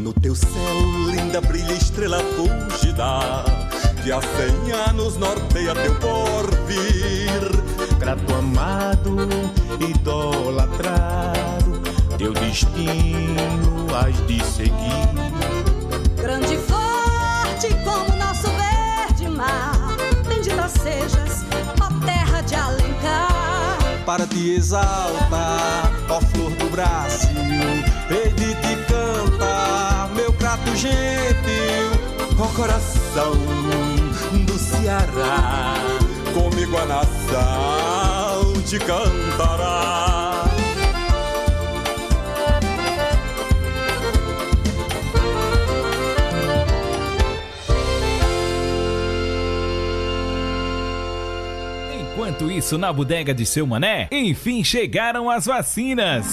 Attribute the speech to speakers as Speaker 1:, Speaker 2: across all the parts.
Speaker 1: No teu céu, linda brilha estrela fugida, que há cem anos norteia teu porvir.
Speaker 2: Grato amado, idolatrado, teu destino has de seguir.
Speaker 3: Grande e forte como nosso verde mar, bendita sejas, ó terra de Alencar.
Speaker 4: Para te exaltar, ó flor do Brasil, hei de te prato gentil,
Speaker 1: ó coração do Ceará, comigo a nação te cantará.
Speaker 5: Enquanto isso, na bodega de seu mané, enfim chegaram as vacinas.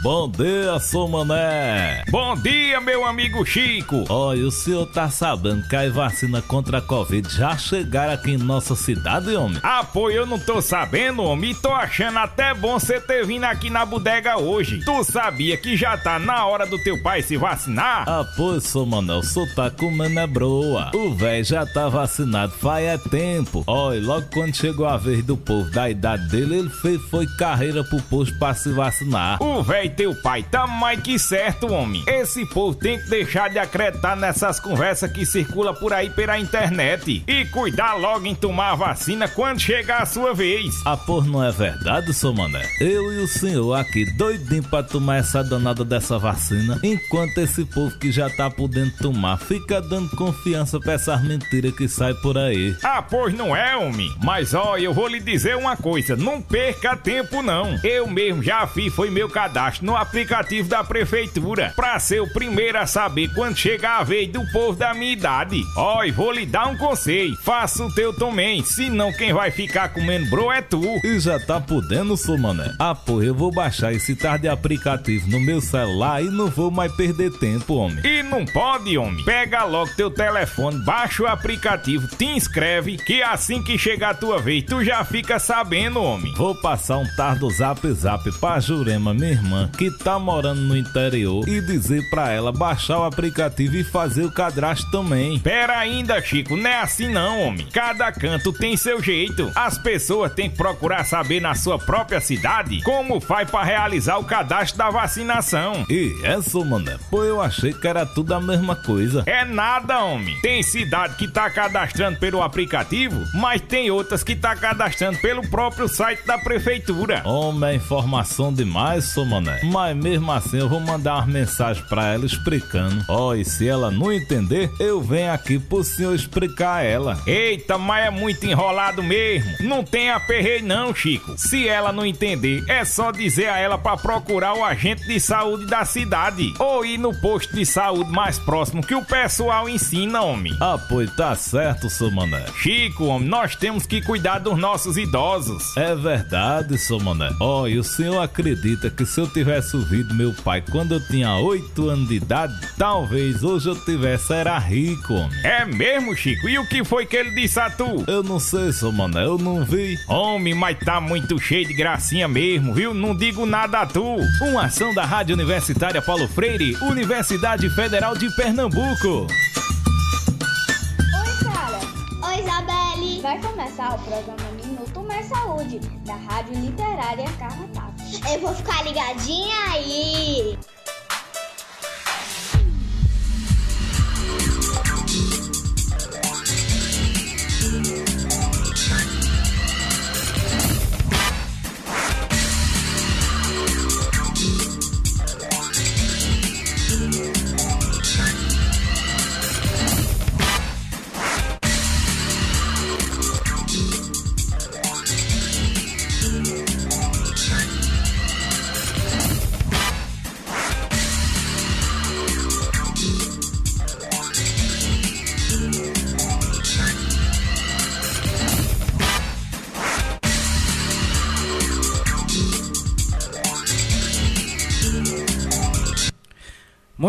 Speaker 6: Bom dia, sou Mané.
Speaker 5: Bom dia, meu amigo Chico.
Speaker 6: Olha, o senhor tá sabendo que a vacina contra a Covid já chegaram aqui em nossa cidade, homem?
Speaker 5: Ah, pô, eu não tô sabendo, homem. E tô achando até bom você ter vindo aqui na bodega hoje. Tu sabia que já tá na hora do teu pai se vacinar?
Speaker 6: Ah, pô, sou Mané, o senhor tá comendo é broa. O velho já tá vacinado faz é tempo. Olha, logo quando chegou a vez do povo da idade dele, ele fez foi carreira pro posto pra se vacinar.
Speaker 5: O velho teu pai tá mais que certo, homem. Esse povo tem que deixar de acreditar nessas conversas que circula por aí pela internet e cuidar logo em tomar a vacina quando chegar a sua vez.
Speaker 6: Ah, por não é verdade, seu mané? Eu e o senhor aqui doidinho pra tomar essa danada dessa vacina, enquanto esse povo que já tá podendo tomar fica dando confiança pra essas mentiras que sai por aí.
Speaker 5: Ah, pois não é, homem. Mas ó, eu vou lhe dizer uma coisa, não perca tempo não. Eu mesmo já fiz, foi meu cadastro no aplicativo da prefeitura para ser o primeiro a saber quando chegar a vez do povo da minha idade. Ó, e vou lhe dar um conselho: faça o teu também, senão quem vai ficar comendo bro é tu.
Speaker 6: E já tá podendo, sou mané? Ah, pô, eu vou baixar esse tarde aplicativo no meu celular e não vou mais perder tempo, homem.
Speaker 5: E não pode, homem. Pega logo teu telefone, baixa o aplicativo, te inscreve, que assim que chegar a tua vez, tu já fica sabendo, homem.
Speaker 6: Vou passar um tardo zap zap pra Jurema, minha irmã, que tá morando no interior e dizer pra ela baixar o aplicativo e fazer o cadastro também.
Speaker 5: Pera ainda, Chico, não é assim não, homem. Cada canto tem seu jeito. As pessoas têm que procurar saber na sua própria cidade como faz para realizar o cadastro da vacinação.
Speaker 6: E essa, mané? Pô, eu achei que era tudo a mesma coisa.
Speaker 5: É nada, homem. Tem cidade que tá cadastrando pelo aplicativo, mas tem outras que tá cadastrando pelo próprio site da prefeitura.
Speaker 6: Homem, é informação demais, sou mané. Mas mesmo assim eu vou mandar uma mensagem pra ela explicando. Ó, oh, e se ela não entender, eu venho aqui pro senhor explicar a ela.
Speaker 5: Eita, mas é muito enrolado mesmo. Não tem aperreio não, Chico. Se ela não entender, é só dizer a ela para procurar o agente de saúde da cidade ou ir no posto de saúde mais próximo que o pessoal ensina, homem.
Speaker 6: Ah, pois tá certo, seu mané.
Speaker 5: Chico, homem, nós temos que cuidar dos nossos idosos.
Speaker 6: É verdade, seu mané. Ó, oh, e o senhor acredita que se eu tivesse ouvido meu pai quando eu tinha 8 anos de idade, talvez hoje eu tivesse era rico, homem.
Speaker 5: É mesmo, Chico? E o que foi que ele disse a tu?
Speaker 6: Eu não sei, seu mané, eu não vi.
Speaker 5: Homem, mas tá muito cheio de gracinha mesmo, viu? Não digo nada a tu. Uma ação da Rádio Universitária Paulo Freire, Universidade Federal de Pernambuco.
Speaker 7: Oi, cara. Oi, Isabelle. Vai começar o programa Minuto Mais Saúde, da Rádio Literária Carla Tato. Eu vou ficar ligadinha aí.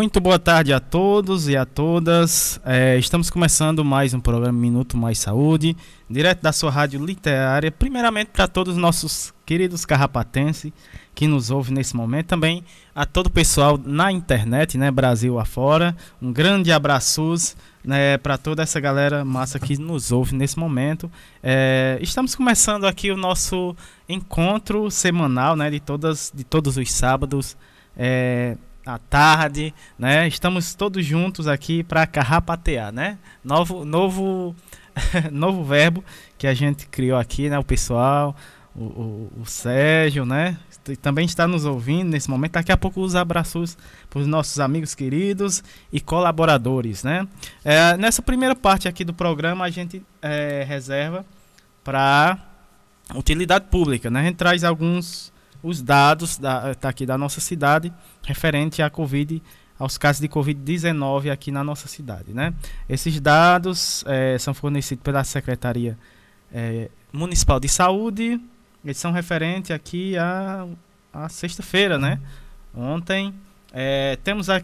Speaker 8: Muito boa tarde a todos e a todas. É, estamos começando mais um programa Minuto Mais Saúde, direto da sua rádio literária. Primeiramente para todos os nossos queridos carrapatenses que nos ouvem nesse momento, também a todo o pessoal na internet, né, Brasil afora. Um grande abraço né, para toda essa galera massa que nos ouve nesse momento. É, estamos começando aqui o nosso encontro semanal, né, de todas, de todos os sábados. É, à tarde, né? Estamos todos juntos aqui para carrapatear, né? Novo, novo, novo verbo que a gente criou aqui, né? O pessoal, o, o, o Sérgio, né? Também está nos ouvindo nesse momento. Daqui a pouco os abraços para os nossos amigos queridos e colaboradores, né? É, nessa primeira parte aqui do programa a gente é, reserva para utilidade pública, né? A gente traz alguns os dados da, tá aqui da nossa cidade referente à Covid, aos casos de Covid-19 aqui na nossa cidade. Né? Esses dados é, são fornecidos pela Secretaria é, Municipal de Saúde, eles são referentes aqui à, à sexta-feira, né? Ontem é, temos a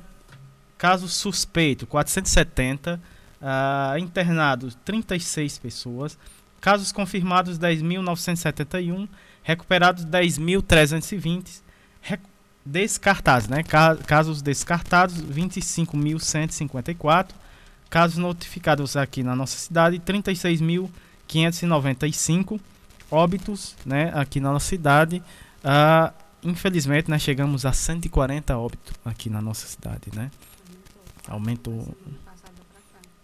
Speaker 8: caso suspeito, 470, uh, internados 36 pessoas, casos confirmados 10.971 recuperados 10.320, rec descartados, né? Casos descartados 25.154, casos notificados aqui na nossa cidade 36.595 óbitos, né? Aqui na nossa cidade, uh, infelizmente, né? Chegamos a 140 óbitos aqui na nossa cidade, né? Aumentou.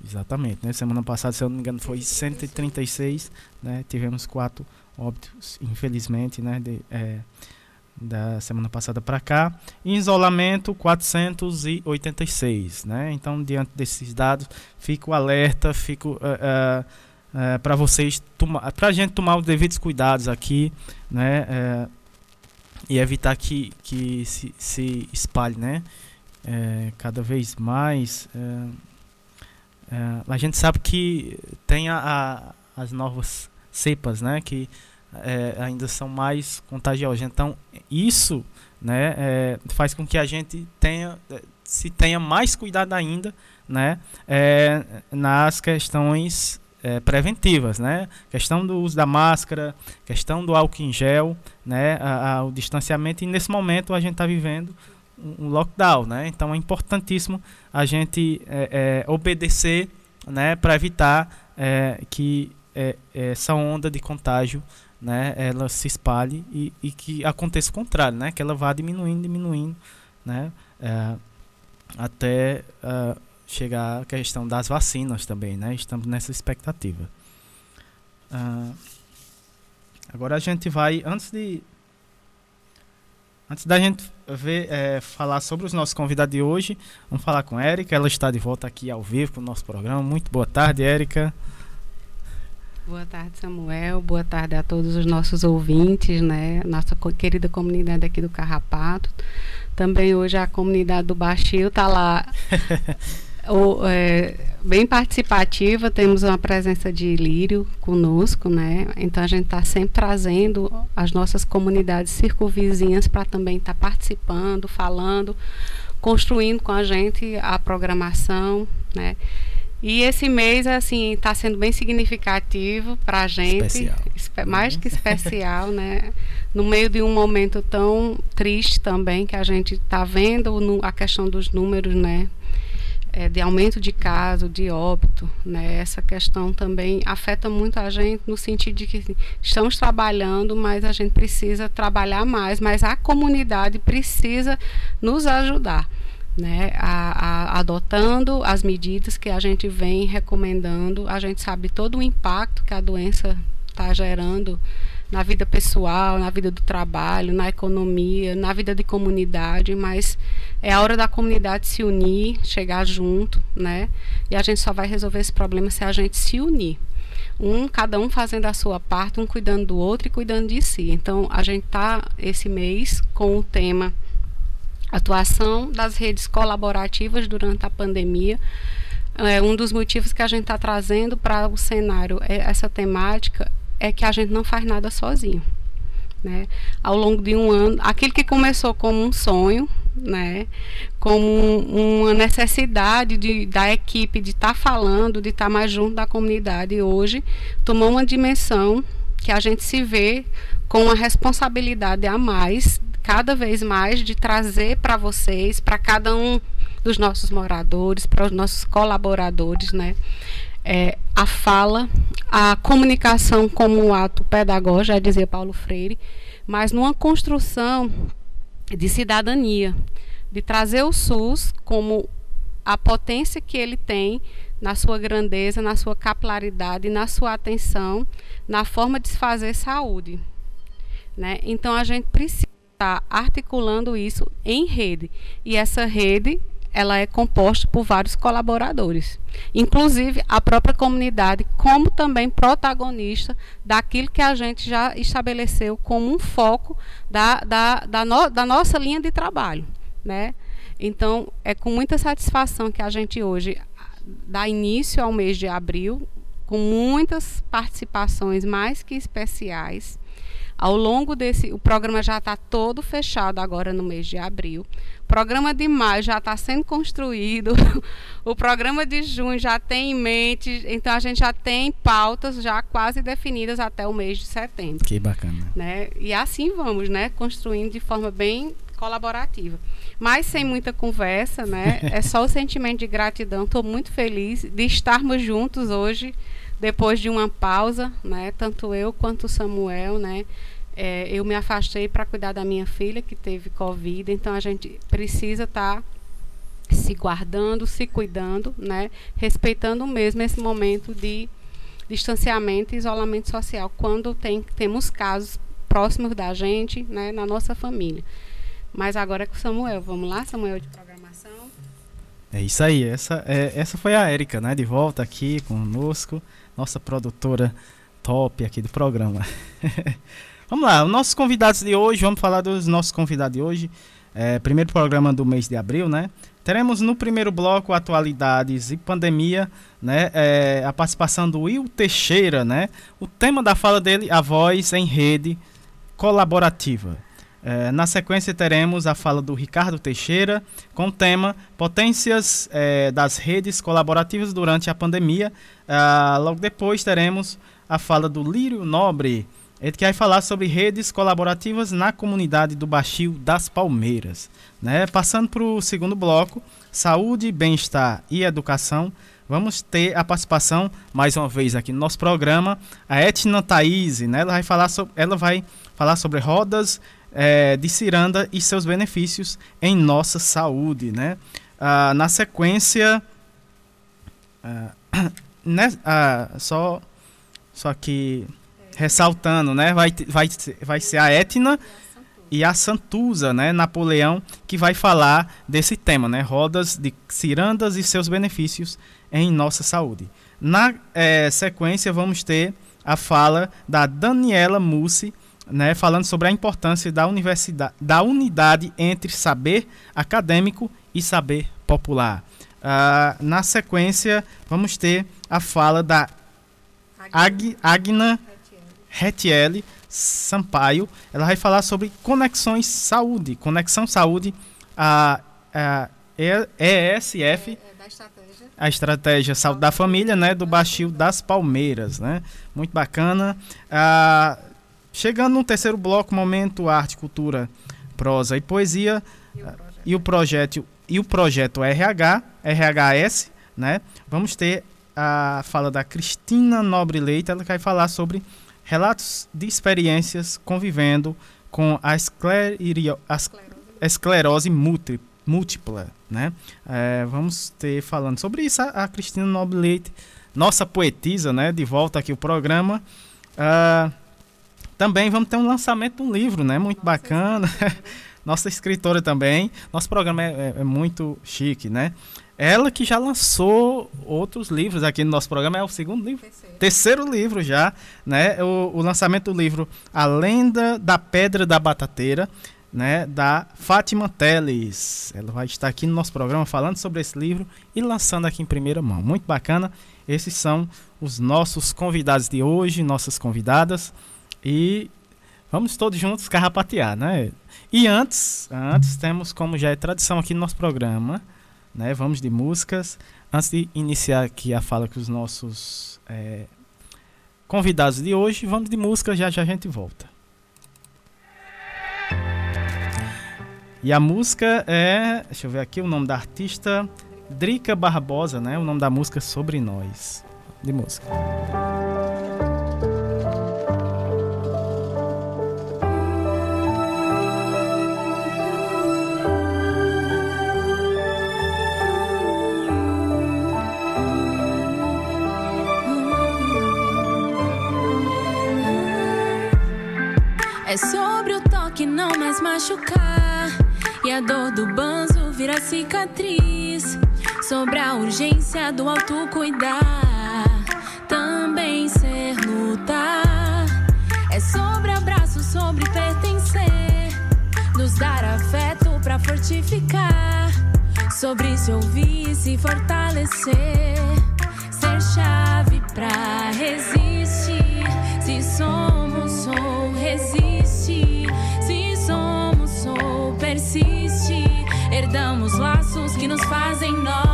Speaker 8: Exatamente, né? Semana passada, se eu não me engano, foi 136, né? Tivemos quatro óbitos, infelizmente, né, de, é, da semana passada para cá. Em isolamento, 486, né? Então, diante desses dados, fico alerta, fico uh, uh, uh, para vocês, para a gente tomar os devidos cuidados aqui, né? e evitar que, que se, se espalhe, né? cada vez mais. a gente sabe que tem a, a as novas cepas, né, que é, ainda são mais contagiosas. Então, isso né, é, faz com que a gente tenha, é, se tenha mais cuidado ainda né, é, nas questões é, preventivas, né? Questão do uso da máscara, questão do álcool em gel, né? A, a, o distanciamento e nesse momento a gente está vivendo um lockdown, né? Então é importantíssimo a gente é, é, obedecer, né? Para evitar é, que é, essa onda de contágio né, ela se espalhe e, e, que aconteça o contrário, né, que ela vá diminuindo, diminuindo, né, é, até uh, chegar a questão das vacinas também, né, estamos nessa expectativa. Uh, agora a gente vai, antes de Antes da gente ver, é, falar sobre os nossos convidados de hoje, vamos falar com a Érica. Ela está de volta aqui ao vivo com o nosso programa. Muito boa tarde, Érica.
Speaker 9: Boa tarde, Samuel. Boa tarde a todos os nossos ouvintes, né? Nossa querida comunidade aqui do Carrapato. Também hoje a comunidade do Baixio está lá o, é, bem participativa. Temos uma presença de Lírio conosco, né? Então a gente está sempre trazendo as nossas comunidades circunvizinhas para também estar tá participando, falando, construindo com a gente a programação, né? E esse mês, assim, está sendo bem significativo para a gente.
Speaker 8: Especial.
Speaker 9: mais que especial, né? No meio de um momento tão triste também, que a gente está vendo a questão dos números, né? É, de aumento de caso, de óbito, né? Essa questão também afeta muito a gente no sentido de que estamos trabalhando, mas a gente precisa trabalhar mais, mas a comunidade precisa nos ajudar né, a, a, adotando as medidas que a gente vem recomendando. A gente sabe todo o impacto que a doença está gerando na vida pessoal, na vida do trabalho, na economia, na vida de comunidade, mas é a hora da comunidade se unir, chegar junto, né? E a gente só vai resolver esse problema se a gente se unir. Um, cada um fazendo a sua parte, um cuidando do outro e cuidando de si. Então, a gente está esse mês com o tema atuação das redes colaborativas durante a pandemia. É, um dos motivos que a gente está trazendo para o cenário é, essa temática é que a gente não faz nada sozinho. Né? Ao longo de um ano, aquilo que começou como um sonho, né? Como uma necessidade de, da equipe de estar tá falando, de estar tá mais junto da comunidade hoje, tomou uma dimensão que a gente se vê com uma responsabilidade a mais, cada vez mais, de trazer para vocês, para cada um dos nossos moradores, para os nossos colaboradores, né? É, a fala, a comunicação como um ato pedagógico, já dizia Paulo Freire, mas numa construção de cidadania, de trazer o SUS como a potência que ele tem na sua grandeza, na sua capilaridade, na sua atenção, na forma de se fazer saúde. Né? Então a gente precisa estar articulando isso em rede. E essa rede ela é composta por vários colaboradores, inclusive a própria comunidade, como também protagonista daquilo que a gente já estabeleceu como um foco da, da, da, no, da nossa linha de trabalho. Né? Então, é com muita satisfação que a gente hoje dá início ao mês de abril, com muitas participações mais que especiais. Ao longo desse, o programa já está todo fechado agora no mês de abril. O programa de maio já está sendo construído. o programa de junho já tem em mente. Então a gente já tem pautas já quase definidas até o mês de setembro.
Speaker 8: Que bacana.
Speaker 9: Né? E assim vamos, né? Construindo de forma bem colaborativa. Mas sem muita conversa, né? É só o sentimento de gratidão. Estou muito feliz de estarmos juntos hoje depois de uma pausa, né? Tanto eu quanto o Samuel, né? É, eu me afastei para cuidar da minha filha que teve Covid, então a gente precisa estar tá se guardando, se cuidando, né? Respeitando mesmo esse momento de distanciamento e isolamento social quando tem, temos casos próximos da gente, né, na nossa família. Mas agora é com o Samuel. Vamos lá, Samuel de programação.
Speaker 8: É isso aí. Essa, é, essa foi a Érica, né? De volta aqui conosco nossa produtora top aqui do programa. vamos lá, os nossos convidados de hoje, vamos falar dos nossos convidados de hoje. É, primeiro programa do mês de abril, né? Teremos no primeiro bloco atualidades e pandemia, né? É, a participação do Will Teixeira, né? O tema da fala dele, a voz em rede colaborativa. É, na sequência teremos a fala do Ricardo Teixeira com o tema Potências é, das redes colaborativas durante a pandemia. Ah, logo depois teremos a fala do Lírio Nobre, ele que vai falar sobre redes colaborativas na comunidade do Baixio das Palmeiras. Né? Passando para o segundo bloco, saúde, bem-estar e educação. Vamos ter a participação, mais uma vez aqui no nosso programa, a Etna Thaís, né? ela, vai falar sobre, ela vai falar sobre rodas é, de ciranda e seus benefícios em nossa saúde, né? Ah, na sequência, ah, né, ah, só, só que ressaltando, né? Vai, vai, vai ser a Etna e a Santuza, né? Napoleão, que vai falar desse tema, né? Rodas de cirandas e seus benefícios em nossa saúde. Na é, sequência, vamos ter a fala da Daniela Mussi, né, falando sobre a importância da universidade, da unidade entre saber acadêmico e saber popular. Uh, na sequência, vamos ter a fala da Ag, Agna Retiele Sampaio. Ela vai falar sobre conexões saúde, conexão saúde, a, a ESF, é, é a estratégia saúde da família, né, do Baixio das Palmeiras, né? Muito bacana. Uh, Chegando no terceiro bloco, momento arte, cultura, prosa e poesia e o projeto e o projeto RH, RHS, né? Vamos ter a fala da Cristina Nobre Leite, ela vai falar sobre relatos de experiências convivendo com a, esclerio, a esclerose múltipla, né? É, vamos ter falando sobre isso a, a Cristina Nobre Leite, nossa poetisa, né? De volta aqui o programa. Uh, também vamos ter um lançamento de um livro, né? Muito Nossa, bacana. Nossa escritora também. Nosso programa é, é, é, muito chique, né? Ela que já lançou outros livros aqui no nosso programa, é o segundo livro? Terceiro, Terceiro livro já, né? O, o, lançamento do livro A Lenda da Pedra da Batateira, né? Da Fátima Teles. Ela vai estar aqui no nosso programa falando sobre esse livro e lançando aqui em primeira mão. Muito bacana. Esses são os nossos convidados de hoje, nossas convidadas. E Vamos todos juntos carrapatear, né? E antes, antes temos, como já é tradição aqui no nosso programa, né? Vamos de músicas. Antes de iniciar aqui a fala com os nossos é, convidados de hoje, vamos de música, já já a gente volta. E a música é, deixa eu ver aqui o nome da artista, Drica Barbosa, né? O nome da música é Sobre Nós. De música.
Speaker 10: É sobre o toque não mais machucar. E a dor do banzo vira cicatriz. Sobre a urgência do autocuidar. Também ser lutar. É sobre abraço, sobre pertencer. Nos dar afeto pra fortificar. Sobre se ouvir e se fortalecer. Ser chave pra resistir. Se somos, Herdamos laços que nos fazem nós.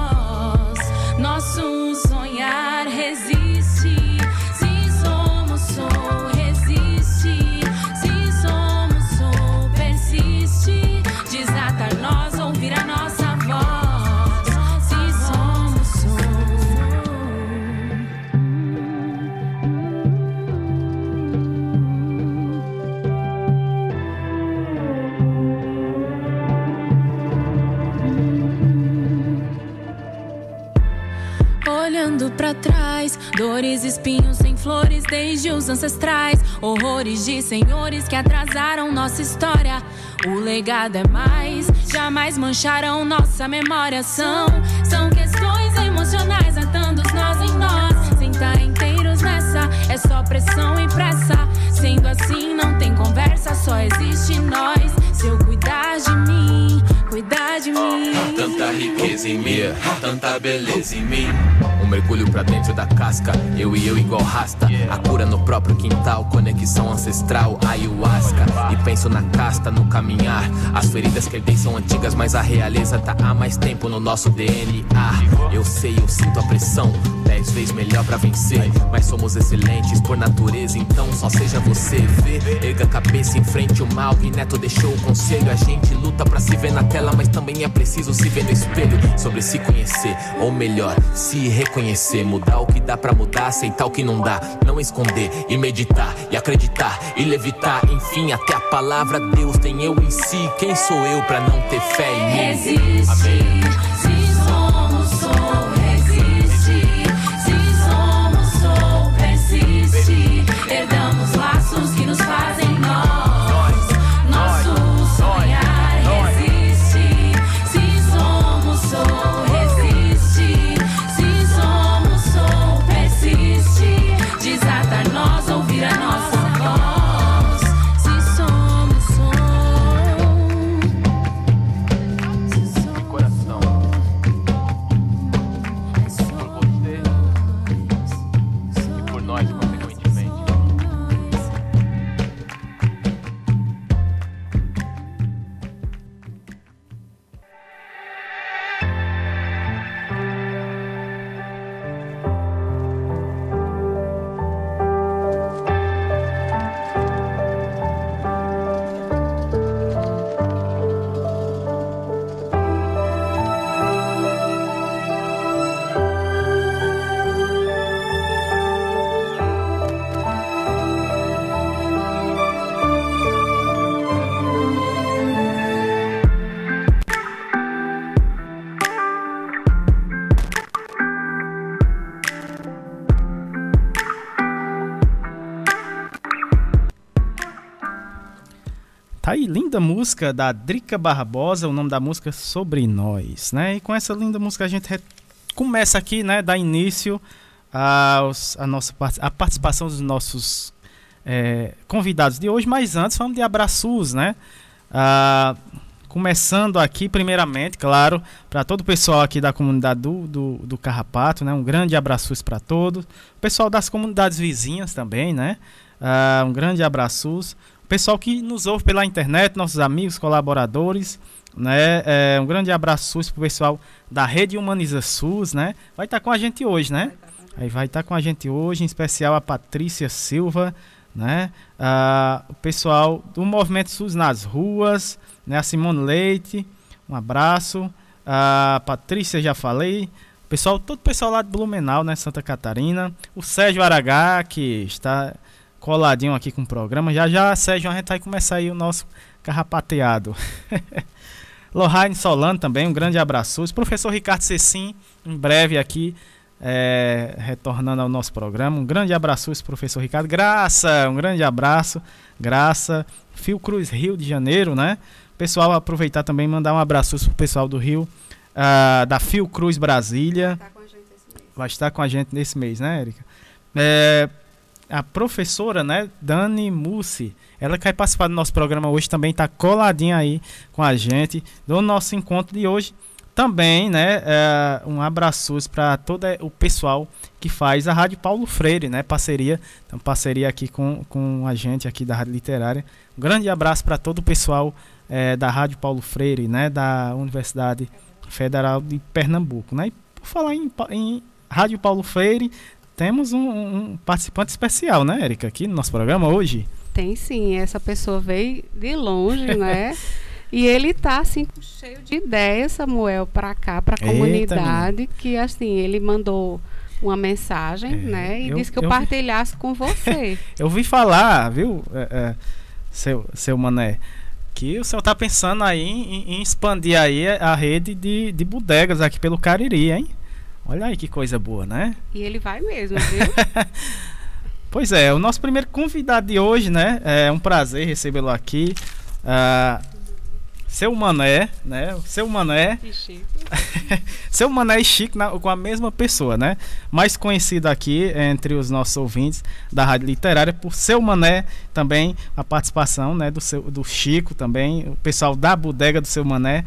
Speaker 10: Espinhos sem flores desde os ancestrais, horrores de senhores que atrasaram nossa história. O legado é mais, jamais mancharão nossa memória. São, são questões emocionais atando os nós em nós. Sem estar inteiros nessa, é só pressão e pressa. Sendo assim, não tem conversa, só existe nós. Se eu cuidar de mim, de mim.
Speaker 11: Tanta riqueza em mim, tanta beleza em mim. Um mergulho pra dentro da casca, eu e eu igual rasta. A cura no próprio quintal, conexão ancestral, ayahuasca. E penso na casta, no caminhar. As feridas que herdei são antigas, mas a realeza tá há mais tempo no nosso DNA. Eu sei, eu sinto a pressão, dez vezes melhor pra vencer. Mas somos excelentes por natureza, então só seja você. Vê, erga a cabeça em frente o mal. E Neto deixou o conselho. A gente luta pra se ver na tela, mas também é preciso se ver no espelho. Sobre se conhecer, ou melhor, se reconhecer. Mudar o que dá pra mudar, aceitar o que não dá. Não esconder e meditar e acreditar e levitar. Enfim, até a palavra Deus tem eu em si. Quem sou eu pra não ter fé em mim?
Speaker 10: Resiste.
Speaker 11: Amém.
Speaker 8: Linda música da Drica Barbosa, o nome da música é Sobre Nós, né? E com essa linda música a gente começa aqui, né, dá início aos, a, nossa, a participação dos nossos é, convidados de hoje, mas antes vamos de abraços, né? Ah, começando aqui, primeiramente, claro, para todo o pessoal aqui da comunidade do, do, do Carrapato, né? Um grande abraços para todos. O pessoal das comunidades vizinhas também, né? Ah, um grande abraços. Pessoal que nos ouve pela internet, nossos amigos, colaboradores, né? É, um grande abraço para o pessoal da Rede Humaniza SUS, né? Vai estar tá com a gente hoje, né? Aí vai estar tá com a gente hoje, em especial a Patrícia Silva, né? Ah, o pessoal do Movimento SUS nas ruas, né? A Simone Leite, um abraço. A Patrícia já falei. Pessoal, todo o pessoal lá de Blumenau, né? Santa Catarina. O Sérgio Aragá, que está coladinho aqui com o programa. Já já, Sérgio, a gente vai começar aí o nosso carrapateado. Lohane Solano também, um grande abraço. O professor Ricardo Cecim, em breve aqui, é, retornando ao nosso programa. Um grande abraço, professor Ricardo. Graça, um grande abraço. Graça. Fio Cruz, Rio de Janeiro, né? Pessoal, aproveitar também e mandar um abraço pro pessoal do Rio, uh, da Fio Cruz Brasília. Vai estar com a gente nesse mês, né, Erika? É, a professora, né, Dani Mussi, ela que vai participar do nosso programa hoje também está coladinha aí com a gente do nosso encontro de hoje. Também, né, é, um abraço para todo o pessoal que faz a Rádio Paulo Freire, né, parceria, então parceria aqui com, com a gente aqui da Rádio Literária. Um grande abraço para todo o pessoal é, da Rádio Paulo Freire, né, da Universidade Federal de Pernambuco, né. E por falar em, em Rádio Paulo Freire, temos um, um participante especial, né, Érica, aqui no nosso programa hoje.
Speaker 9: Tem sim, essa pessoa veio de longe, né? E ele tá assim cheio de ideias, Samuel, para cá, para a comunidade, Eita, que assim, ele mandou uma mensagem, é, né? E eu, disse que eu, eu partilhasse vi... com você.
Speaker 8: eu vi falar, viu, é, é, seu, seu mané, que o senhor tá pensando aí em, em, expandir aí a rede de, de bodegas aqui pelo Cariri, hein? Olha aí que coisa boa, né?
Speaker 9: E ele vai mesmo, viu?
Speaker 8: pois é, o nosso primeiro convidado de hoje, né? É um prazer recebê-lo aqui. Uh, seu Mané, né? Seu Mané. seu Mané e Chico na, com a mesma pessoa, né? Mais conhecido aqui entre os nossos ouvintes da Rádio Literária por Seu Mané, também a participação, né? Do, seu, do Chico também, o pessoal da bodega do Seu Mané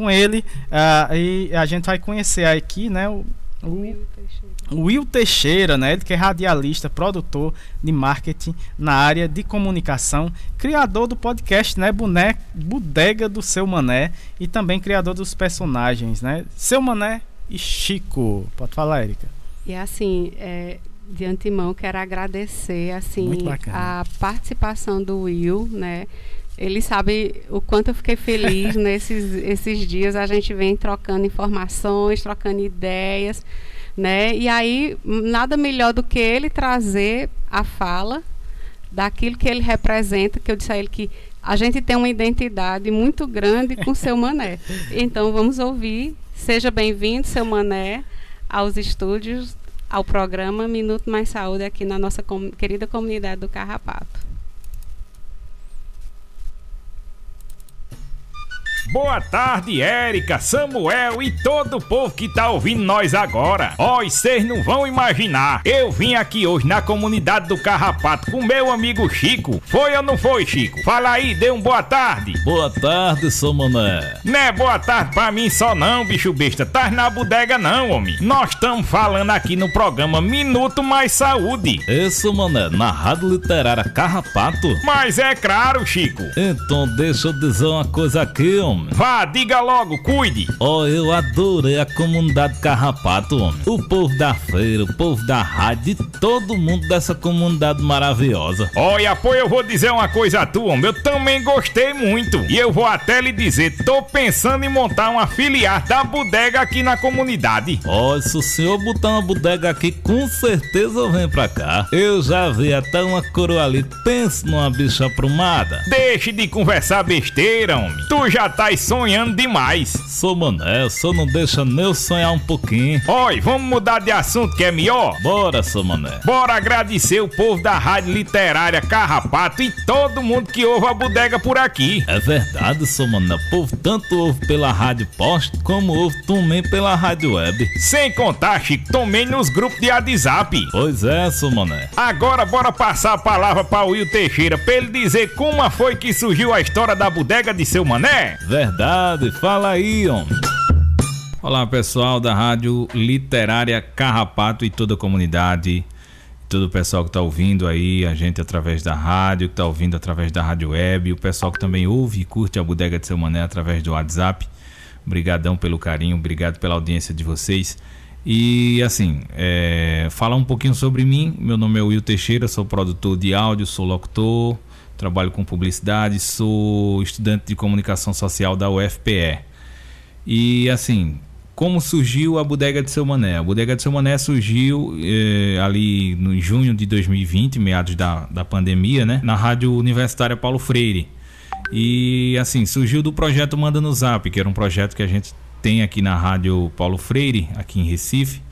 Speaker 8: com ele uh, e a gente vai conhecer aqui, né? O, o Will Teixeira, né? Ele que é radialista, produtor de marketing na área de comunicação, criador do podcast, né? Boné, Bodega do Seu Mané e também criador dos personagens, né? Seu Mané e Chico. Pode falar, Erika.
Speaker 9: E assim, é, de antemão quero agradecer assim a participação do Will, né? Ele sabe o quanto eu fiquei feliz nesses esses dias. A gente vem trocando informações, trocando ideias, né? E aí, nada melhor do que ele trazer a fala daquilo que ele representa, que eu disse a ele que a gente tem uma identidade muito grande com seu Mané. Então, vamos ouvir. Seja bem-vindo, seu Mané, aos estúdios, ao programa Minuto Mais Saúde aqui na nossa com querida comunidade do Carrapato.
Speaker 5: Boa tarde, Érica, Samuel e todo o povo que tá ouvindo nós agora. Ó, vocês não vão imaginar. Eu vim aqui hoje na comunidade do Carrapato com meu amigo Chico. Foi ou não foi, Chico? Fala aí, dê um boa tarde.
Speaker 12: Boa tarde, seu mané.
Speaker 5: Não é boa tarde pra mim só não, bicho besta. Tá na bodega não, homem. Nós estamos falando aqui no programa Minuto Mais Saúde.
Speaker 12: Isso, mané, na Rádio Literária Carrapato.
Speaker 5: Mas é claro, Chico.
Speaker 12: Então deixa eu dizer uma coisa aqui, homem
Speaker 5: homem. Vá, diga logo, cuide.
Speaker 12: Oh, eu adorei a comunidade Carrapato, homem. O povo da feira, o povo da rádio, todo mundo dessa comunidade maravilhosa.
Speaker 5: Olha, pô, eu vou dizer uma coisa a tu, homem. Eu também gostei muito. E eu vou até lhe dizer, tô pensando em montar uma filial da bodega aqui na comunidade.
Speaker 12: Ó, oh, se o senhor botar uma bodega aqui, com certeza eu venho pra cá. Eu já vi até uma coroa ali. Pense numa bicha aprumada.
Speaker 5: Deixe de conversar besteira, homem. Tu já tá sonhando demais.
Speaker 12: Sou mané, só não deixa nem eu sonhar um pouquinho.
Speaker 5: Oi, vamos mudar de assunto que é melhor?
Speaker 12: Bora, sou mané.
Speaker 5: Bora agradecer o povo da Rádio Literária Carrapato e todo mundo que ouve a bodega por aqui.
Speaker 12: É verdade, sou mané. O povo tanto ouve pela Rádio Post como ouve também pela Rádio Web.
Speaker 5: Sem contar, Chico, também nos grupos de WhatsApp.
Speaker 12: Pois é, sou mané.
Speaker 5: Agora bora passar a palavra para o Will Teixeira pra ele dizer como foi que surgiu a história da bodega de seu mané.
Speaker 12: Verdade, fala aí, homem. Olá pessoal da Rádio Literária Carrapato e toda a comunidade. todo o pessoal que está ouvindo aí, a gente através da rádio, que está ouvindo através da rádio web, o pessoal que também ouve e curte a Bodega de Seu Mané através do WhatsApp. Obrigadão pelo carinho, obrigado pela audiência de vocês. E assim, é, falar um pouquinho sobre mim. Meu nome é Will Teixeira, sou produtor de áudio, sou locutor, trabalho com publicidade, sou estudante de comunicação social da UFPE. E assim, como surgiu a Bodega de Seu Mané? A Bodega de Seu Mané surgiu eh, ali no junho de 2020, meados da, da pandemia, né? Na Rádio Universitária Paulo Freire. E assim, surgiu do projeto Manda no Zap, que era um projeto que a gente tem aqui na Rádio Paulo Freire, aqui em Recife,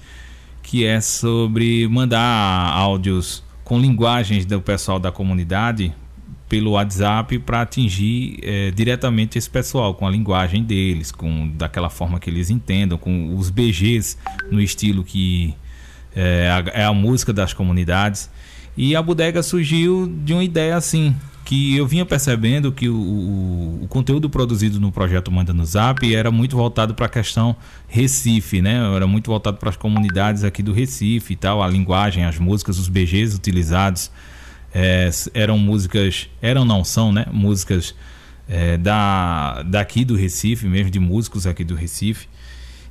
Speaker 12: que é sobre mandar áudios com linguagens do pessoal da comunidade pelo WhatsApp para atingir é, diretamente esse pessoal com a linguagem deles, com daquela forma que eles entendam, com os BGs no estilo que é a, é a música das comunidades. E a bodega surgiu de uma ideia assim, que eu vinha percebendo que o, o, o, conteúdo produzido no projeto Manda no Zap era muito voltado para a questão Recife, né? Era muito voltado para as comunidades aqui do Recife e tal, a linguagem, as músicas, os BGs utilizados é, eram músicas, eram não são, né? Músicas é, da daqui do Recife, mesmo de músicos aqui do Recife.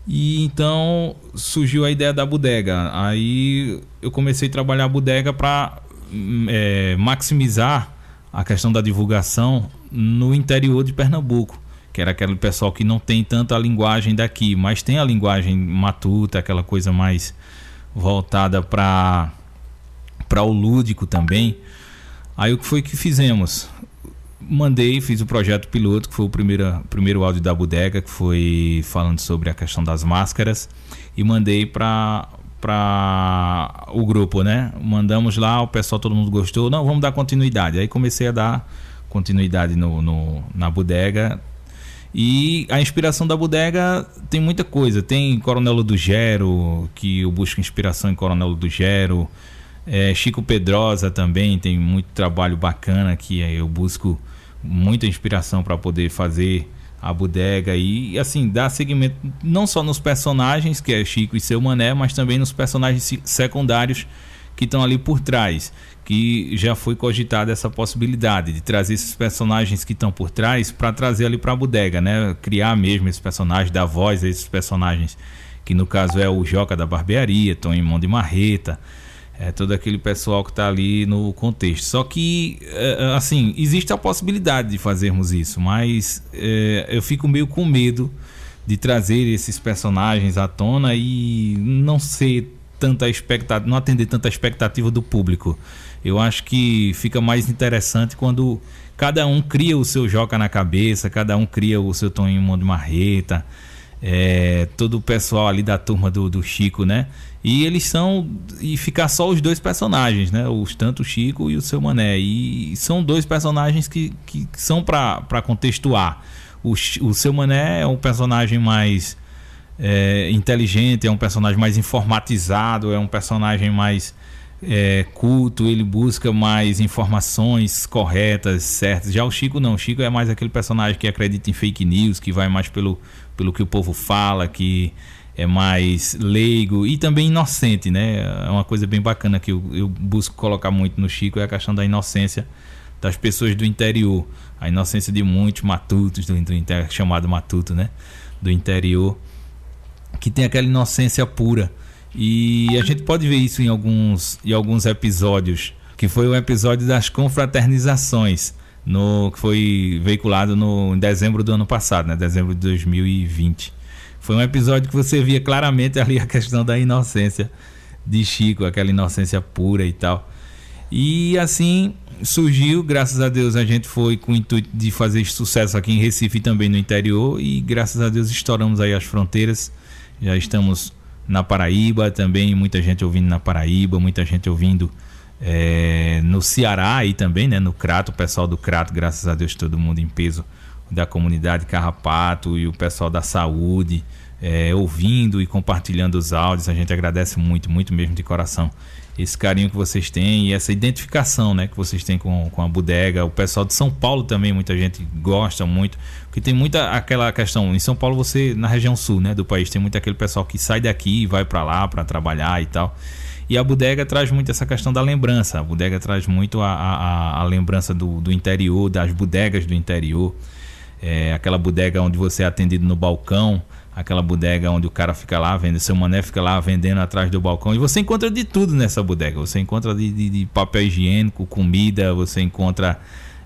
Speaker 12: E então surgiu a ideia da bodega. Aí eu comecei a trabalhar a bodega para é, maximizar a questão da divulgação no interior de Pernambuco, que era aquele pessoal que não tem tanta linguagem daqui, mas tem a linguagem matuta, aquela coisa mais voltada para para o lúdico também. Aí o que foi que fizemos? Mandei, fiz o projeto piloto, que foi o primeiro, primeiro áudio da bodega, que foi falando sobre a questão das máscaras, e mandei para para o grupo, né? Mandamos lá, o pessoal, todo mundo gostou. Não, vamos dar continuidade. Aí comecei a dar continuidade no, no, na bodega. E a inspiração da bodega tem muita coisa. Tem Coronel do Gero, que eu busco inspiração em Coronel do Gero. É, Chico Pedrosa também tem muito trabalho bacana que eu busco muita inspiração para poder fazer a bodega e assim dar seguimento não só nos personagens que é Chico e seu Mané, mas também nos personagens secundários que estão ali por trás, que já foi cogitada essa possibilidade de trazer esses personagens que estão por trás para trazer ali para a bodega, né? Criar mesmo esse personagem, dar voz a esses personagens, que no caso é o Joca da Barbearia, Tony Mão de Marreta, é todo aquele pessoal que está ali no contexto. Só que, é, é, assim, existe a possibilidade de fazermos isso, mas é, eu fico meio com medo de trazer esses personagens à tona e não ser tanta expectativa, não atender tanta expectativa do público. Eu acho que fica mais interessante quando cada um cria o seu joca na cabeça, cada um cria o seu Toninho de Marreta, é, todo o pessoal ali da turma do, do Chico, né? E eles são. E ficar só os dois personagens, né? Os, tanto o Chico e o seu Mané. E são dois personagens que, que, são para contextuar. O, o seu Mané é um personagem mais é, inteligente, é um personagem mais informatizado, é um personagem mais é, culto, ele busca mais informações corretas, certas. Já o Chico não, o Chico é mais aquele personagem que acredita em fake news, que vai mais pelo, pelo que o povo fala, que é mais leigo e também inocente, né? É uma coisa bem bacana que eu, eu busco colocar muito no Chico é a questão da inocência das pessoas do interior, a inocência de muitos matutos do, do chamado matuto, né? Do interior que tem aquela inocência pura e a gente pode ver isso em alguns, em alguns episódios, que foi o episódio das confraternizações, no, que foi veiculado no, em dezembro do ano passado, né? Dezembro de 2020. Foi um episódio que você via claramente ali a questão da inocência de Chico, aquela inocência pura e tal. E assim surgiu, graças a Deus a gente foi com o intuito de fazer sucesso aqui em Recife e também no interior e graças a Deus estouramos aí as fronteiras. Já estamos na Paraíba também, muita gente ouvindo na Paraíba, muita gente ouvindo é, no Ceará e também, né, no Crato, o pessoal do Crato, graças a Deus todo mundo em peso da comunidade Carrapato e o pessoal da saúde é, ouvindo e compartilhando os áudios. A gente agradece muito, muito mesmo de coração esse carinho que vocês têm e essa identificação né, que vocês têm com, com a bodega. O pessoal de São Paulo também, muita gente gosta muito, porque tem muita aquela questão. Em São Paulo, você, na região sul né, do país, tem muito aquele pessoal que sai daqui e vai para lá para trabalhar e tal. E a bodega traz muito essa questão da lembrança. A bodega traz muito a, a, a lembrança do, do interior, das bodegas do interior. É, aquela bodega onde você é atendido no balcão, aquela bodega onde o cara fica lá vendendo, seu mané fica lá vendendo atrás do balcão. E você encontra de tudo nessa bodega. Você encontra de, de, de papel higiênico, comida, você encontra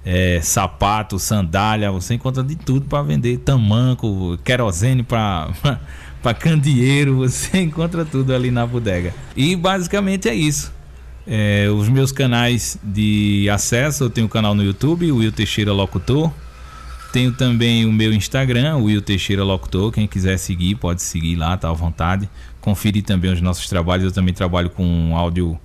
Speaker 12: é, sapato, sandália, você encontra de tudo para vender, tamanco, querosene para para candeeiro, você encontra tudo ali na bodega. E basicamente é isso. É, os meus canais de acesso, eu tenho um canal no YouTube, o Will Teixeira Locutor. Tenho também o meu Instagram, o Will Teixeira Locutor. Quem quiser seguir, pode seguir lá, tá à vontade. Conferir também os nossos trabalhos. Eu também trabalho com áudio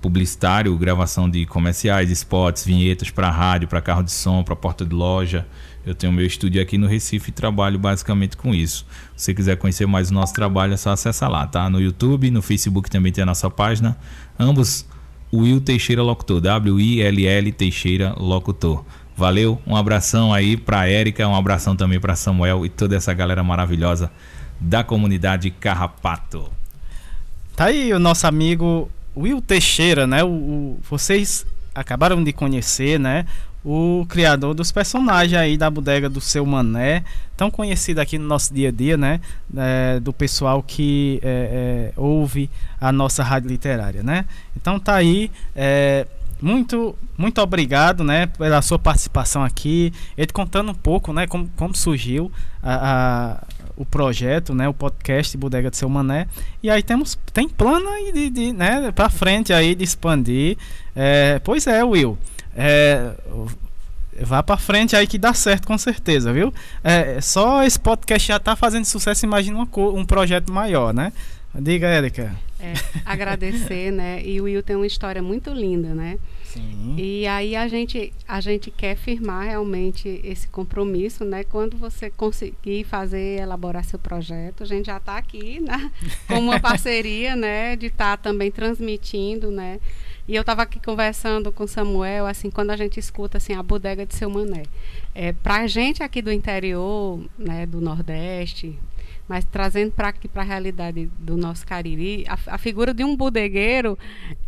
Speaker 12: publicitário, gravação de comerciais, spots, vinhetas para rádio, para carro de som, para porta de loja. Eu tenho meu estúdio aqui no Recife e trabalho basicamente com isso. Se você quiser conhecer mais o nosso trabalho, é só acessar lá, tá? No YouTube, no Facebook também tem a nossa página. Ambos, Will Teixeira Locutor, W-I-L-L Teixeira Locutor. Valeu, um abração aí para Érica, um abração também para Samuel e toda essa galera maravilhosa da comunidade Carrapato.
Speaker 8: Tá aí o nosso amigo Will Teixeira, né? O, o, vocês acabaram de conhecer, né? O criador dos personagens aí da bodega do seu Mané, tão conhecido aqui no nosso dia a dia, né? É, do pessoal que é, é, ouve a nossa rádio literária, né? Então tá aí. É, muito, muito obrigado, né, pela sua participação aqui. Ele contando um pouco, né, como, como surgiu a, a o projeto, né, o podcast Bodega de Seu Mané. E aí temos tem plano aí de, de né, para frente aí de expandir. É, pois é, Will. É, vá para frente aí que dá certo com certeza, viu? É, só esse podcast já tá fazendo sucesso, imagina um projeto maior, né? Diga, Érica.
Speaker 9: É, agradecer, né? E o Will tem uma história muito linda, né? Sim. E aí a gente, a gente quer firmar realmente esse compromisso, né? Quando você conseguir fazer, elaborar seu projeto, a gente já está aqui, né? Com uma parceria, né? De estar tá também transmitindo, né? E eu estava aqui conversando com Samuel, assim, quando a gente escuta assim a bodega de seu mané. É, para a gente aqui do interior, né, do Nordeste, mas trazendo para aqui para a realidade do nosso Cariri, a, a, figura de um bodegueiro,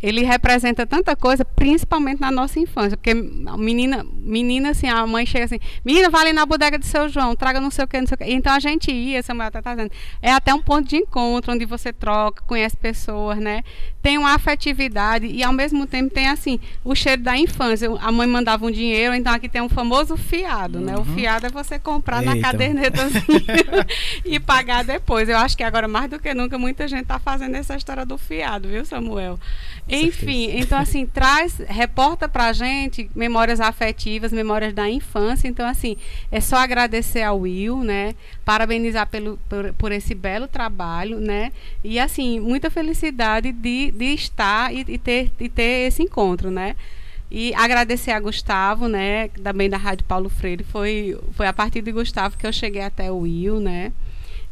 Speaker 9: ele representa tanta coisa, principalmente na nossa infância, porque menina, menina assim, a mãe chega assim, menina, vai ali na bodega de seu João, traga não sei o que, não sei o que. Então a gente ia, Samuel está trazendo, é até um ponto de encontro onde você troca, conhece pessoas, né? Tem uma afetividade e ao mesmo tempo tem assim o cheiro da infância. A mãe mandava um dinheiro, então aqui tem um famoso fiado, uhum. né? O uhum. fiado é você comprar Eita. na caderneta assim, e pagar pagar depois. Eu acho que agora, mais do que nunca, muita gente está fazendo essa história do fiado, viu, Samuel? Enfim, então assim, traz, reporta pra gente memórias afetivas, memórias da infância. Então, assim, é só agradecer ao Will, né? Parabenizar pelo, por, por esse belo trabalho, né? E assim, muita felicidade de, de estar e, e, ter, e ter esse encontro, né? E agradecer a Gustavo, né, também da Rádio Paulo Freire. Foi, foi a partir de Gustavo que eu cheguei até o Will, né?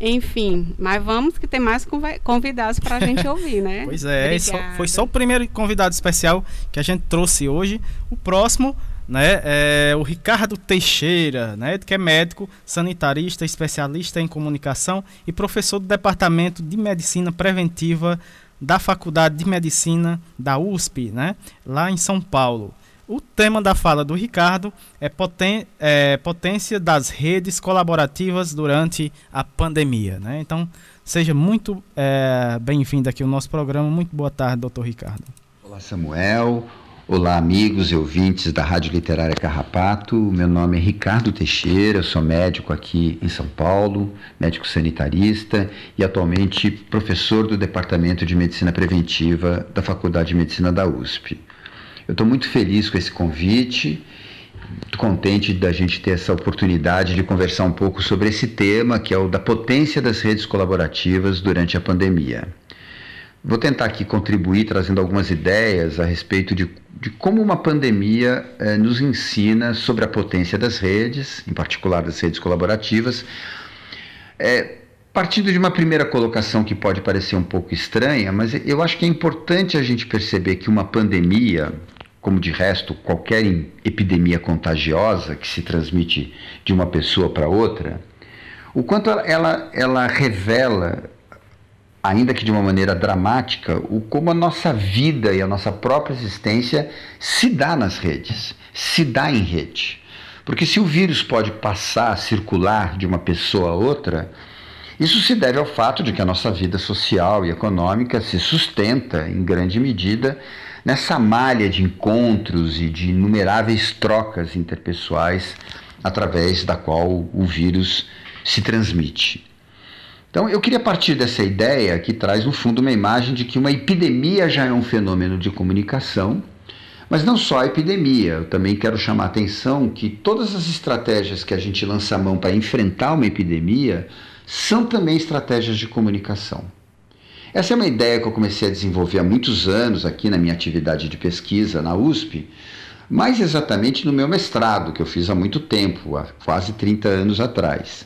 Speaker 9: Enfim, mas vamos que tem mais convidados para a gente ouvir, né?
Speaker 8: Pois é, só, foi só o primeiro convidado especial que a gente trouxe hoje. O próximo, né, é o Ricardo Teixeira, né, que é médico, sanitarista, especialista em comunicação e professor do Departamento de Medicina Preventiva da Faculdade de Medicina da USP, né, lá em São Paulo. O tema da fala do Ricardo é, poten é potência das redes colaborativas durante a pandemia. Né? Então, seja muito é, bem-vindo aqui ao nosso programa. Muito boa tarde, doutor Ricardo.
Speaker 13: Olá, Samuel. Olá, amigos e ouvintes da Rádio Literária Carrapato. Meu nome é Ricardo Teixeira, eu sou médico aqui em São Paulo, médico sanitarista e atualmente professor do Departamento de Medicina Preventiva da Faculdade de Medicina da USP. Eu estou muito feliz com esse convite, contente da gente ter essa oportunidade de conversar um pouco sobre esse tema, que é o da potência das redes colaborativas durante a pandemia. Vou tentar aqui contribuir trazendo algumas ideias a respeito de, de como uma pandemia eh, nos ensina sobre a potência das redes, em particular das redes colaborativas. É, partindo de uma primeira colocação que pode parecer um pouco estranha, mas eu acho que é importante a gente perceber que uma pandemia, como de resto qualquer epidemia contagiosa que se transmite de uma pessoa para outra, o quanto ela, ela revela ainda que de uma maneira dramática, o como a nossa vida e a nossa própria existência se dá nas redes, se dá em rede. Porque se o vírus pode passar, circular de uma pessoa a outra, isso se deve ao fato de que a nossa vida social e econômica se sustenta, em grande medida, nessa malha de encontros e de inumeráveis trocas interpessoais através da qual o vírus se transmite. Então, eu queria partir dessa ideia que traz, no fundo, uma imagem de que uma epidemia já é um fenômeno de comunicação, mas não só a epidemia. Eu também quero chamar a atenção que todas as estratégias que a gente lança a mão para enfrentar uma epidemia são também estratégias de comunicação. Essa é uma ideia que eu comecei a desenvolver há muitos anos aqui na minha atividade de pesquisa na USP, mais exatamente no meu mestrado, que eu fiz há muito tempo, há quase 30 anos atrás.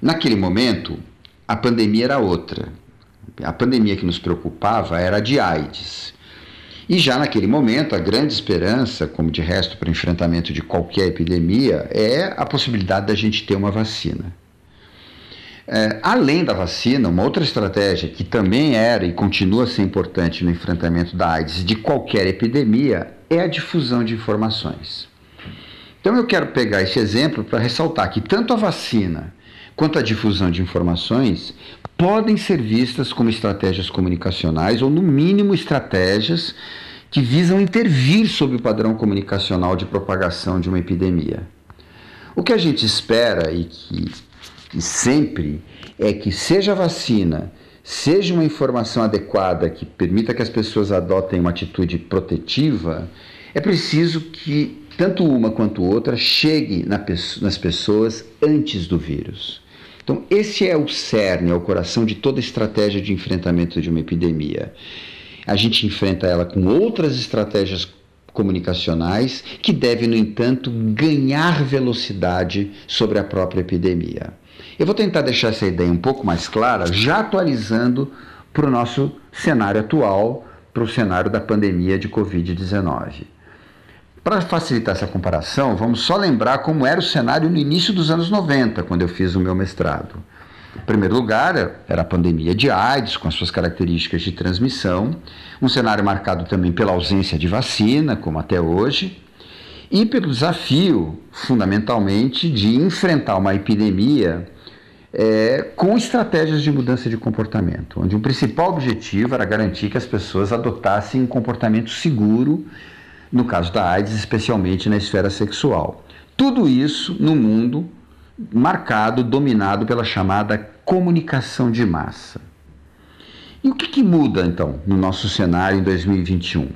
Speaker 13: Naquele momento, a pandemia era outra. A pandemia que nos preocupava era a de AIDS. E já naquele momento, a grande esperança, como de resto para o enfrentamento de qualquer epidemia, é a possibilidade da gente ter uma vacina. É, além da vacina, uma outra estratégia que também era e continua a ser importante no enfrentamento da AIDS de qualquer epidemia é a difusão de informações. Então eu quero pegar esse exemplo para ressaltar que tanto a vacina quanto à difusão de informações podem ser vistas como estratégias comunicacionais ou, no mínimo, estratégias que visam intervir sobre o padrão comunicacional de propagação de uma epidemia. O que a gente espera e que sempre é que seja vacina, seja uma informação adequada que permita que as pessoas adotem uma atitude protetiva, é preciso que tanto uma quanto outra chegue nas pessoas antes do vírus. Então, esse é o cerne, é o coração de toda estratégia de enfrentamento de uma epidemia. A gente enfrenta ela com outras estratégias comunicacionais que devem, no entanto, ganhar velocidade sobre a própria epidemia. Eu vou tentar deixar essa ideia um pouco mais clara, já atualizando para o nosso cenário atual, para o cenário da pandemia de Covid-19. Para facilitar essa comparação, vamos só lembrar como era o cenário no início dos anos 90, quando eu fiz o meu mestrado. Em primeiro lugar, era a pandemia de AIDS, com as suas características de transmissão, um cenário marcado também pela ausência de vacina, como até hoje, e pelo desafio, fundamentalmente, de enfrentar uma epidemia é, com estratégias de mudança de comportamento, onde o principal objetivo era garantir que as pessoas adotassem um comportamento seguro no caso da AIDS, especialmente na esfera sexual. Tudo isso no mundo marcado, dominado pela chamada comunicação de massa. E o que, que muda então no nosso cenário em 2021?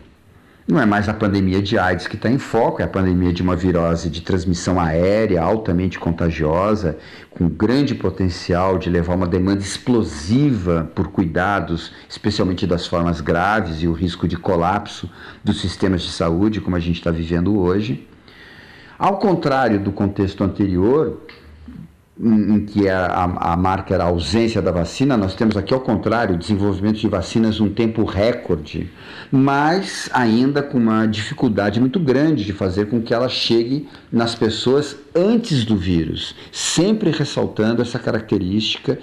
Speaker 13: Não é mais a pandemia de AIDS que está em foco, é a pandemia de uma virose de transmissão aérea altamente contagiosa, com grande potencial de levar uma demanda explosiva por cuidados, especialmente das formas graves e o risco de colapso dos sistemas de saúde, como a gente está vivendo hoje. Ao contrário do contexto anterior, em que a, a, a, marca era a ausência da vacina, nós temos aqui ao contrário, desenvolvimento de vacinas num tempo recorde, mas ainda com uma dificuldade muito grande de fazer com que ela chegue nas pessoas antes do vírus, sempre ressaltando essa característica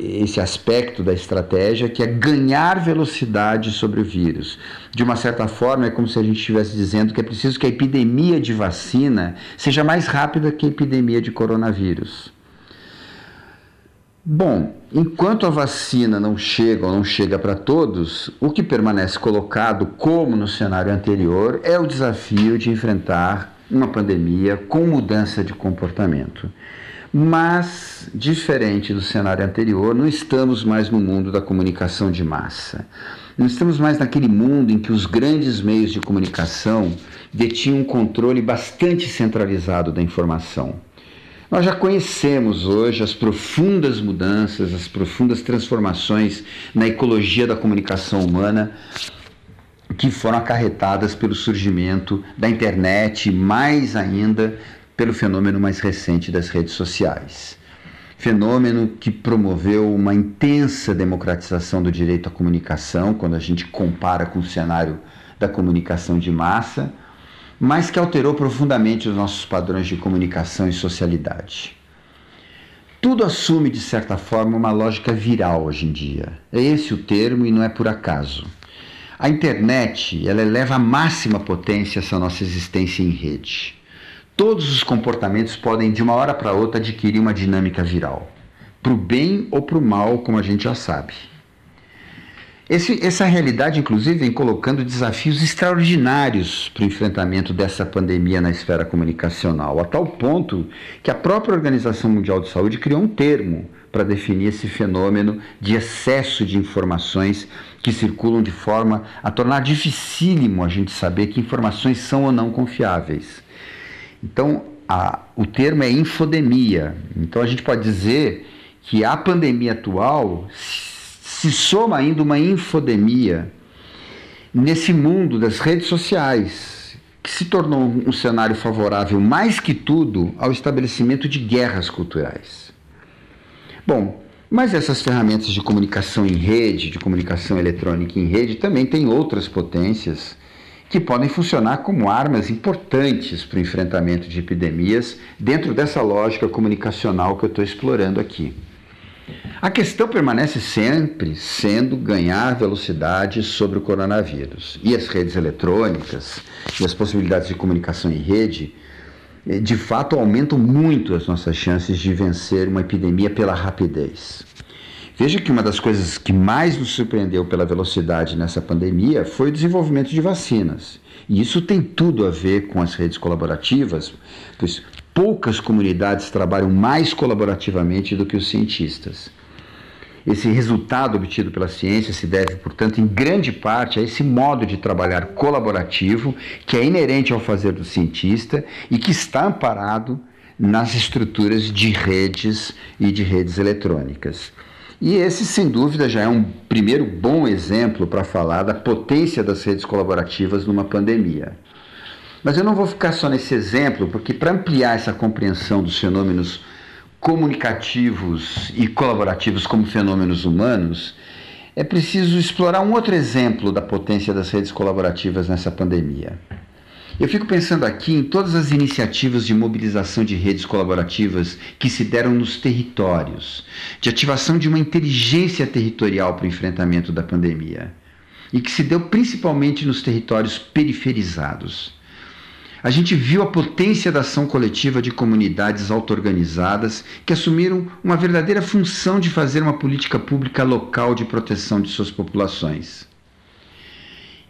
Speaker 13: esse aspecto da estratégia que é ganhar velocidade sobre o vírus. De uma certa forma, é como se a gente estivesse dizendo que é preciso que a epidemia de vacina seja mais rápida que a epidemia de coronavírus. Bom, enquanto a vacina não chega ou não chega para todos, o que permanece colocado, como no cenário anterior, é o desafio de enfrentar uma pandemia com mudança de comportamento. Mas, diferente do cenário anterior, não estamos mais no mundo da comunicação de massa. Não estamos mais naquele mundo em que os grandes meios de comunicação detinham um controle bastante centralizado da informação. Nós já conhecemos hoje as profundas mudanças, as profundas transformações na ecologia da comunicação humana que foram acarretadas pelo surgimento da internet, mais ainda pelo fenômeno mais recente das redes sociais. Fenômeno que promoveu uma intensa democratização do direito à comunicação, quando a gente compara com o cenário da comunicação de massa, mas que alterou profundamente os nossos padrões de comunicação e socialidade. Tudo assume, de certa forma, uma lógica viral hoje em dia. É esse o termo e não é por acaso. A internet ela eleva a máxima potência essa nossa existência em rede. Todos os comportamentos podem, de uma hora para outra, adquirir uma dinâmica viral, para o bem ou para o mal, como a gente já sabe. Esse, essa realidade, inclusive, vem colocando desafios extraordinários para o enfrentamento dessa pandemia na esfera comunicacional, a tal ponto que a própria Organização Mundial de Saúde criou um termo para definir esse fenômeno de excesso de informações que circulam de forma a tornar dificílimo a gente saber que informações são ou não confiáveis. Então, a, o termo é infodemia. Então, a gente pode dizer que a pandemia atual se soma ainda uma infodemia nesse mundo das redes sociais, que se tornou um cenário favorável, mais que tudo, ao estabelecimento de guerras culturais. Bom, mas essas ferramentas de comunicação em rede, de comunicação eletrônica em rede, também têm outras potências que podem funcionar como armas importantes para o enfrentamento de epidemias dentro dessa lógica comunicacional que eu estou explorando aqui. A questão permanece sempre sendo ganhar velocidade sobre o coronavírus. E as redes eletrônicas e as possibilidades de comunicação em rede, eh, de fato, aumentam muito as nossas chances de vencer uma epidemia pela rapidez. Veja que uma das coisas que mais nos surpreendeu pela velocidade nessa pandemia foi o desenvolvimento de vacinas. E isso tem tudo a ver com as redes colaborativas, pois poucas comunidades trabalham mais colaborativamente do que os cientistas. Esse resultado obtido pela ciência se deve, portanto, em grande parte a esse modo de trabalhar colaborativo que é inerente ao fazer do cientista e que está amparado nas estruturas de redes e de redes eletrônicas. E esse, sem dúvida, já é um primeiro bom exemplo para falar da potência das redes colaborativas numa pandemia. Mas eu não vou ficar só nesse exemplo, porque para ampliar essa compreensão dos fenômenos comunicativos e colaborativos como fenômenos humanos, é preciso explorar um outro exemplo da potência das redes colaborativas nessa pandemia. Eu fico pensando aqui em todas as iniciativas de mobilização de redes colaborativas que se deram nos territórios, de ativação de uma inteligência territorial para o enfrentamento da pandemia, e que se deu principalmente nos territórios periferizados a gente viu a potência da ação coletiva de comunidades auto-organizadas que assumiram uma verdadeira função de fazer uma política pública local de proteção de suas populações.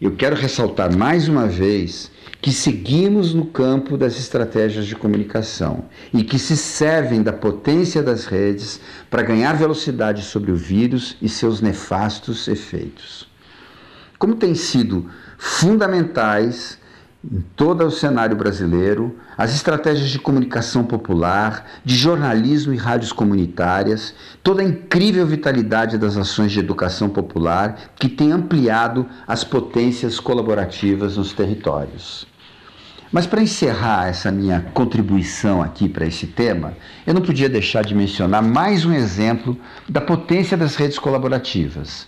Speaker 13: Eu quero ressaltar mais uma vez que seguimos no campo das estratégias de comunicação e que se servem da potência das redes para ganhar velocidade sobre o vírus e seus nefastos efeitos. Como têm sido fundamentais em todo o cenário brasileiro, as estratégias de comunicação popular, de jornalismo e rádios comunitárias, toda a incrível vitalidade das ações de educação popular que tem ampliado as potências colaborativas nos territórios. Mas para encerrar essa minha contribuição aqui para esse tema, eu não podia deixar de mencionar mais um exemplo da potência das redes colaborativas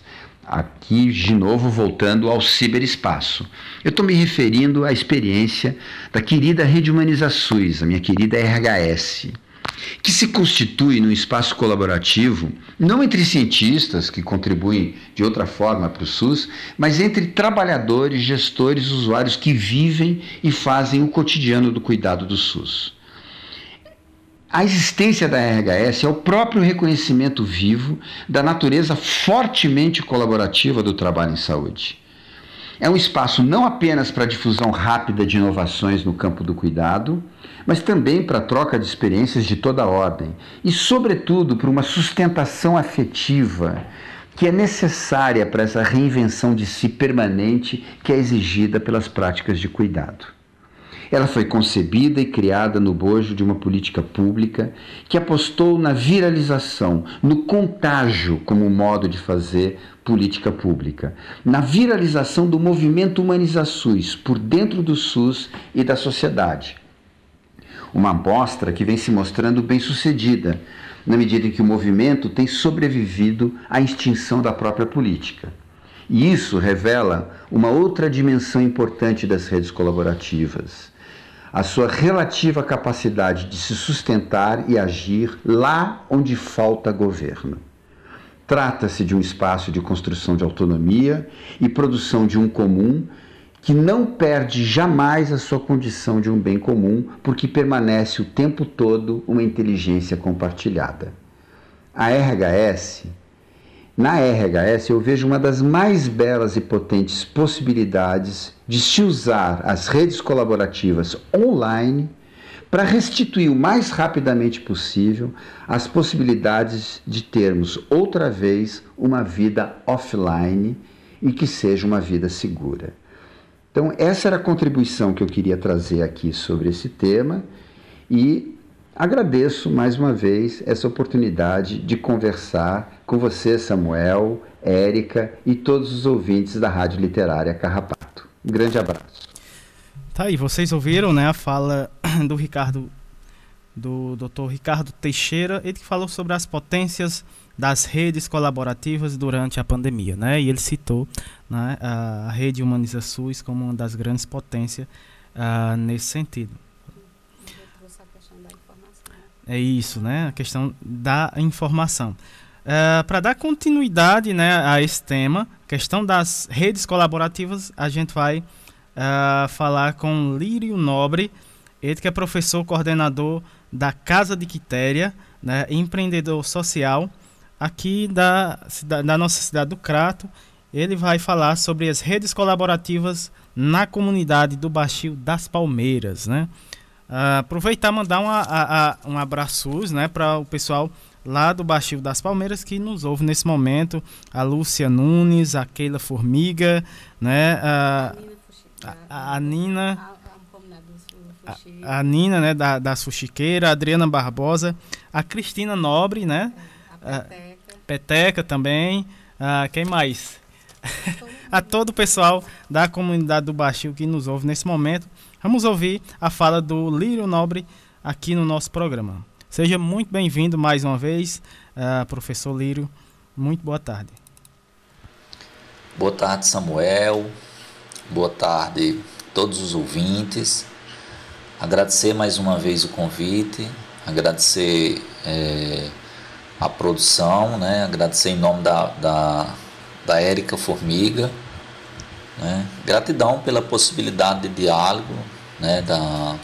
Speaker 13: aqui de novo voltando ao ciberespaço. Eu estou me referindo à experiência da querida Rede Humaniza SUS, a minha querida RHS, que se constitui num espaço colaborativo, não entre cientistas que contribuem de outra forma para o SUS, mas entre trabalhadores, gestores, usuários que vivem e fazem o cotidiano do cuidado do SUS. A existência da RHS é o próprio reconhecimento vivo da natureza fortemente colaborativa do trabalho em saúde. É um espaço não apenas para a difusão rápida de inovações no campo do cuidado, mas também para a troca de experiências de toda ordem e, sobretudo, para uma sustentação afetiva que é necessária para essa reinvenção de si permanente que é exigida pelas práticas de cuidado. Ela foi concebida e criada no bojo de uma política pública que apostou na viralização, no contágio como modo de fazer política pública, na viralização do movimento Humaniza SUS por dentro do SUS e da sociedade. Uma amostra que vem se mostrando bem-sucedida, na medida em que o movimento tem sobrevivido à extinção da própria política. E isso revela uma outra dimensão importante das redes colaborativas a sua relativa capacidade de se sustentar e agir lá onde falta governo. Trata-se de um espaço de construção de autonomia e produção de um comum que não perde jamais a sua condição de um bem comum, porque permanece o tempo todo uma inteligência compartilhada. A RHS, na RHS eu vejo uma das mais belas e potentes possibilidades de se usar as redes colaborativas online para restituir o mais rapidamente possível as possibilidades de termos outra vez uma vida offline e que seja uma vida segura. Então, essa era a contribuição que eu queria trazer aqui sobre esse tema e agradeço mais uma vez essa oportunidade de conversar com você, Samuel, Érica e todos os ouvintes da Rádio Literária Carrapato. Um grande abraço.
Speaker 8: Tá aí, vocês ouviram né, a fala do Ricardo, do Dr. Ricardo Teixeira, ele que falou sobre as potências das redes colaborativas durante a pandemia, né? E ele citou né, a rede Humaniza SUS como uma das grandes potências uh, nesse sentido. É isso, né? A questão da informação. Uh, Para dar continuidade né, a esse tema, questão das redes colaborativas, a gente vai uh, falar com Lírio Nobre, ele que é professor coordenador da Casa de Quitéria, né, empreendedor social aqui da, da nossa cidade do Crato. Ele vai falar sobre as redes colaborativas na comunidade do Baixio das Palmeiras, né? Uh, aproveitar mandar uma, a, a, um abraço né, para o pessoal lá do Baixio das Palmeiras que nos ouve nesse momento. A Lúcia Nunes, a Keila Formiga, né, a, a, a Nina. A, a, Nina, né, da, da Suxiqueira, a Adriana Barbosa, a Cristina Nobre, né? A Peteca. Peteca também. Ah, quem mais? a todo o pessoal da comunidade do Baixio que nos ouve nesse momento. Vamos ouvir a fala do Lírio Nobre aqui no nosso programa. Seja muito bem-vindo mais uma vez, uh, professor Lírio. Muito boa tarde.
Speaker 14: Boa tarde, Samuel. Boa tarde, todos os ouvintes. Agradecer mais uma vez o convite, agradecer. É, a produção, né? agradecer em nome da, da, da Érica Formiga. Né? Gratidão pela possibilidade de diálogo, né? da,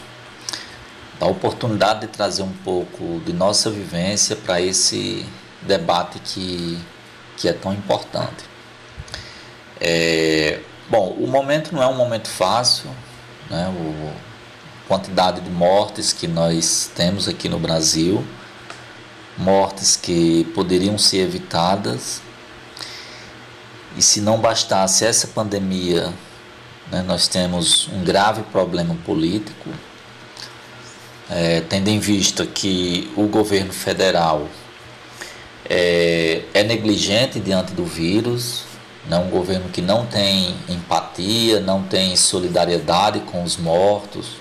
Speaker 14: da oportunidade de trazer um pouco de nossa vivência para esse debate que, que é tão importante. É, bom, o momento não é um momento fácil, né? o, a quantidade de mortes que nós temos aqui no Brasil mortes que poderiam ser evitadas. E se não bastasse essa pandemia, né, nós temos um grave problema político, é, tendo em vista que o governo federal é, é negligente diante do vírus, né, um governo que não tem empatia, não tem solidariedade com os mortos,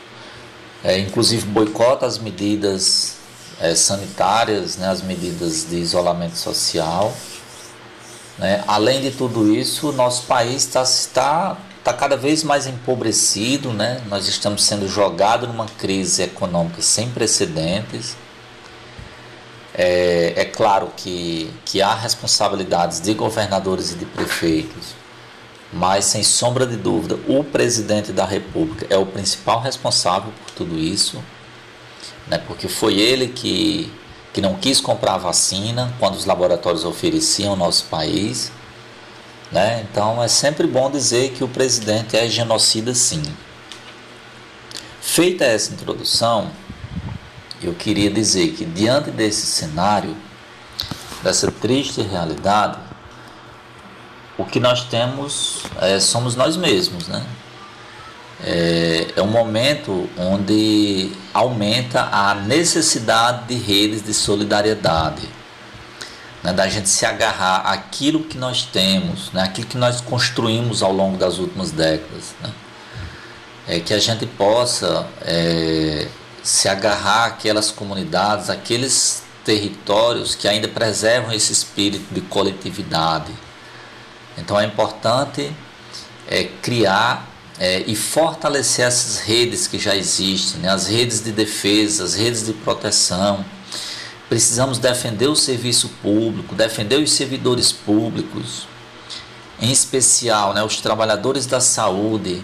Speaker 14: é, inclusive boicota as medidas é, sanitárias, né, as medidas de isolamento social. Né? Além de tudo isso, nosso país está tá, tá cada vez mais empobrecido, né? nós estamos sendo jogados numa crise econômica sem precedentes. É, é claro que, que há responsabilidades de governadores e de prefeitos, mas sem sombra de dúvida, o presidente da República é o principal responsável por tudo isso né, porque foi ele que, que não quis comprar a vacina quando os laboratórios ofereciam ao nosso país. Né? Então é sempre bom dizer que o presidente é genocida sim. Feita essa introdução, eu queria dizer que diante desse cenário, dessa triste realidade, o que nós temos é, somos nós mesmos, né? é, é um momento onde aumenta a necessidade de redes de solidariedade, né, da gente se agarrar àquilo que nós temos, né, aquilo que nós construímos ao longo das últimas décadas. Né, é que a gente possa é, se agarrar àquelas comunidades, àqueles territórios que ainda preservam esse espírito de coletividade. Então é importante é, criar é, e fortalecer essas redes que já existem, né? as redes de defesa, as redes de proteção. Precisamos defender o serviço público, defender os servidores públicos, em especial né, os trabalhadores da saúde,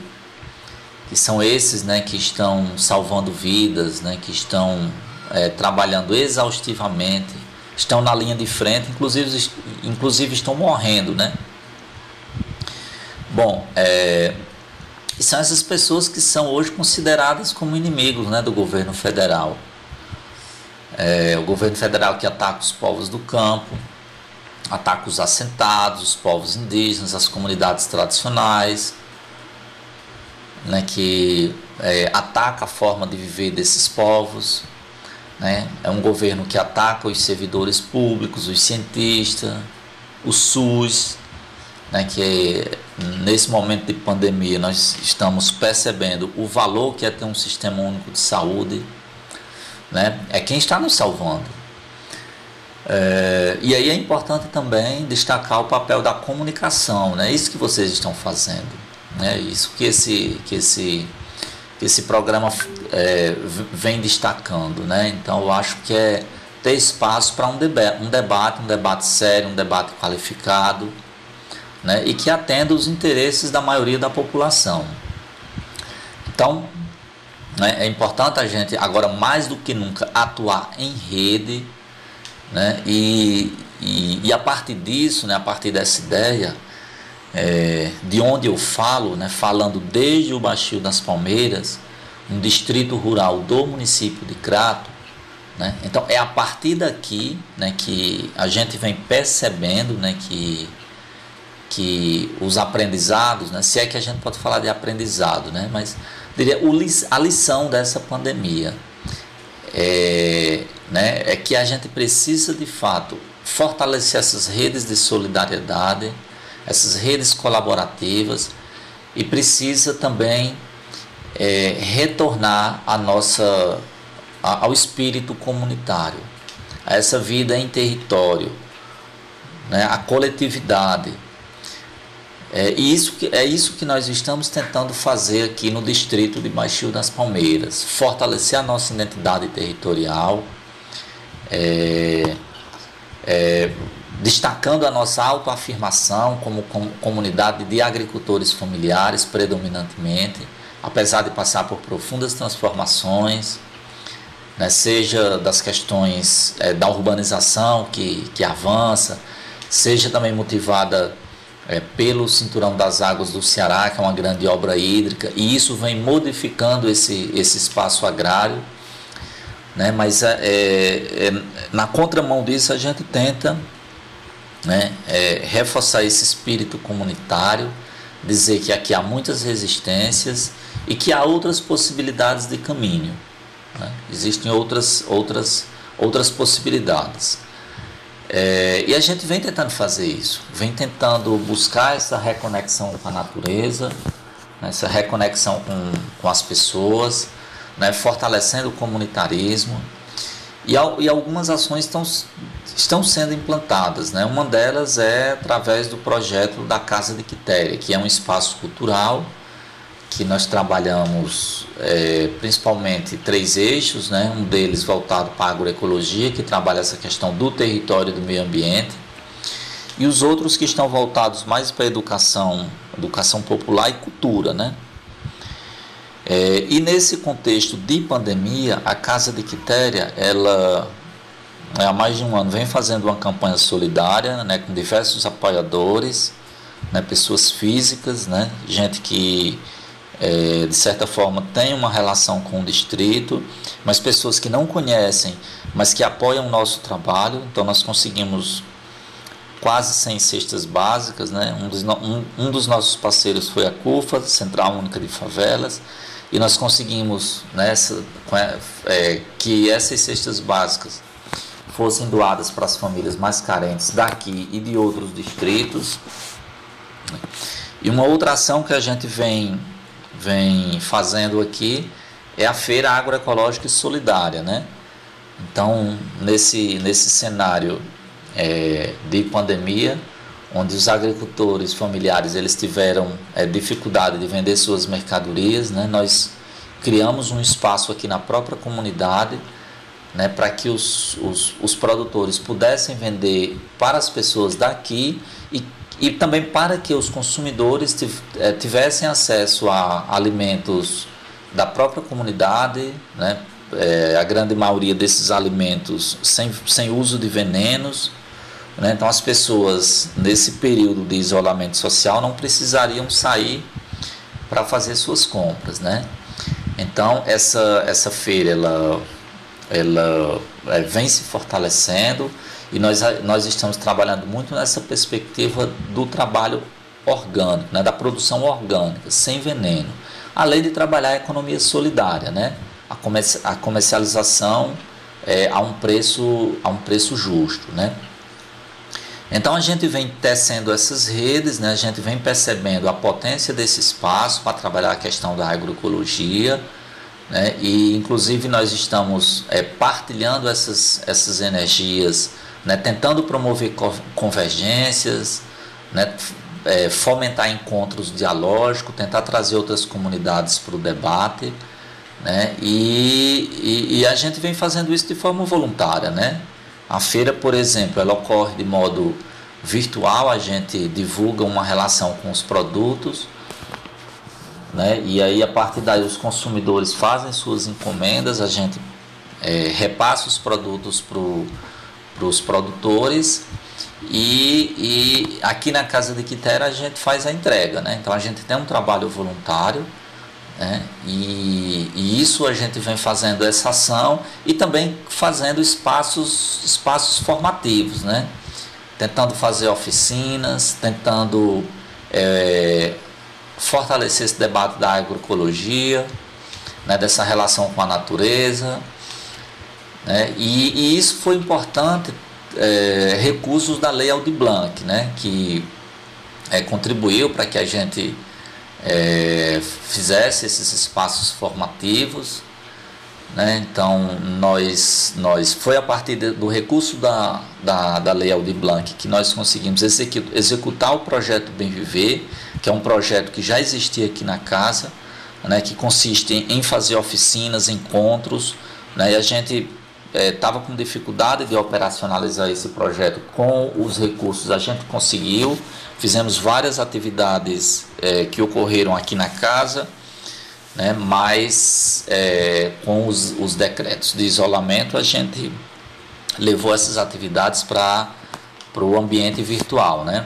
Speaker 14: que são esses né, que estão salvando vidas, né, que estão é, trabalhando exaustivamente, estão na linha de frente, inclusive, inclusive estão morrendo. Né? Bom, é, são essas pessoas que são hoje consideradas como inimigos né, do governo federal. É, o governo federal que ataca os povos do campo, ataca os assentados, os povos indígenas, as comunidades tradicionais, né, que é, ataca a forma de viver desses povos. Né? É um governo que ataca os servidores públicos, os cientistas, o SUS, né, que nesse momento de pandemia nós estamos percebendo o valor que é ter um sistema único de saúde. Né? É quem está nos salvando. É, e aí é importante também destacar o papel da comunicação, né? Isso que vocês estão fazendo, né? Isso que esse que esse que esse programa é, vem destacando, né? Então eu acho que é ter espaço para um, deba um debate, um debate sério, um debate qualificado, né? E que atenda os interesses da maioria da população. Então né, é importante a gente agora mais do que nunca atuar em rede né? E, e, e, a partir disso, né, a partir dessa ideia, é, de onde eu falo, né, falando desde o Baixio das Palmeiras, um distrito rural do município de Crato, né, então é a partir daqui né, que a gente vem percebendo né, que, que os aprendizados, né, se é que a gente pode falar de aprendizado, né, mas diria a lição dessa pandemia. É, né, é que a gente precisa de fato fortalecer essas redes de solidariedade, essas redes colaborativas e precisa também é, retornar a nossa, a, ao espírito comunitário, a essa vida em território, né, a coletividade é isso, que, é isso que nós estamos tentando fazer aqui no distrito de Baixio das Palmeiras, fortalecer a nossa identidade territorial, é, é, destacando a nossa autoafirmação como, comunidade de agricultores familiares, predominantemente, apesar de passar por profundas transformações, né, seja das questões é, da urbanização que, que avança, seja também motivada é, pelo Cinturão das Águas do Ceará, que é uma grande obra hídrica, e isso vem modificando esse, esse espaço agrário. Né? Mas é, é, é na contramão disso, a gente tenta né, é, reforçar esse espírito comunitário, dizer que aqui há muitas resistências e que há outras possibilidades de caminho. Né? Existem outras, outras, outras possibilidades. É, e a gente vem tentando fazer isso, vem tentando buscar essa reconexão com a natureza, né, essa reconexão com, com as pessoas, né, fortalecendo o comunitarismo. E, e algumas ações estão, estão sendo implantadas. Né? Uma delas é através do projeto da Casa de Quitéria, que é um espaço cultural que nós trabalhamos é, principalmente três eixos, né? um deles voltado para a agroecologia, que trabalha essa questão do território e do meio ambiente, e os outros que estão voltados mais para a educação, educação popular e cultura. Né? É, e nesse contexto de pandemia, a Casa de Quitéria, ela há mais de um ano vem fazendo uma campanha solidária né, com diversos apoiadores, né, pessoas físicas, né, gente que é, de certa forma tem uma relação com o distrito, mas pessoas que não conhecem, mas que apoiam o nosso trabalho. Então nós conseguimos quase 100 cestas básicas. Né? Um, dos, um, um dos nossos parceiros foi a CUFA, Central Única de Favelas, e nós conseguimos nessa, é, que essas cestas básicas fossem doadas para as famílias mais carentes daqui e de outros distritos. E uma outra ação que a gente vem vem fazendo aqui é a Feira Agroecológica e Solidária, né? Então, nesse, nesse cenário é, de pandemia, onde os agricultores familiares eles tiveram é, dificuldade de vender suas mercadorias, né? Nós criamos um espaço aqui na própria comunidade, né, para que os, os, os produtores pudessem vender para as pessoas daqui e e também para que os consumidores eh, tivessem acesso a alimentos da própria comunidade, né? É, a grande maioria desses alimentos sem, sem uso de venenos. Né? Então, as pessoas, nesse período de isolamento social, não precisariam sair para fazer suas compras. Né? Então, essa, essa feira ela, ela é, vem se fortalecendo e nós, nós estamos trabalhando muito nessa perspectiva do trabalho orgânico, né, da produção orgânica, sem veneno. Além de trabalhar a economia solidária, né, a, a comercialização é, a, um preço, a um preço justo. Né. Então a gente vem tecendo essas redes, né, a gente vem percebendo a potência desse espaço para trabalhar a questão da agroecologia, né, e inclusive nós estamos é, partilhando essas, essas energias né, tentando promover convergências, né, é, fomentar encontros dialógicos, tentar trazer outras comunidades para o debate. Né, e, e, e, a gente vem fazendo isso de forma voluntária. Né? A feira, por exemplo, ela ocorre de modo virtual, a gente divulga uma relação com os produtos. Né? E aí, a partir daí, os consumidores fazem suas encomendas, a gente é, repassa os produtos para o para os produtores e, e, aqui na Casa de Quitera a gente faz a entrega, né? Então a gente tem um trabalho voluntário né? e, e isso a gente vem fazendo essa ação e também fazendo espaços, espaços formativos, né? Tentando fazer oficinas, tentando é, fortalecer esse debate da agroecologia, né? dessa relação com a natureza, né? E, e, isso foi importante, é, recursos da Lei Aldir Blanc, né? que é, contribuiu para que a gente é, fizesse esses espaços formativos. Né? Então, nós, nós foi a partir de, do recurso da, da, da Lei Aldir Blanc que nós conseguimos executar o projeto Bem Viver, que é um projeto que já existia aqui na casa, né? que consiste em fazer oficinas, encontros, né? e a gente estava é, com dificuldade de operacionalizar esse projeto com os recursos, a gente conseguiu. Fizemos várias atividades é, que ocorreram aqui na casa, né, mas é, com os, os decretos de isolamento, a gente levou essas atividades para o ambiente virtual. Né?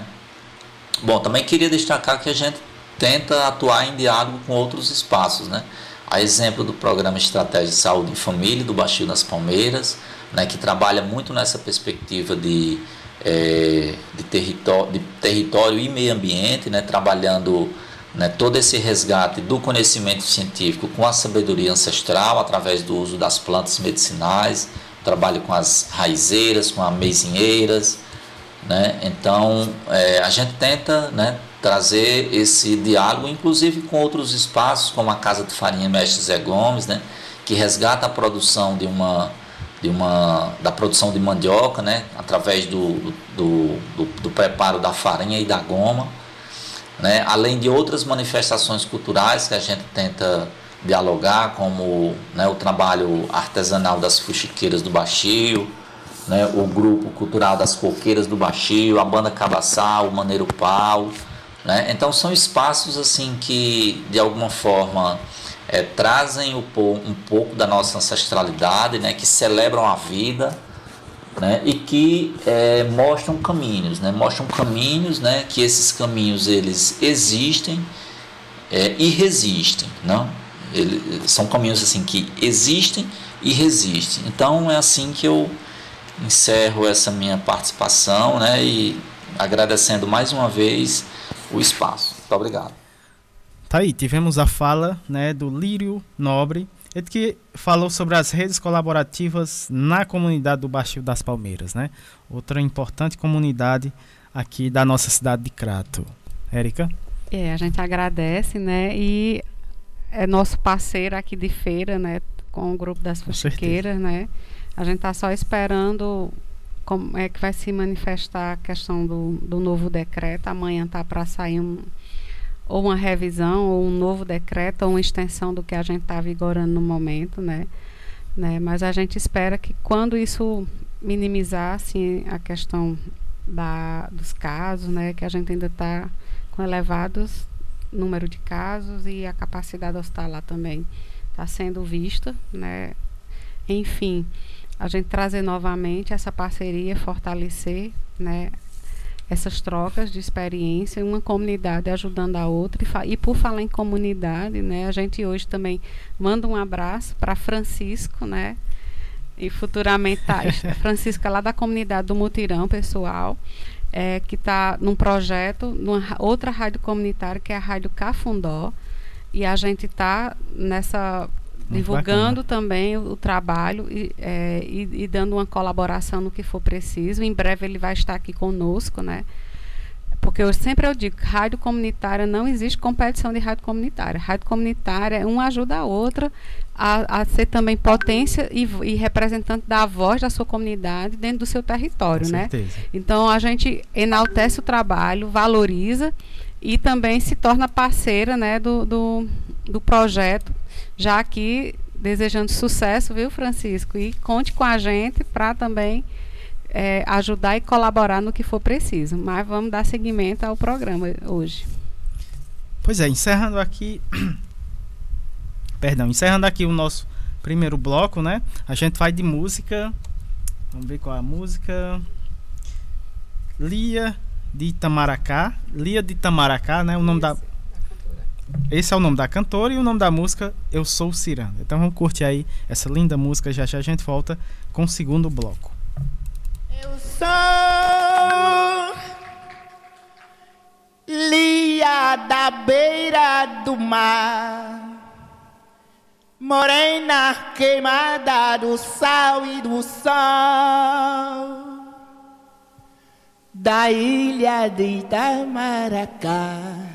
Speaker 14: Bom, também queria destacar que a gente tenta atuar em diálogo com outros espaços. Né? A exemplo do programa Estratégia de Saúde em Família do Baixio das Palmeiras, né, que trabalha muito nessa perspectiva de, é, de, território, de território e meio ambiente, né, trabalhando né, todo esse resgate do conhecimento científico com a sabedoria ancestral através do uso das plantas medicinais, trabalho com as raizeiras, com as mesinheiras. Né? Então, é, a gente tenta né, trazer esse diálogo, inclusive com outros espaços, como a Casa de Farinha Mestre Zé Gomes, né, que resgata a produção de uma, de uma, da produção de mandioca, né, através do, do, do, do preparo da farinha e da goma, né, além de outras manifestações culturais que a gente tenta dialogar, como né, o trabalho artesanal das fuxiqueiras do Baixio, né, o grupo cultural das coqueiras do Baixio, a banda Cabaçal, o Maneiro Pau, né? Então são espaços assim que de alguma forma é, trazem o, um pouco da nossa ancestralidade, né? que celebram a vida né? e que é, mostram caminhos, né? mostram caminhos né? que esses caminhos eles existem é, e resistem. Não? Eles, são caminhos assim que existem e resistem. Então é assim que eu encerro essa minha participação né? e agradecendo mais uma vez o espaço. Muito obrigado.
Speaker 8: Tá aí, tivemos a fala né, do Lírio Nobre, ele que falou sobre as redes colaborativas na comunidade do Baixio das Palmeiras, né? Outra importante comunidade aqui da nossa cidade de Crato. Érica?
Speaker 9: É, a gente agradece, né? E é nosso parceiro aqui de feira, né? Com o grupo das fuxiqueiras, né? A gente está só esperando como é que vai se manifestar a questão do, do novo decreto. Amanhã está para sair um, ou uma revisão, ou um novo decreto, ou uma extensão do que a gente está vigorando no momento, né? né? Mas a gente espera que quando isso minimizar assim, a questão da, dos casos, né? Que a gente ainda está com elevados número de casos e a capacidade hospitalar também está sendo vista, né? Enfim, a gente trazer novamente essa parceria, fortalecer, né? Essas trocas de experiência, uma comunidade ajudando a outra. E, e por falar em comunidade, né? A gente hoje também manda um abraço para Francisco, né? E futuramente tá, Francisco é lá da comunidade do Mutirão, pessoal é, que está num projeto, numa outra rádio comunitária, que é a Rádio Cafundó. E a gente está nessa Muito divulgando bacana. também o, o trabalho e, é, e, e, dando uma colaboração no que for preciso. Em breve ele vai estar aqui conosco, né? Porque eu sempre eu digo, rádio comunitária não existe competição de rádio comunitária. Rádio comunitária, uma ajuda a outra a, a ser também potência e, e, representante da voz da sua comunidade dentro do seu território, Com né? Certeza. Então a gente enaltece o trabalho, valoriza e também se torna parceira, né, do, do, do projeto, já aqui desejando sucesso, viu, Francisco? E conte com a gente para também é, ajudar e colaborar no que for preciso. Mas vamos dar seguimento ao programa hoje.
Speaker 8: Pois é, encerrando aqui Perdão, encerrando aqui o nosso primeiro bloco, né? A gente vai de música. Vamos ver qual é a música. Lia de Itamaracá. Lia de Itamaracá, né? O nome da. Esse é o nome da cantora e o nome da música Eu Sou Ciranda. Então vamos curtir aí essa linda música. Já já a gente volta com o segundo bloco.
Speaker 15: Eu sou Lia da beira do mar morena queimada do sal e do sol, da ilha de Itamaracá.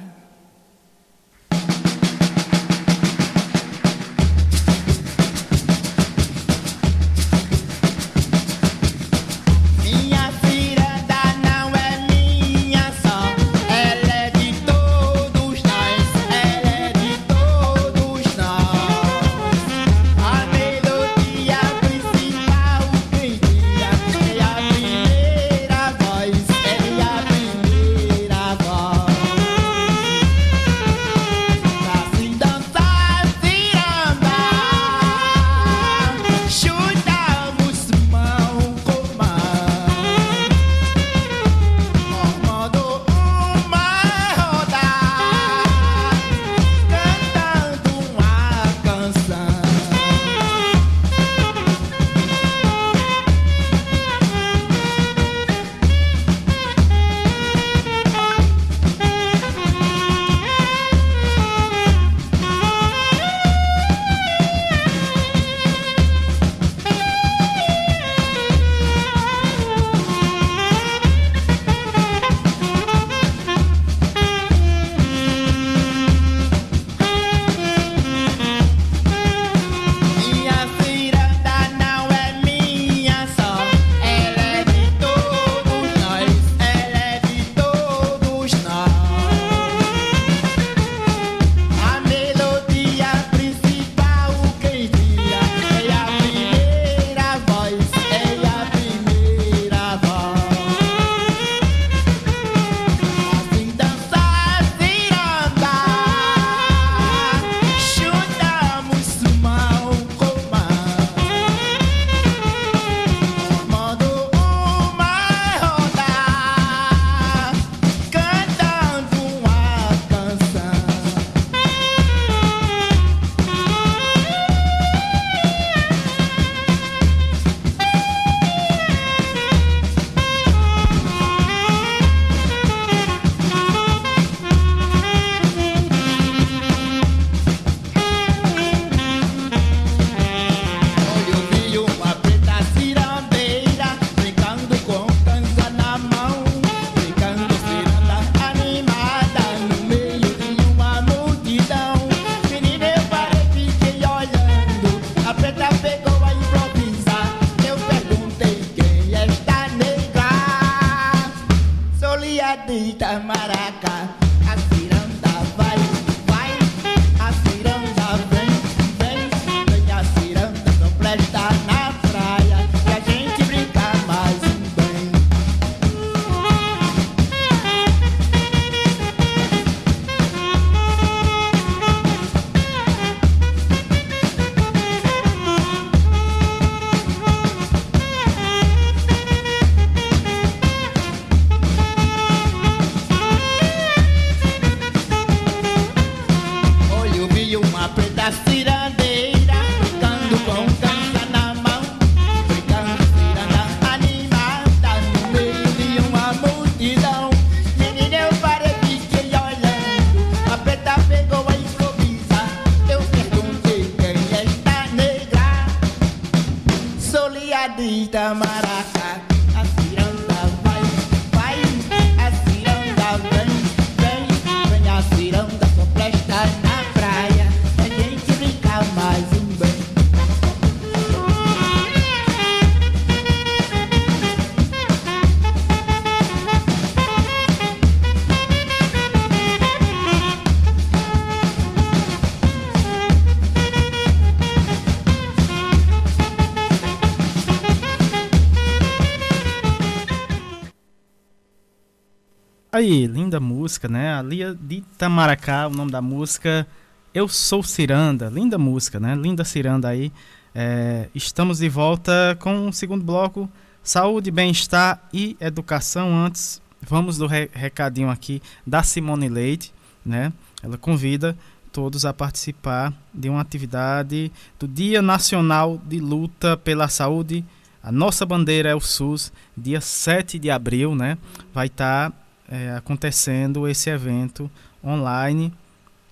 Speaker 8: Aí, linda música, né? A Lia de Itamaracá, o nome da música. Eu sou Ciranda, linda música, né? Linda Ciranda aí. É, estamos de volta com o segundo bloco, saúde, bem-estar e educação. Antes, vamos do re- recadinho aqui da Simone Leite, né? Ela convida todos a participar de uma atividade do Dia Nacional de Luta pela Saúde. A nossa bandeira é o SUS, dia 7 de abril, né? Vai estar é, acontecendo esse evento online.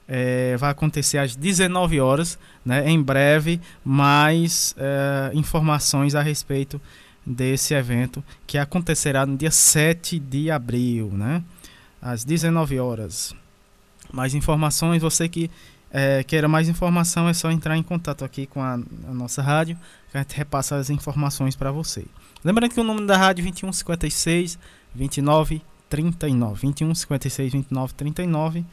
Speaker 8: É, vai acontecer às 19 horas, né? Em breve, mais é, informações a respeito desse evento que acontecerá no dia 7 de abril, né? Às 19 horas. Mais informações, você que é, queira mais informação, é só entrar em contato aqui com a, a nossa rádio, que a gente repassa as informações para você. Lembrando que o número da rádio é 2156 29 39. 2156 29 39.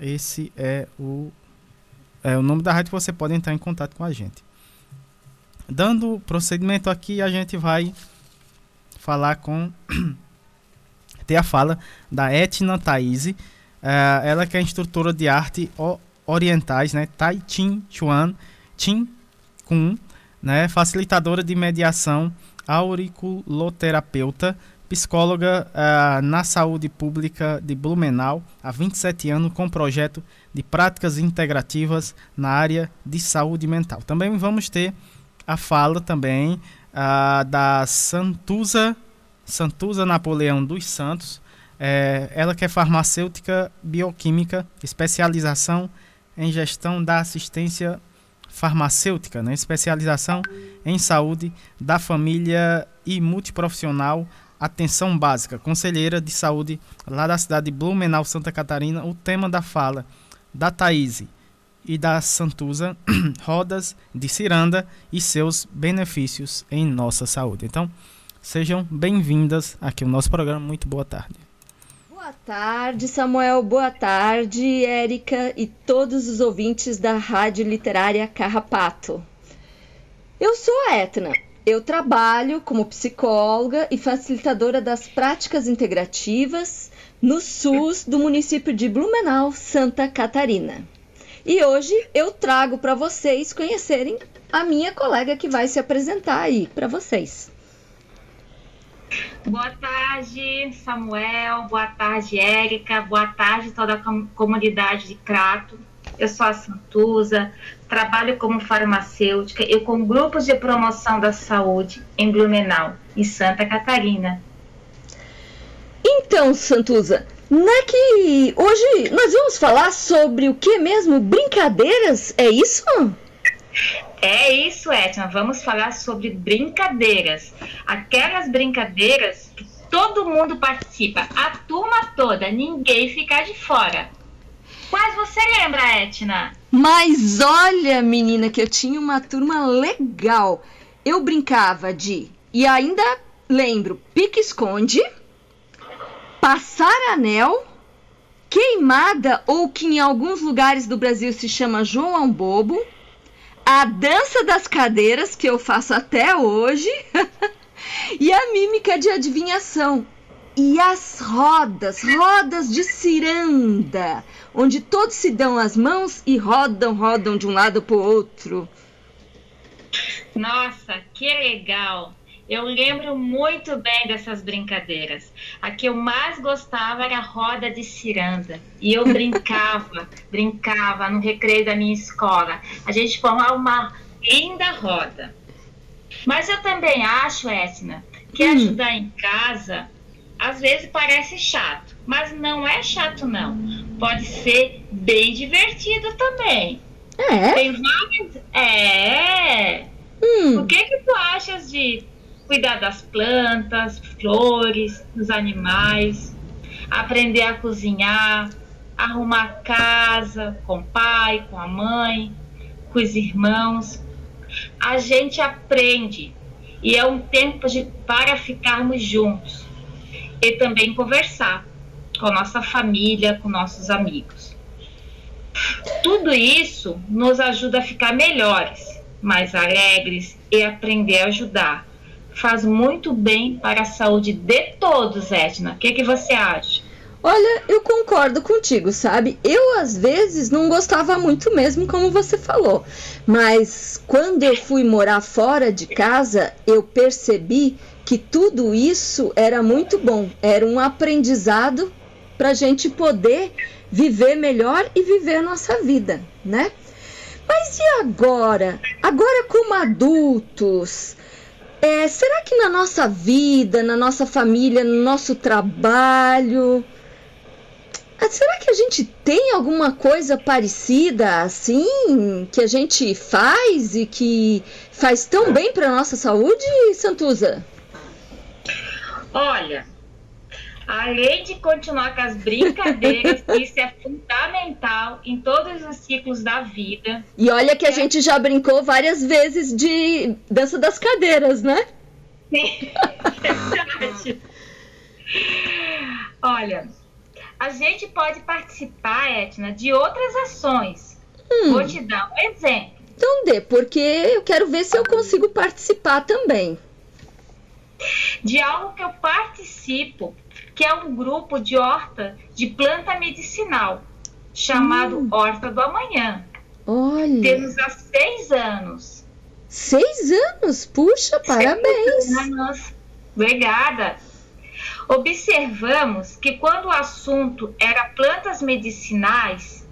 Speaker 8: Esse é o, é o nome da rádio que você pode entrar em contato com a gente. Dando procedimento aqui, a gente vai falar com. ter a fala da Etna Thaís. eh, ela que é instrutora de arte orientais, né? Tai Chin Chuan Chin Kun, né? Facilitadora de mediação, auriculoterapeuta, psicóloga ah, na saúde pública de Blumenau há 27 anos com projeto de práticas integrativas na área de saúde mental. Também vamos ter a fala também ah, da Santuza Santuza Napoleão dos Santos, é, ela que é farmacêutica bioquímica, especialização em gestão da assistência farmacêutica, né? especialização em saúde da família e multiprofissional, atenção básica, conselheira de saúde lá da cidade de Blumenau, Santa Catarina. O tema da fala da Thaís e da Santuza, rodas de ciranda e seus benefícios em nossa saúde. Então, sejam bem-vindas aqui ao nosso programa. Muito boa tarde.
Speaker 16: Boa tarde, Samuel. Boa tarde, Érica e todos os ouvintes da Rádio Literária Carrapato. Eu sou a Etna. Eu trabalho como psicóloga e facilitadora das práticas integrativas no SUS do município de Blumenau, Santa Catarina. E hoje eu trago para vocês conhecerem a minha colega que vai se apresentar aí para vocês.
Speaker 17: Boa tarde, Samuel. Boa tarde, Érica. Boa tarde, toda a com- comunidade de Crato. Eu sou a Santuza, trabalho como farmacêutica e com grupos de promoção da saúde em Blumenau, em Santa Catarina.
Speaker 16: Então, Santuza, não é que hoje nós vamos falar sobre o que mesmo? Brincadeiras? É isso?
Speaker 17: É isso, Etna. Vamos falar sobre brincadeiras. Aquelas brincadeiras que todo mundo participa, a turma toda, ninguém fica de fora. Quais você lembra, Etna?
Speaker 16: Mas olha, menina, que eu tinha uma turma legal. Eu brincava de, e ainda lembro, pique-esconde, passar anel, queimada ou que em alguns lugares do Brasil se chama João Bobo, a dança das cadeiras que eu faço até hoje e a mímica de adivinhação. E as rodas, rodas de ciranda, onde todos se dão as mãos e rodam, rodam de um lado para o outro.
Speaker 17: Nossa, que legal! Eu lembro muito bem dessas brincadeiras. A que eu mais gostava era a roda de ciranda. E eu brincava, brincava no recreio da minha escola. A gente formava uma linda roda. Mas eu também acho, Esna, que hum. ajudar em casa às vezes parece chato. Mas não é chato, não. Pode ser bem divertido também.
Speaker 16: É?
Speaker 17: Tem várias. É.
Speaker 16: Hum.
Speaker 17: O que que tu achas de cuidar das plantas, flores, dos animais, aprender a cozinhar, arrumar casa com o pai, com a mãe, com os irmãos. A gente aprende e é um tempo de, para ficarmos juntos e também conversar com a nossa família, com nossos amigos. Tudo isso nos ajuda a ficar melhores, mais alegres e aprender a ajudar faz muito bem para a saúde de todos, Edna. O que, que você acha?
Speaker 16: Olha, eu concordo contigo, sabe? Eu às vezes não gostava muito mesmo, como você falou. Mas quando eu fui morar fora de casa, eu percebi que tudo isso era muito bom. Era um aprendizado para a gente poder viver melhor e viver a nossa vida, né? Mas e agora? Agora, como adultos, é, será que na nossa vida, na nossa família, no nosso trabalho, ah, será que a gente tem alguma coisa parecida assim que a gente faz e que faz tão bem para nossa saúde, Santuza?
Speaker 17: Olha, além de continuar com as brincadeiras, isso é fundamental em todos os ciclos da vida.
Speaker 16: E olha que a é. gente já brincou várias vezes de dança das cadeiras, né?
Speaker 17: Sim, verdade. Olha, a gente pode participar, Etna, de outras ações. Hum. Vou te dar um exemplo.
Speaker 16: Então dê, porque eu quero ver se eu consigo participar também.
Speaker 17: De algo que eu participo que é um grupo de horta de planta medicinal, chamado hum. Horta do Amanhã.
Speaker 16: Olha.
Speaker 17: Temos há seis anos.
Speaker 16: Seis anos? Puxa, parabéns.
Speaker 17: Anos. Obrigada. Observamos que quando o assunto era plantas medicinais,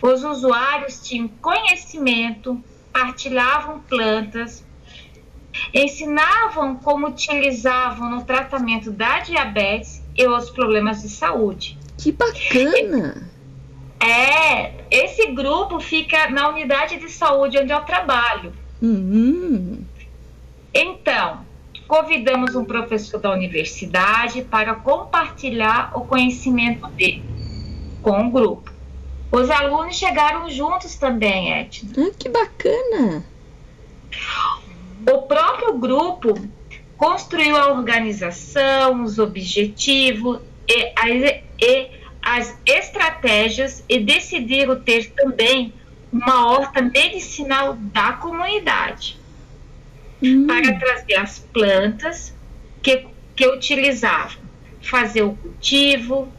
Speaker 17: os usuários tinham conhecimento, partilhavam plantas, ensinavam como utilizavam no tratamento da diabetes e os problemas de saúde.
Speaker 16: Que bacana!
Speaker 17: É, esse grupo fica na unidade de saúde onde eu trabalho.
Speaker 16: Uhum.
Speaker 17: Então, convidamos um professor da universidade para compartilhar o conhecimento dele com o grupo. Os alunos chegaram juntos também, Edna.
Speaker 16: Ah, que bacana!
Speaker 17: O próprio grupo construiu a organização, os objetivos e as, e as estratégias e decidiram ter também uma horta medicinal da comunidade hum. para trazer as plantas que, que utilizavam, fazer o cultivo,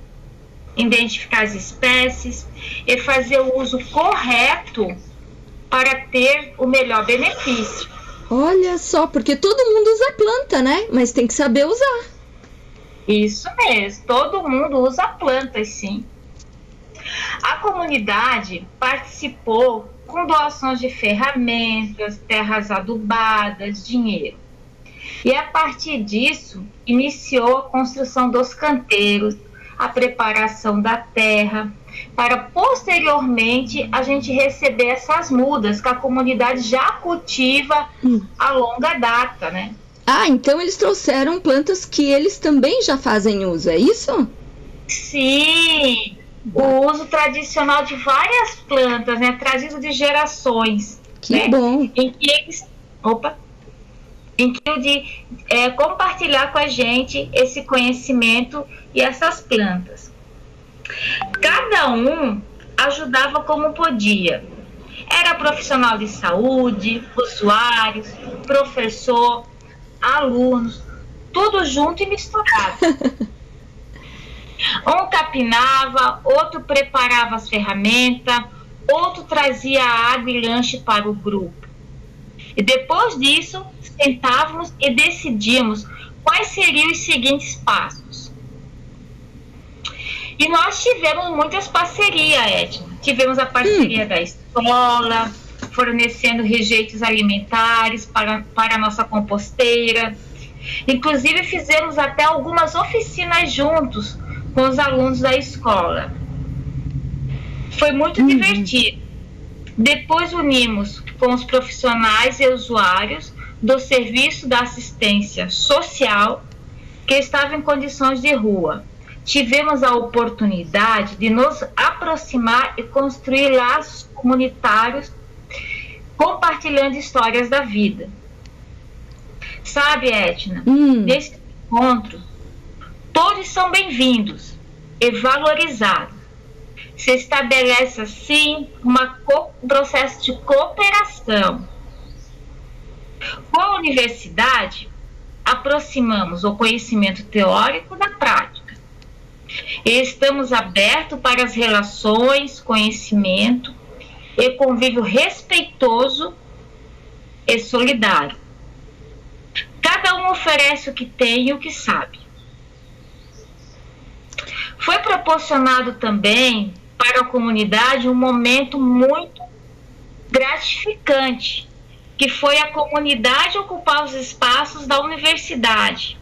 Speaker 17: identificar as espécies e fazer o uso correto para ter o melhor benefício.
Speaker 16: Olha só, porque todo mundo usa planta, né? Mas tem que saber usar.
Speaker 17: Isso mesmo, todo mundo usa plantas, sim. A comunidade participou com doações de ferramentas, terras adubadas, dinheiro. E a partir disso, iniciou a construção dos canteiros, a preparação da terra, para posteriormente a gente receber essas mudas que a comunidade já cultiva hum. a longa data, né?
Speaker 16: Ah, então eles trouxeram plantas que eles também já fazem uso, é isso?
Speaker 17: Sim, o uso tradicional de várias plantas, né? Trazido de gerações.
Speaker 16: Que
Speaker 17: né?
Speaker 16: bom.
Speaker 17: Em que eles. Opa! intuito de é, compartilhar com a gente esse conhecimento e essas plantas. Cada um ajudava como podia. Era profissional de saúde, usuários, professor, alunos, tudo junto e misturado. Um capinava, outro preparava as ferramentas, outro trazia água e lanche para o grupo. E depois disso, sentávamos e decidíamos quais seriam os seguintes passos. E nós tivemos muitas parcerias, Edna. Tivemos a parceria hum. da escola, fornecendo rejeitos alimentares para, para a nossa composteira. Inclusive, fizemos até algumas oficinas juntos com os alunos da escola. Foi muito uhum. divertido. Depois unimos com os profissionais e usuários do Serviço da Assistência Social que estavam em condições de rua. Tivemos a oportunidade de nos aproximar e construir laços comunitários compartilhando histórias da vida. Sabe, Etna, hum. nesse encontro, todos são bem-vindos e valorizados se estabelece assim uma, um processo de cooperação. Com a universidade, aproximamos o conhecimento teórico da prática. Estamos abertos para as relações, conhecimento e convívio respeitoso e solidário. Cada um oferece o que tem e o que sabe. Foi proporcionado também para a comunidade um momento muito gratificante, que foi a comunidade ocupar os espaços da universidade.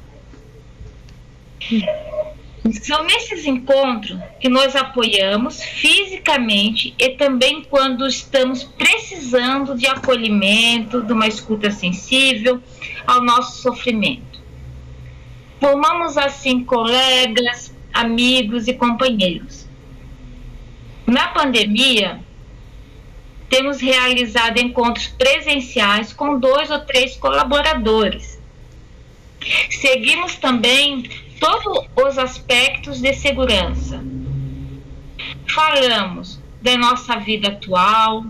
Speaker 17: São nesses encontros que nós apoiamos fisicamente e também quando estamos precisando de acolhimento, de uma escuta sensível ao nosso sofrimento. Formamos assim colegas, amigos e companheiros na pandemia, temos realizado encontros presenciais com dois ou três colaboradores. Seguimos também todos os aspectos de segurança. Falamos da nossa vida atual,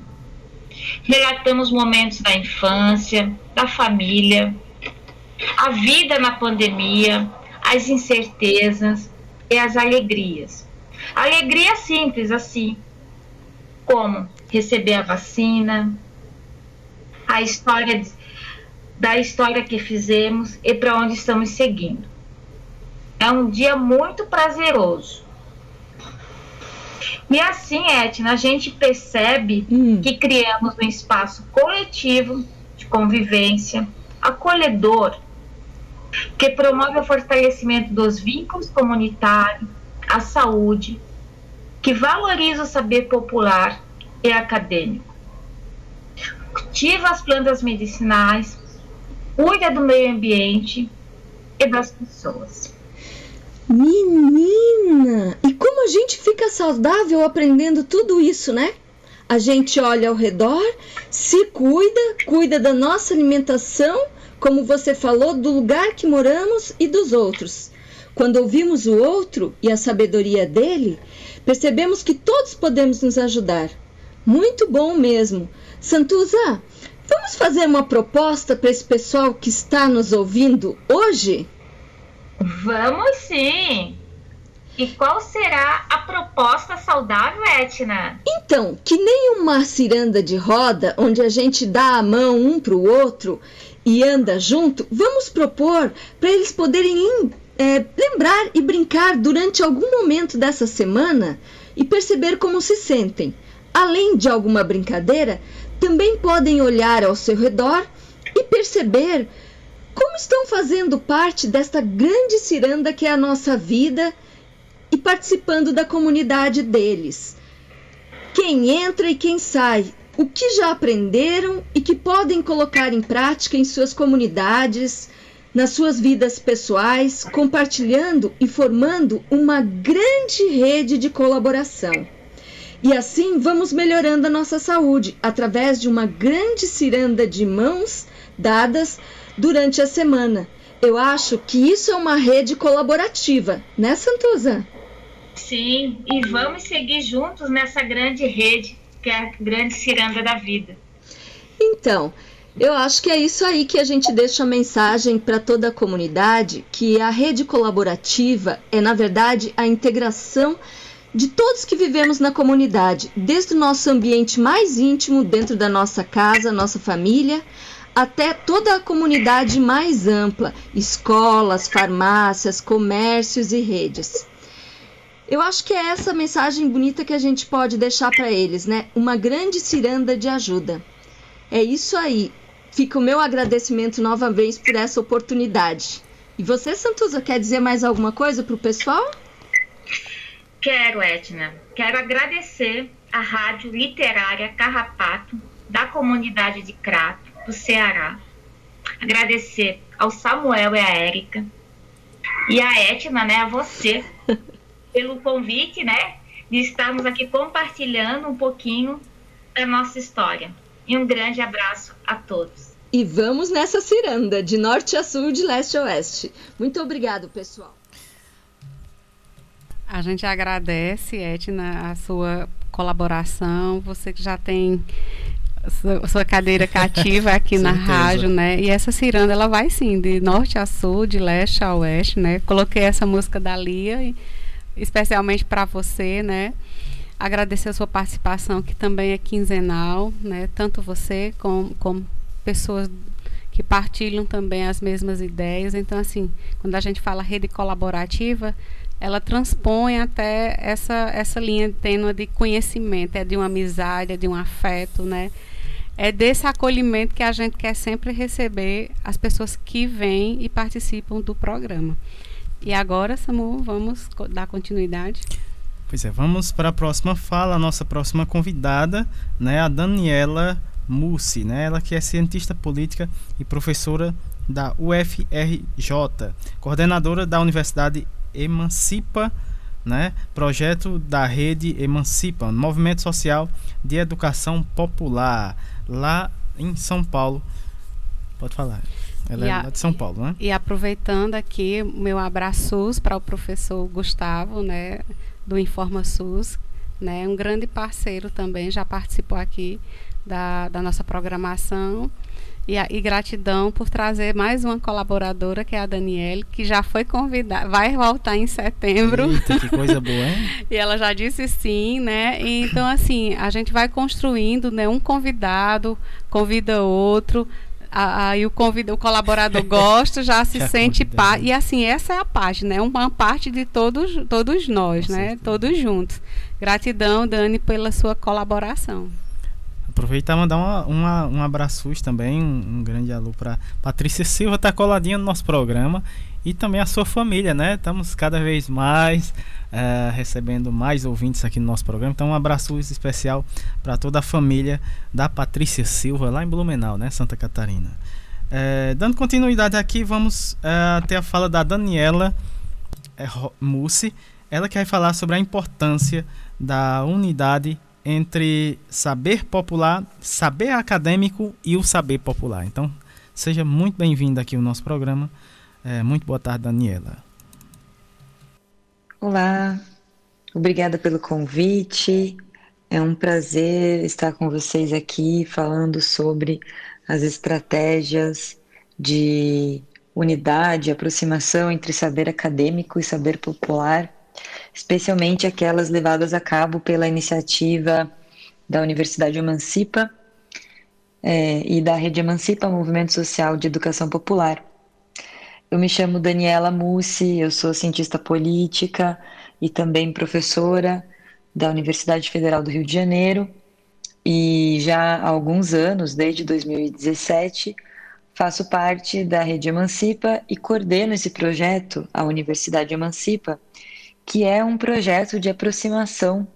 Speaker 17: relatamos momentos da infância, da família, a vida na pandemia, as incertezas e as alegrias. Alegria simples, assim, como receber a vacina, a história da história que fizemos e para onde estamos seguindo. É um dia muito prazeroso. E assim, Etna, a gente percebe hum. que criamos um espaço coletivo de convivência, acolhedor, que promove o fortalecimento dos vínculos comunitários, a saúde, que valoriza o saber popular e acadêmico, cultiva as plantas medicinais, cuida do meio ambiente e das pessoas.
Speaker 16: Menina, e como a gente fica saudável aprendendo tudo isso, né? A gente olha ao redor, se cuida, cuida da nossa alimentação, como você falou, do lugar que moramos e dos outros. Quando ouvimos o outro e a sabedoria dele, percebemos que todos podemos nos ajudar. Muito bom mesmo. Santuza, vamos fazer uma proposta para esse pessoal que está nos ouvindo hoje?
Speaker 17: Vamos sim! E qual será a proposta saudável, Etna?
Speaker 16: Então, que nem uma ciranda de roda onde a gente dá a mão um para o outro e anda junto, vamos propor para eles poderem é, lembrar e brincar durante algum momento dessa semana e perceber como se sentem. Além de alguma brincadeira, também podem olhar ao seu redor e perceber como estão fazendo parte desta grande ciranda que é a nossa vida e participando da comunidade deles. Quem entra e quem sai, o que já aprenderam e que podem colocar em prática em suas comunidades, nas suas vidas pessoais, compartilhando e formando uma grande rede de colaboração. E assim vamos melhorando a nossa saúde através de uma grande ciranda de mãos dadas durante a semana. Eu acho que isso é uma rede colaborativa, né, Santuza?
Speaker 17: Sim, e vamos seguir juntos nessa grande rede que é a grande ciranda da vida.
Speaker 16: Então, eu acho que é isso aí que a gente deixa a mensagem para toda a comunidade, que a rede colaborativa é, na verdade, a integração de todos que vivemos na comunidade, desde o nosso ambiente mais íntimo, dentro da nossa casa, nossa família, até toda a comunidade mais ampla, escolas, farmácias, comércios e redes. Eu acho que é essa mensagem bonita que a gente pode deixar para eles, né? Uma grande ciranda de ajuda. É isso aí. Fica o meu agradecimento nova vez por essa oportunidade. E você, Santuza, quer dizer mais alguma coisa para o pessoal?
Speaker 17: Quero, Edna. Quero agradecer à Rádio Literária Carrapato, da comunidade de Crato, do Ceará. Agradecer ao Samuel e à Érica. E a Etna, né, a você, pelo convite, né, de estarmos aqui compartilhando um pouquinho da nossa história. E um grande abraço a todos.
Speaker 16: E vamos nessa ciranda, de norte a sul, de leste a oeste. Muito obrigado, pessoal.
Speaker 9: A gente agradece, Etna, a sua colaboração. Você que já tem sua, sua cadeira cativa aqui na rádio, né? E essa ciranda, ela vai sim, de norte a sul, de leste a oeste, né? Coloquei essa música da Lia, especialmente para você, né? agradecer a sua participação, que também é quinzenal, né? Tanto você como, como pessoas que partilham também as mesmas ideias. Então, assim, quando a gente fala rede colaborativa, ela transpõe até essa, essa linha tênue de conhecimento, é de uma amizade, é de um afeto, né? É desse acolhimento que a gente quer sempre receber as pessoas que vêm e participam do programa. E agora, Samu, vamos dar continuidade.
Speaker 8: Pois é, vamos para a próxima fala, a nossa próxima convidada, né, a Daniela Mussi, né, ela que é cientista política e professora da UFRJ, coordenadora da Universidade Emancipa, né, projeto da rede Emancipa, movimento social de educação popular, lá em São Paulo. Pode falar. Ela e é a, de São Paulo, né?
Speaker 9: E aproveitando aqui, meu abraço para o professor Gustavo, né? do Informa SUS, né? Um grande parceiro também, já participou aqui da, da nossa programação. E, a, e, gratidão por trazer mais uma colaboradora, que é a Daniele, que já foi convidada, vai voltar em setembro.
Speaker 8: Eita, que coisa boa, hein?
Speaker 9: e ela já disse sim, né? E, então, assim, a gente vai construindo, né? Um convidado convida outro, aí o convida, o colaborador gosta, já se já sente parte. E assim, essa é a parte, né? Uma parte de todos, todos nós, Com né? Certeza. Todos juntos. Gratidão, Dani, pela sua colaboração.
Speaker 8: Aproveitar e mandar uma, uma, um abraço também, um, um grande alô para Patrícia Silva, tá coladinha no nosso programa e também a sua família, né? Estamos cada vez mais uh, recebendo mais ouvintes aqui no nosso programa. Então, um abraço especial para toda a família da Patrícia Silva, lá em Blumenau, né? Santa Catarina. Uh, dando continuidade aqui, vamos uh, ter a fala da Daniela Mussi. Ela que vai falar sobre a importância da unidade entre saber popular, saber acadêmico e o saber popular. Então, seja muito bem-vindo aqui ao nosso programa. É, muito boa tarde, Daniela.
Speaker 18: Olá, obrigada pelo convite. É um prazer estar com vocês aqui falando sobre as estratégias de unidade, aproximação entre saber acadêmico e saber popular especialmente aquelas levadas a cabo pela iniciativa da Universidade Emancipa é, e da Rede Emancipa, Movimento Social de Educação Popular. Eu me chamo Daniela Mussi, eu sou cientista política e também professora da Universidade Federal do Rio de Janeiro e já há alguns anos, desde 2017, faço parte da Rede Emancipa e coordeno esse projeto, a Universidade Emancipa, que é um projeto de aproximação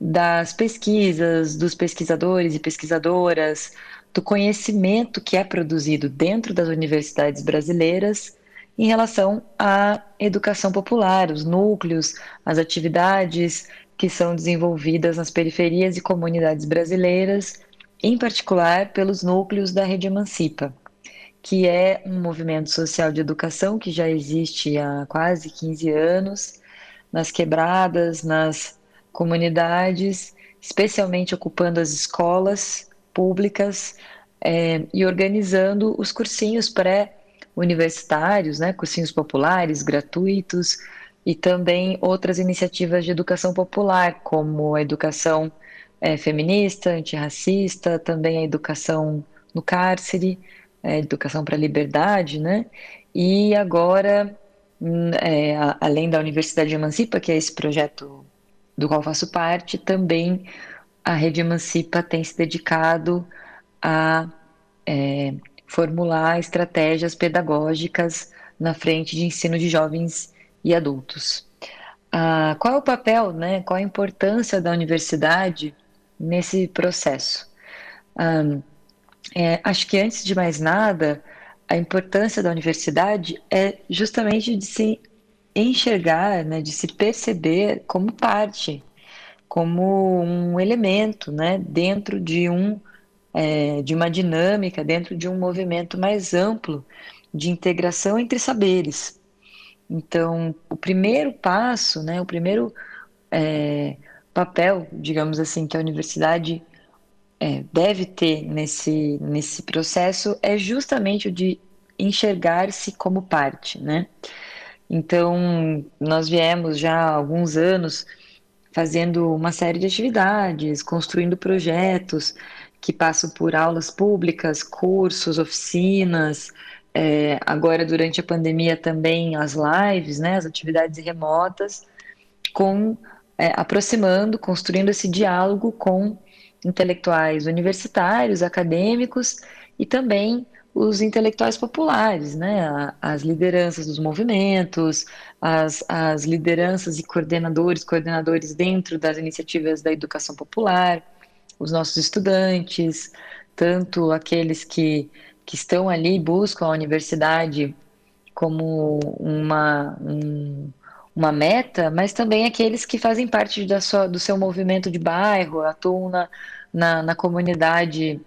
Speaker 18: das pesquisas, dos pesquisadores e pesquisadoras, do conhecimento que é produzido dentro das universidades brasileiras em relação à educação popular, os núcleos, as atividades que são desenvolvidas nas periferias e comunidades brasileiras, em particular pelos núcleos da Rede Emancipa, que é um movimento social de educação que já existe há quase 15 anos, nas quebradas, nas comunidades, especialmente ocupando as escolas públicas é, e organizando os cursinhos pré-universitários, né, cursinhos populares, gratuitos, e também outras iniciativas de educação popular, como a educação é, feminista, antirracista, também a educação no cárcere, é, educação para a liberdade, né? E agora, é, a, além da Universidade Emancipa, que é esse projeto do qual faço parte, também a Rede Emancipa tem se dedicado a é, formular estratégias pedagógicas na frente de ensino de jovens e adultos. Ah, qual é o papel, né, qual a importância da universidade nesse processo? Ah, é, acho que antes de mais nada, a importância da universidade é justamente de se enxergar, né, de se perceber como parte, como um elemento, né, dentro de um é, de uma dinâmica, dentro de um movimento mais amplo de integração entre saberes. Então, o primeiro passo, né, o primeiro é, papel, digamos assim, que a universidade é, deve ter nesse, nesse processo é justamente o de enxergar-se como parte, né? Então, nós viemos já há alguns anos fazendo uma série de atividades, construindo projetos que passam por aulas públicas, cursos, oficinas, é, agora durante a pandemia também as lives, né, as atividades remotas, com é, aproximando, construindo esse diálogo com intelectuais universitários, acadêmicos e também os intelectuais populares, né? as lideranças dos movimentos, as, as lideranças e coordenadores, coordenadores dentro das iniciativas da educação popular, os nossos estudantes, tanto aqueles que, que estão ali, buscam a universidade como uma, um, uma meta, mas também aqueles que fazem parte da sua, do seu movimento de bairro, atuam na, na, na comunidade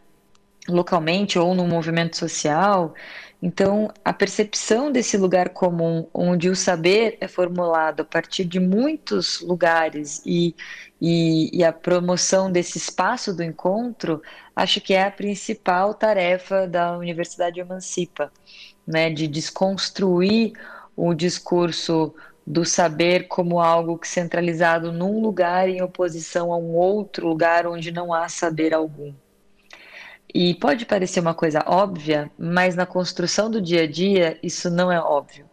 Speaker 18: localmente ou no movimento social. Então, a percepção desse lugar comum, onde o saber é formulado a partir de muitos lugares e, e, e, a promoção desse espaço do encontro, acho que é a principal tarefa da Universidade Emancipa, né, de desconstruir o discurso do saber como algo centralizado num lugar em oposição a um outro lugar onde não há saber algum. E pode parecer uma coisa óbvia, mas na construção do dia a dia isso não é óbvio,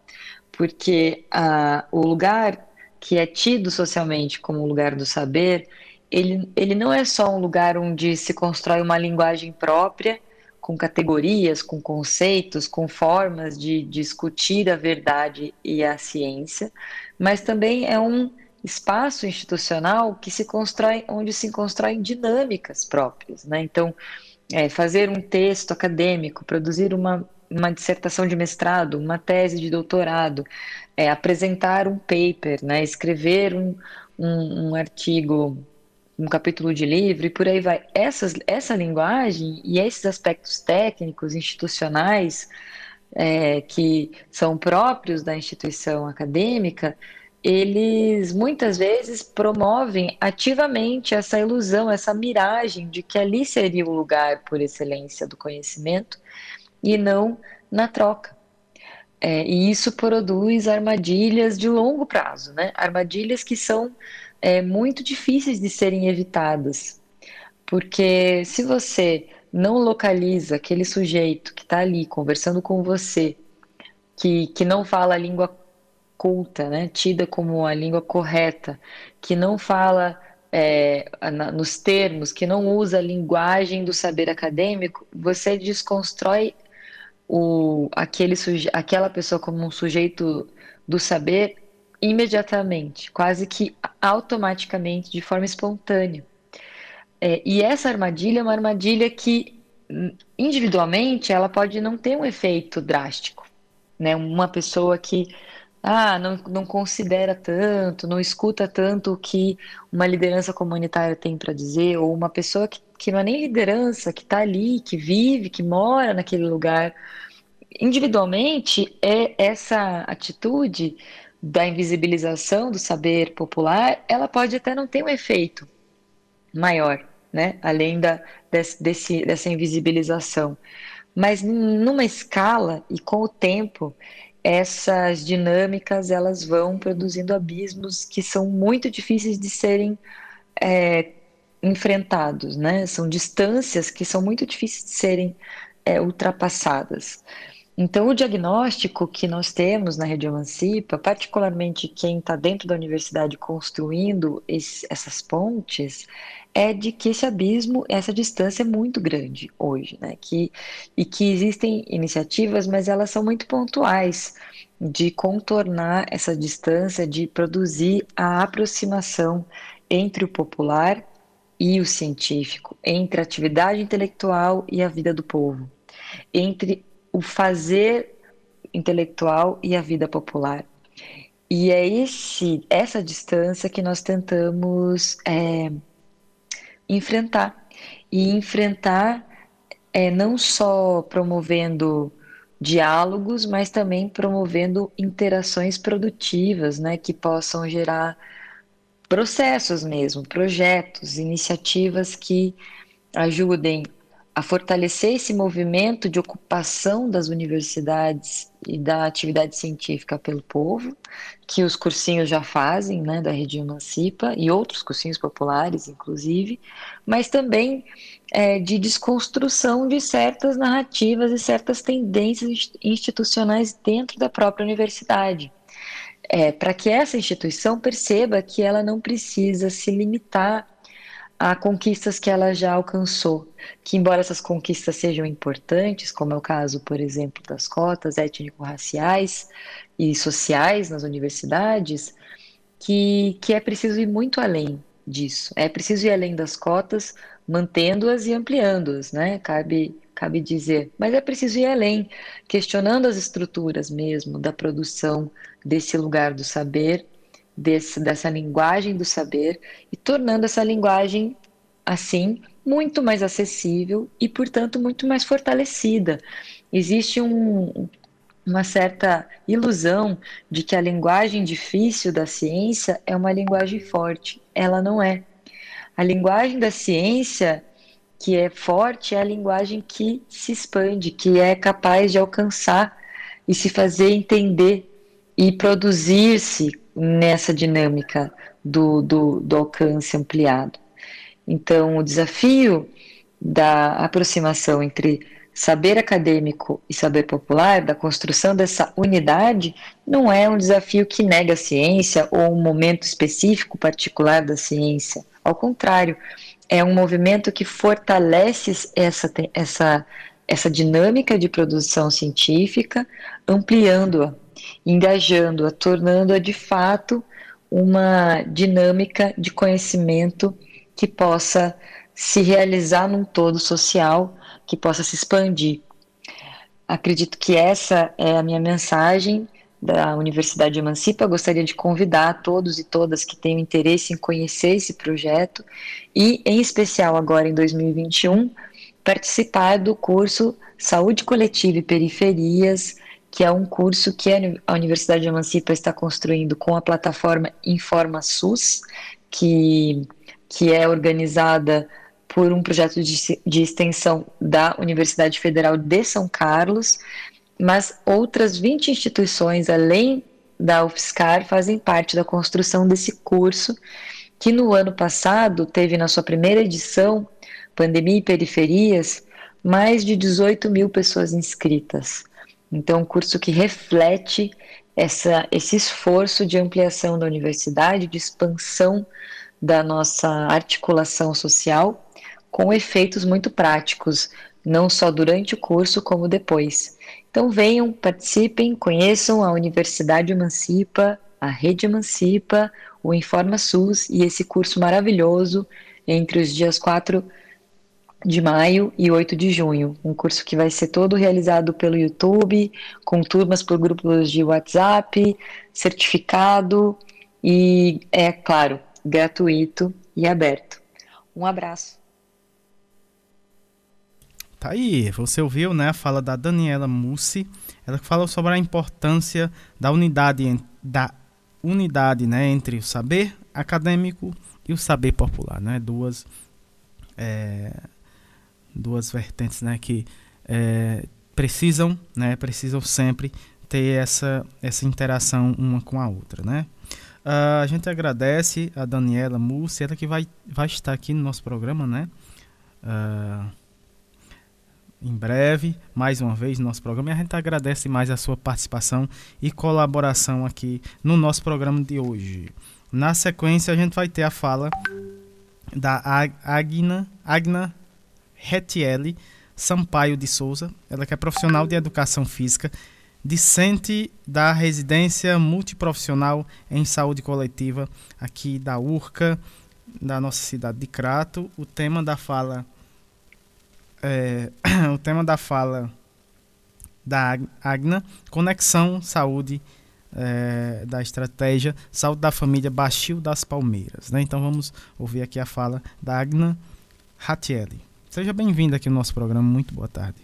Speaker 18: porque ah, o lugar que é tido socialmente como o lugar do saber, ele, ele não é só um lugar onde se constrói uma linguagem própria com categorias, com conceitos, com formas de discutir a verdade e a ciência, mas também é um espaço institucional que se constrói, onde se constroem dinâmicas próprias, né? Então, é, fazer um texto acadêmico, produzir uma, uma dissertação de mestrado, uma tese de doutorado, é, apresentar um paper, né? Escrever um, um, um artigo um capítulo de livro e por aí vai. Essas, essa linguagem e esses aspectos técnicos, institucionais, é, que são próprios da instituição acadêmica, eles muitas vezes promovem ativamente essa ilusão, essa miragem de que ali seria o lugar por excelência do conhecimento e não na troca. É, e isso produz armadilhas de longo prazo, né? Armadilhas que são é, muito difíceis de serem evitadas. Porque se você não localiza aquele sujeito que está ali conversando com você, que, que não fala a língua culta, né, tida como a língua correta, que não fala é, na, nos termos, que não usa a linguagem do saber acadêmico, você desconstrói o, aquele aquela pessoa como um sujeito do saber imediatamente, quase que automaticamente, de forma espontânea. É, e essa armadilha é uma armadilha que, individualmente, ela pode não ter um efeito drástico. Né? Uma pessoa que ah, não, não considera tanto, não escuta tanto o que uma liderança comunitária tem para dizer, ou uma pessoa que, que não é nem liderança, que está ali, que vive, que mora naquele lugar, individualmente, é essa atitude da invisibilização do saber popular, ela pode até não ter um efeito maior, né? Além da, desse, dessa invisibilização. Mas numa escala e com o tempo, essas dinâmicas elas vão produzindo abismos que são muito difíceis de serem é, enfrentados, né? São distâncias que são muito difíceis de serem é, ultrapassadas. Então, o diagnóstico que nós temos na Rede Emancipa, particularmente quem está dentro da universidade construindo esse, essas pontes, é de que esse abismo, essa distância é muito grande hoje, né? Que, e que existem iniciativas, mas elas são muito pontuais de contornar essa distância, de produzir a aproximação entre o popular e o científico, entre a atividade intelectual e a vida do povo, entre o fazer intelectual e a vida popular. E é esse, essa distância que nós tentamos é, enfrentar. E enfrentar é, não só promovendo diálogos, mas também promovendo interações produtivas, né, que possam gerar processos mesmo, projetos, iniciativas que ajudem a fortalecer esse movimento de ocupação das universidades e da atividade científica pelo povo, que os cursinhos já fazem, né, da Rede Emancipa, e outros cursinhos populares, inclusive, mas também é, de desconstrução de certas narrativas e certas tendências institucionais dentro da própria universidade. É, para que essa instituição perceba que ela não precisa se limitar a conquistas que ela já alcançou, que embora essas conquistas sejam importantes, como é o caso, por exemplo, das cotas étnico-raciais e sociais nas universidades, que, que é preciso ir muito além disso. É preciso ir além das cotas, mantendo-as e ampliando-as, né? Cabe, cabe dizer. Mas é preciso ir além, questionando as estruturas mesmo da produção desse lugar do saber desse, dessa linguagem do saber e tornando essa linguagem, assim, muito mais acessível e, portanto, muito mais fortalecida. Existe um, uma certa ilusão de que a linguagem difícil da ciência é uma linguagem forte. Ela não é. A linguagem da ciência que é forte é a linguagem que se expande, que é capaz de alcançar e se fazer entender e produzir-se nessa dinâmica do, do, do alcance ampliado. Então, o desafio da aproximação entre saber acadêmico e saber popular, da construção dessa unidade, não é um desafio que nega a ciência ou um momento específico particular da ciência. Ao contrário, é um movimento que fortalece essa, essa, essa dinâmica de produção científica, ampliando-a engajando-a, tornando-a de fato uma dinâmica de conhecimento que possa se realizar num todo social, que possa se expandir. Acredito que essa é a minha mensagem da Universidade de Emancipa. Gostaria de convidar todos e todas que tenham interesse em conhecer esse projeto e, em especial agora em 2021, participar do curso Saúde Coletiva e Periferias, que é um curso que a Universidade de Emancipa está construindo com a plataforma Informa SUS, que, que é organizada por um projeto de, de extensão da Universidade Federal de São Carlos, mas outras 20 instituições, além da UFSCar, fazem parte da construção desse curso, que no ano passado teve na sua primeira edição, Pandemia e Periferias, mais de 18 mil pessoas inscritas. Então, um curso que reflete essa, esse esforço de ampliação da universidade, de expansão da nossa articulação social, com efeitos muito práticos, não só durante o curso, como depois. Então, venham, participem, conheçam a Universidade Emancipa, a Rede Emancipa, o Informa SUS e esse curso maravilhoso entre os dias 4 de maio e 8 de junho. Um curso que vai ser todo realizado pelo YouTube, com turmas por grupos de WhatsApp, certificado e, é claro, gratuito e aberto. Um abraço.
Speaker 8: Tá aí, você ouviu, né, a fala da Daniela Mussi, ela falou sobre a importância da unidade da unidade, né, entre o saber acadêmico e o saber popular, né, duas é, duas vertentes, né, que é, precisam, né, precisam sempre ter essa essa interação uma com a outra, né? Uh, a gente agradece a Daniela Mussi, ela que vai, vai estar aqui no nosso programa, né? Uh, em breve, mais uma vez, no nosso programa. E a gente agradece mais a sua participação e colaboração aqui no nosso programa de hoje. Na sequência, a gente vai ter a fala da Agna, Agna Retiele Sampaio de Souza, ela que é profissional de educação física, discente da residência multiprofissional em saúde coletiva aqui da URCA, da nossa cidade de Crato. O tema da fala é, o tema da fala da Agna, conexão saúde é, da estratégia saúde da família Baixio das Palmeiras. Né? Então vamos ouvir aqui a fala da Agna Ratielli. Seja bem-vinda aqui no nosso programa. Muito boa tarde.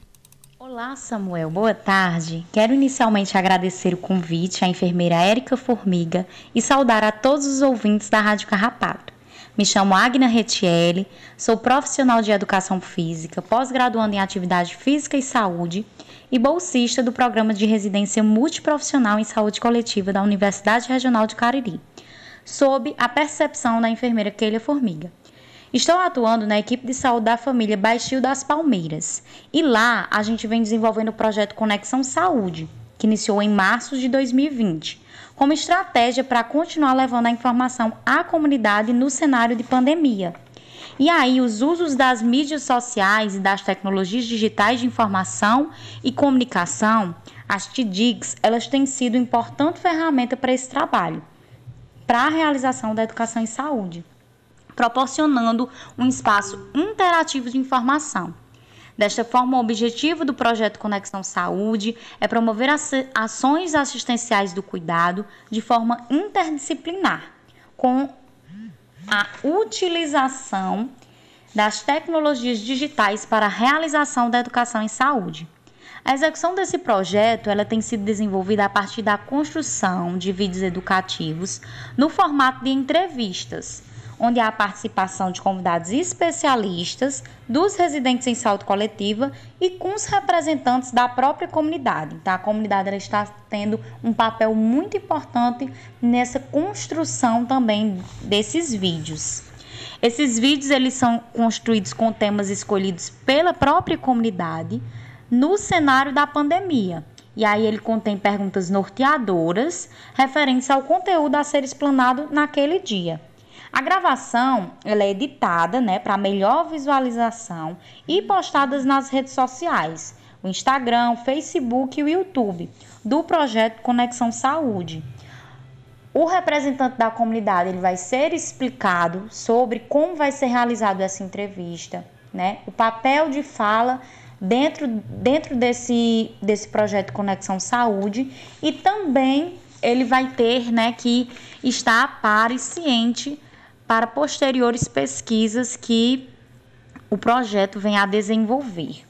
Speaker 19: Olá, Samuel. Boa tarde. Quero inicialmente agradecer o convite à enfermeira Érica Formiga e saudar a todos os ouvintes da Rádio Carrapato. Me chamo Agna Retielli, sou profissional de educação física, pós-graduando em atividade física e saúde e bolsista do programa de residência multiprofissional em saúde coletiva da Universidade Regional de Cariri, sob a percepção da enfermeira Keila Formiga. Estou atuando na equipe de saúde da família Baixio das Palmeiras e lá a gente vem desenvolvendo o projeto Conexão Saúde, que iniciou em março de 2020 como estratégia para continuar levando a informação à comunidade no cenário de pandemia. E aí, os usos das mídias sociais e das tecnologias digitais de informação e comunicação, as TDIGs, elas têm sido importante ferramenta para esse trabalho, para a realização da educação em saúde, proporcionando um espaço interativo de informação Desta forma, o objetivo do projeto Conexão Saúde é promover ações assistenciais do cuidado de forma interdisciplinar, com a utilização das tecnologias digitais para a realização da educação em saúde. A execução desse projeto ela tem sido desenvolvida a partir da construção de vídeos educativos no formato de entrevistas, onde há a participação de convidados especialistas, dos residentes em saúde coletiva e com os representantes da própria comunidade. Então, a comunidade está tendo um papel muito importante nessa construção também desses vídeos. Esses vídeos eles são construídos com temas escolhidos pela própria comunidade no cenário da pandemia. E aí ele contém perguntas norteadoras referentes ao conteúdo a ser explanado naquele dia. A gravação ela é editada né, para melhor visualização e postadas nas redes sociais, o Instagram, o Facebook e o YouTube, do projeto Conexão Saúde. O representante da comunidade ele vai ser explicado sobre como vai ser realizada essa entrevista, né? o papel de fala dentro, dentro desse, desse projeto Conexão Saúde e também ele vai ter né, que estar a par e ciente para posteriores pesquisas que o projeto vem a desenvolver.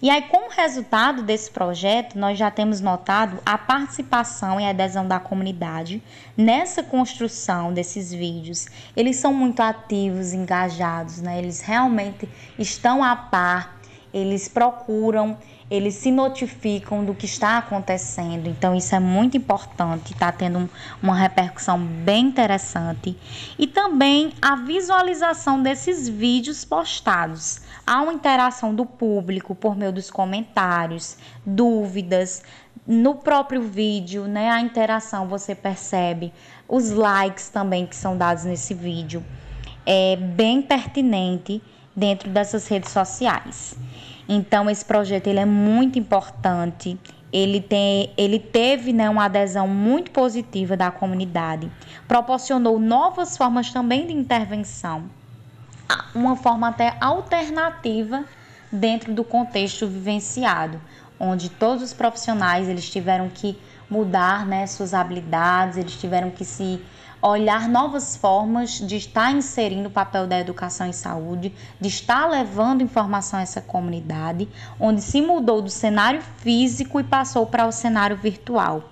Speaker 19: E aí, como resultado desse projeto, nós já temos notado a participação e adesão da comunidade nessa construção desses vídeos. Eles são muito ativos, engajados, né? Eles realmente estão a par, eles procuram eles se notificam do que está acontecendo. Então, isso é muito importante, está tendo um, uma repercussão bem interessante. E também a visualização desses vídeos postados. Há uma interação do público por meio dos comentários, dúvidas. No próprio vídeo, né, a interação você percebe, os likes também que são dados nesse vídeo. É bem pertinente dentro dessas redes sociais. Então esse projeto ele é muito importante. Ele, tem, ele teve né, uma adesão muito positiva da comunidade, proporcionou novas formas também de intervenção, uma forma até alternativa dentro do contexto vivenciado, onde todos os profissionais eles tiveram que mudar né, suas habilidades, eles tiveram que se olhar novas formas de estar inserindo o papel da educação em saúde, de estar levando informação a essa comunidade, onde se mudou do cenário físico e passou para o cenário virtual.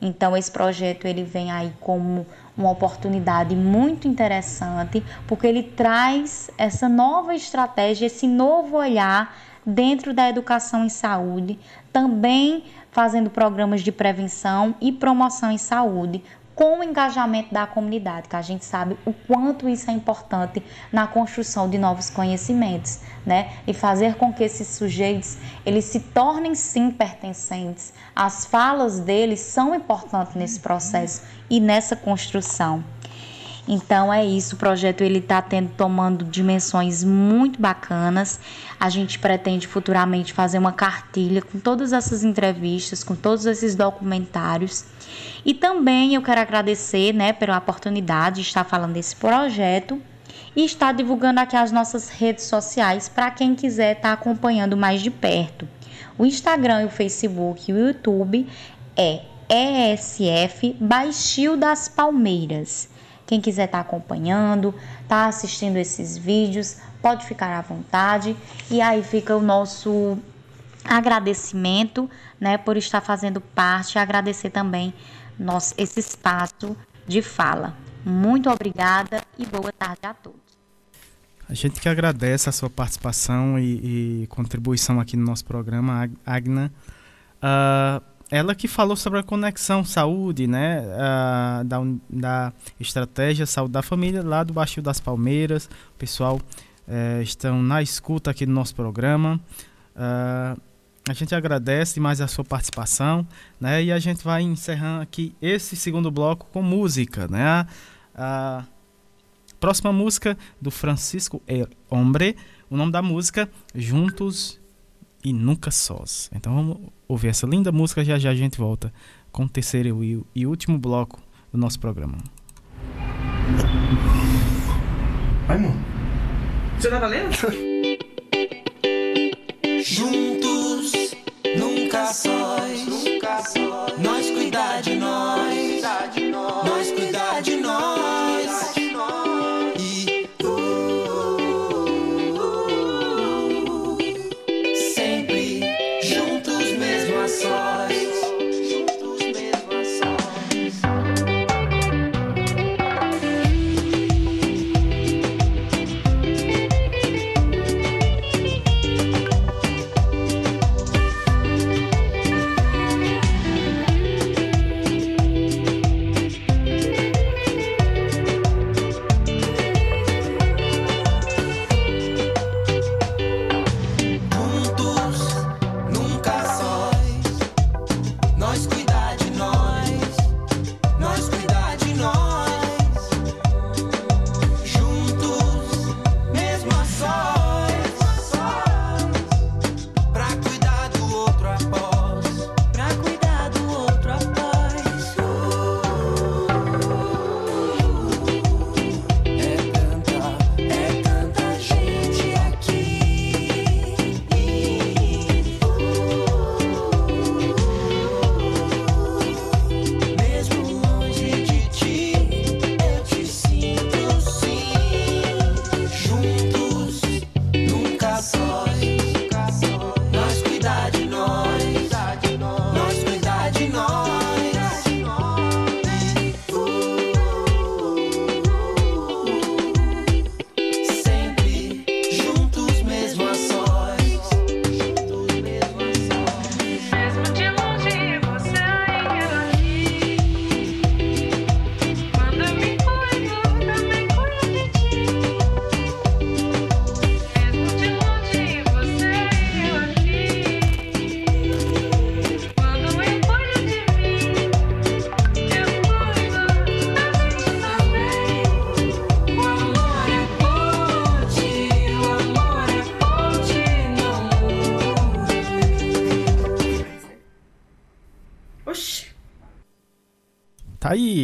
Speaker 19: Então esse projeto ele vem aí como uma oportunidade muito interessante, porque ele traz essa nova estratégia, esse novo olhar dentro da educação em saúde, também fazendo programas de prevenção e promoção em saúde, com o engajamento da comunidade, que a gente sabe o quanto isso é importante na construção de novos conhecimentos, né? E fazer com que esses sujeitos eles se tornem sim pertencentes. As falas deles são importantes nesse processo e nessa construção. Então é isso, o projeto ele está tendo tomando dimensões muito bacanas. A gente pretende futuramente fazer uma cartilha com todas essas entrevistas, com todos esses documentários. E também eu quero agradecer, né, pela oportunidade de estar falando desse projeto e estar divulgando aqui as nossas redes sociais para quem quiser estar acompanhando mais de perto. O Instagram, o Facebook e o YouTube é ESF Baixio das Palmeiras. Quem quiser estar tá acompanhando, tá assistindo esses vídeos, pode ficar à vontade. E aí fica o nosso agradecimento, né, por estar fazendo parte, agradecer também nosso esse espaço de fala. Muito obrigada e boa tarde a todos.
Speaker 8: A gente que agradece a sua participação e, e contribuição aqui no nosso programa, Agna. Uh, ela que falou sobre a conexão saúde, né, uh, da, da estratégia saúde da família lá do Baixio das Palmeiras. O pessoal uh, estão na escuta aqui no nosso programa. Uh, a gente agradece mais a sua participação, né, e a gente vai encerrando aqui esse segundo bloco com música, né. A próxima música do Francisco El Hombre, o nome da música Juntos e Nunca Sós. Então vamos ouvir essa linda música, já já a gente volta com o terceiro e, e último bloco do nosso programa.
Speaker 20: Mano. Você tá valendo?
Speaker 21: Juntos, nunca sós.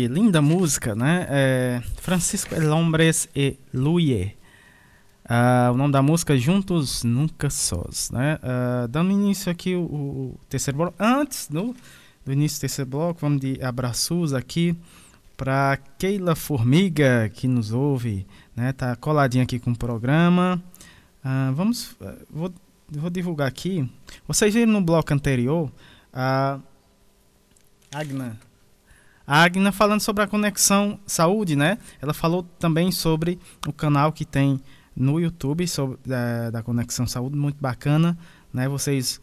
Speaker 8: Linda música, né? É Francisco El Hombres e Luie. Uh, o nome da música Juntos Nunca Sós, né? Uh, dando início aqui o, o terceiro bloco. Antes, no, do início do terceiro bloco, vamos de abraços aqui para Keila Formiga, que nos ouve, né? Tá coladinha aqui com o programa. Ah, vamos, vou, vou divulgar aqui. Vocês viram no bloco anterior a Agna. A Agna falando sobre a conexão saúde, né? Ela falou também sobre o canal que tem no YouTube sobre, da, da Conexão Saúde, muito bacana, né? Vocês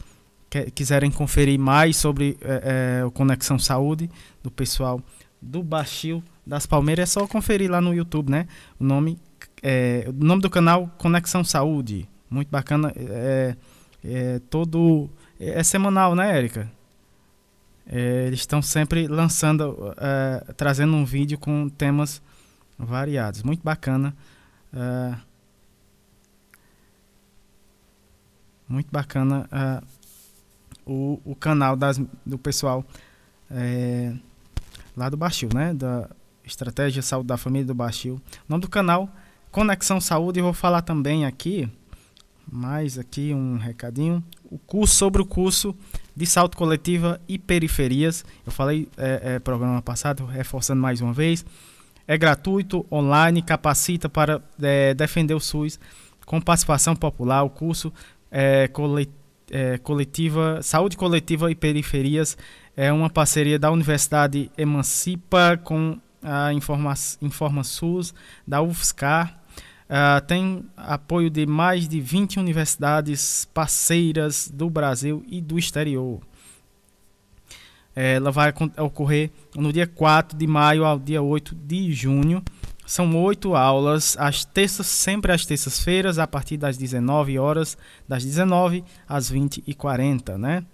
Speaker 8: que, quiserem conferir mais sobre é, é, Conexão Saúde do pessoal do Baixio das Palmeiras, é só conferir lá no YouTube, né? O nome, é, o nome do canal Conexão Saúde, muito bacana, é, é todo é, semanal, né, Érica? É, eles estão sempre lançando, é, trazendo um vídeo com temas variados, muito bacana. É, muito bacana uh, o, o canal das, do pessoal é, lá do Baixio, né? Da Estratégia Saúde da Família do Baixio. O nome do canal, Conexão Saúde. Eu vou falar também aqui, mais aqui um recadinho. O curso sobre o curso de saúde coletiva e periferias. Eu falei é, é, programa passado, reforçando mais uma vez. É gratuito, online, capacita para é, defender o SUS com participação popular. O curso é, é, coletiva, Saúde Coletiva e Periferias é uma parceria da Universidade Emancipa com a Informa, Informa SUS, da UFSCar. Uh, tem apoio de mais de 20 universidades parceiras do Brasil e do exterior. Ela vai ocorrer no dia 4 de maio ao dia 8 de junho são oito aulas, às terças, sempre às terças-feiras, a partir das 19 horas, das 19 às 20 e 40, né?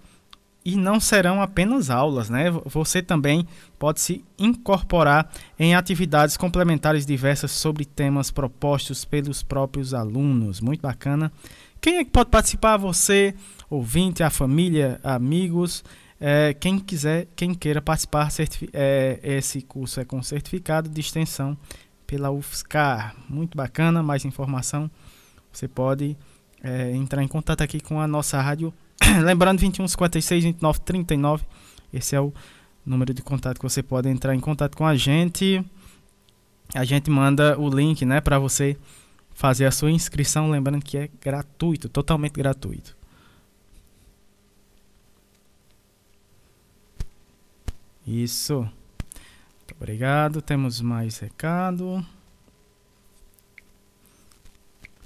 Speaker 8: E não serão apenas aulas, né? Você também pode se incorporar em atividades complementares diversas sobre temas propostos pelos próprios alunos. Muito bacana. Quem é que pode participar? Você, ouvinte, a família, amigos. É, quem quiser, quem queira participar, é, esse curso é com certificado de extensão pela UFSCar. Muito bacana, mais informação você pode é, entrar em contato aqui com a nossa rádio. Lembrando, 21 56 29 39. Esse é o número de contato que você pode entrar em contato com a gente. A gente manda o link né, para você fazer a sua inscrição. Lembrando que é gratuito, totalmente gratuito. Isso. Muito obrigado. Temos mais recado.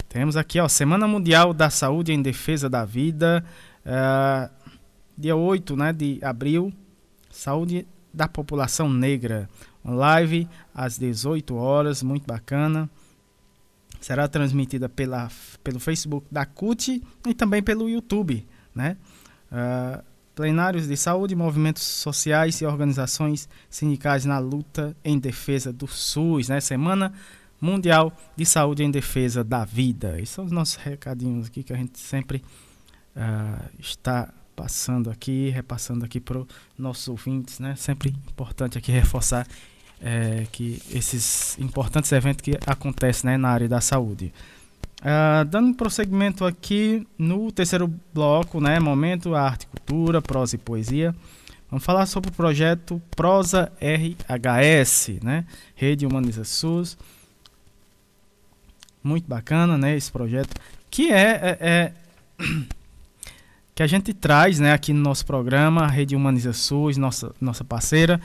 Speaker 8: Temos aqui, ó, Semana Mundial da Saúde em Defesa da Vida. Uh, dia 8 né, de abril. Saúde da População Negra. Live às 18 horas, muito bacana. Será transmitida pela, pelo Facebook da CUT e também pelo YouTube, né? Uh, plenários de saúde, movimentos sociais e organizações sindicais na luta em defesa do SUS, né? Semana Mundial de Saúde em Defesa da Vida. Esses são os nossos recadinhos aqui que a gente sempre uh, está passando aqui, repassando aqui para os nossos ouvintes, né? Sempre importante aqui reforçar é, que esses importantes eventos que acontecem né, na área da saúde. Uh, dando prosseguimento aqui no terceiro bloco, né, momento arte, cultura, prosa e poesia. Vamos falar sobre o projeto Prosa RHS, né, Rede Humaniza SUS. Muito bacana, né, esse projeto que é, é, é que a gente traz, né, aqui no nosso programa, Rede Humaniza SUS, nossa nossa parceira,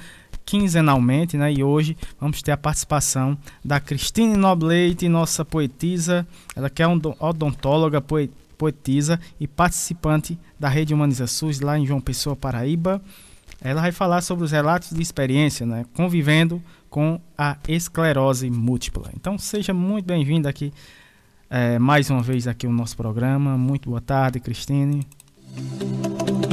Speaker 8: quinzenalmente, né? E hoje vamos ter a participação da Cristine Nobleite, nossa poetisa, ela que é odontóloga, poetisa e participante da Rede Humaniza SUS lá em João Pessoa, Paraíba. Ela vai falar sobre os relatos de experiência, né? Convivendo com a esclerose múltipla. Então seja muito bem-vinda aqui é, mais uma vez aqui o nosso programa. Muito boa tarde, Cristine.
Speaker 22: thank you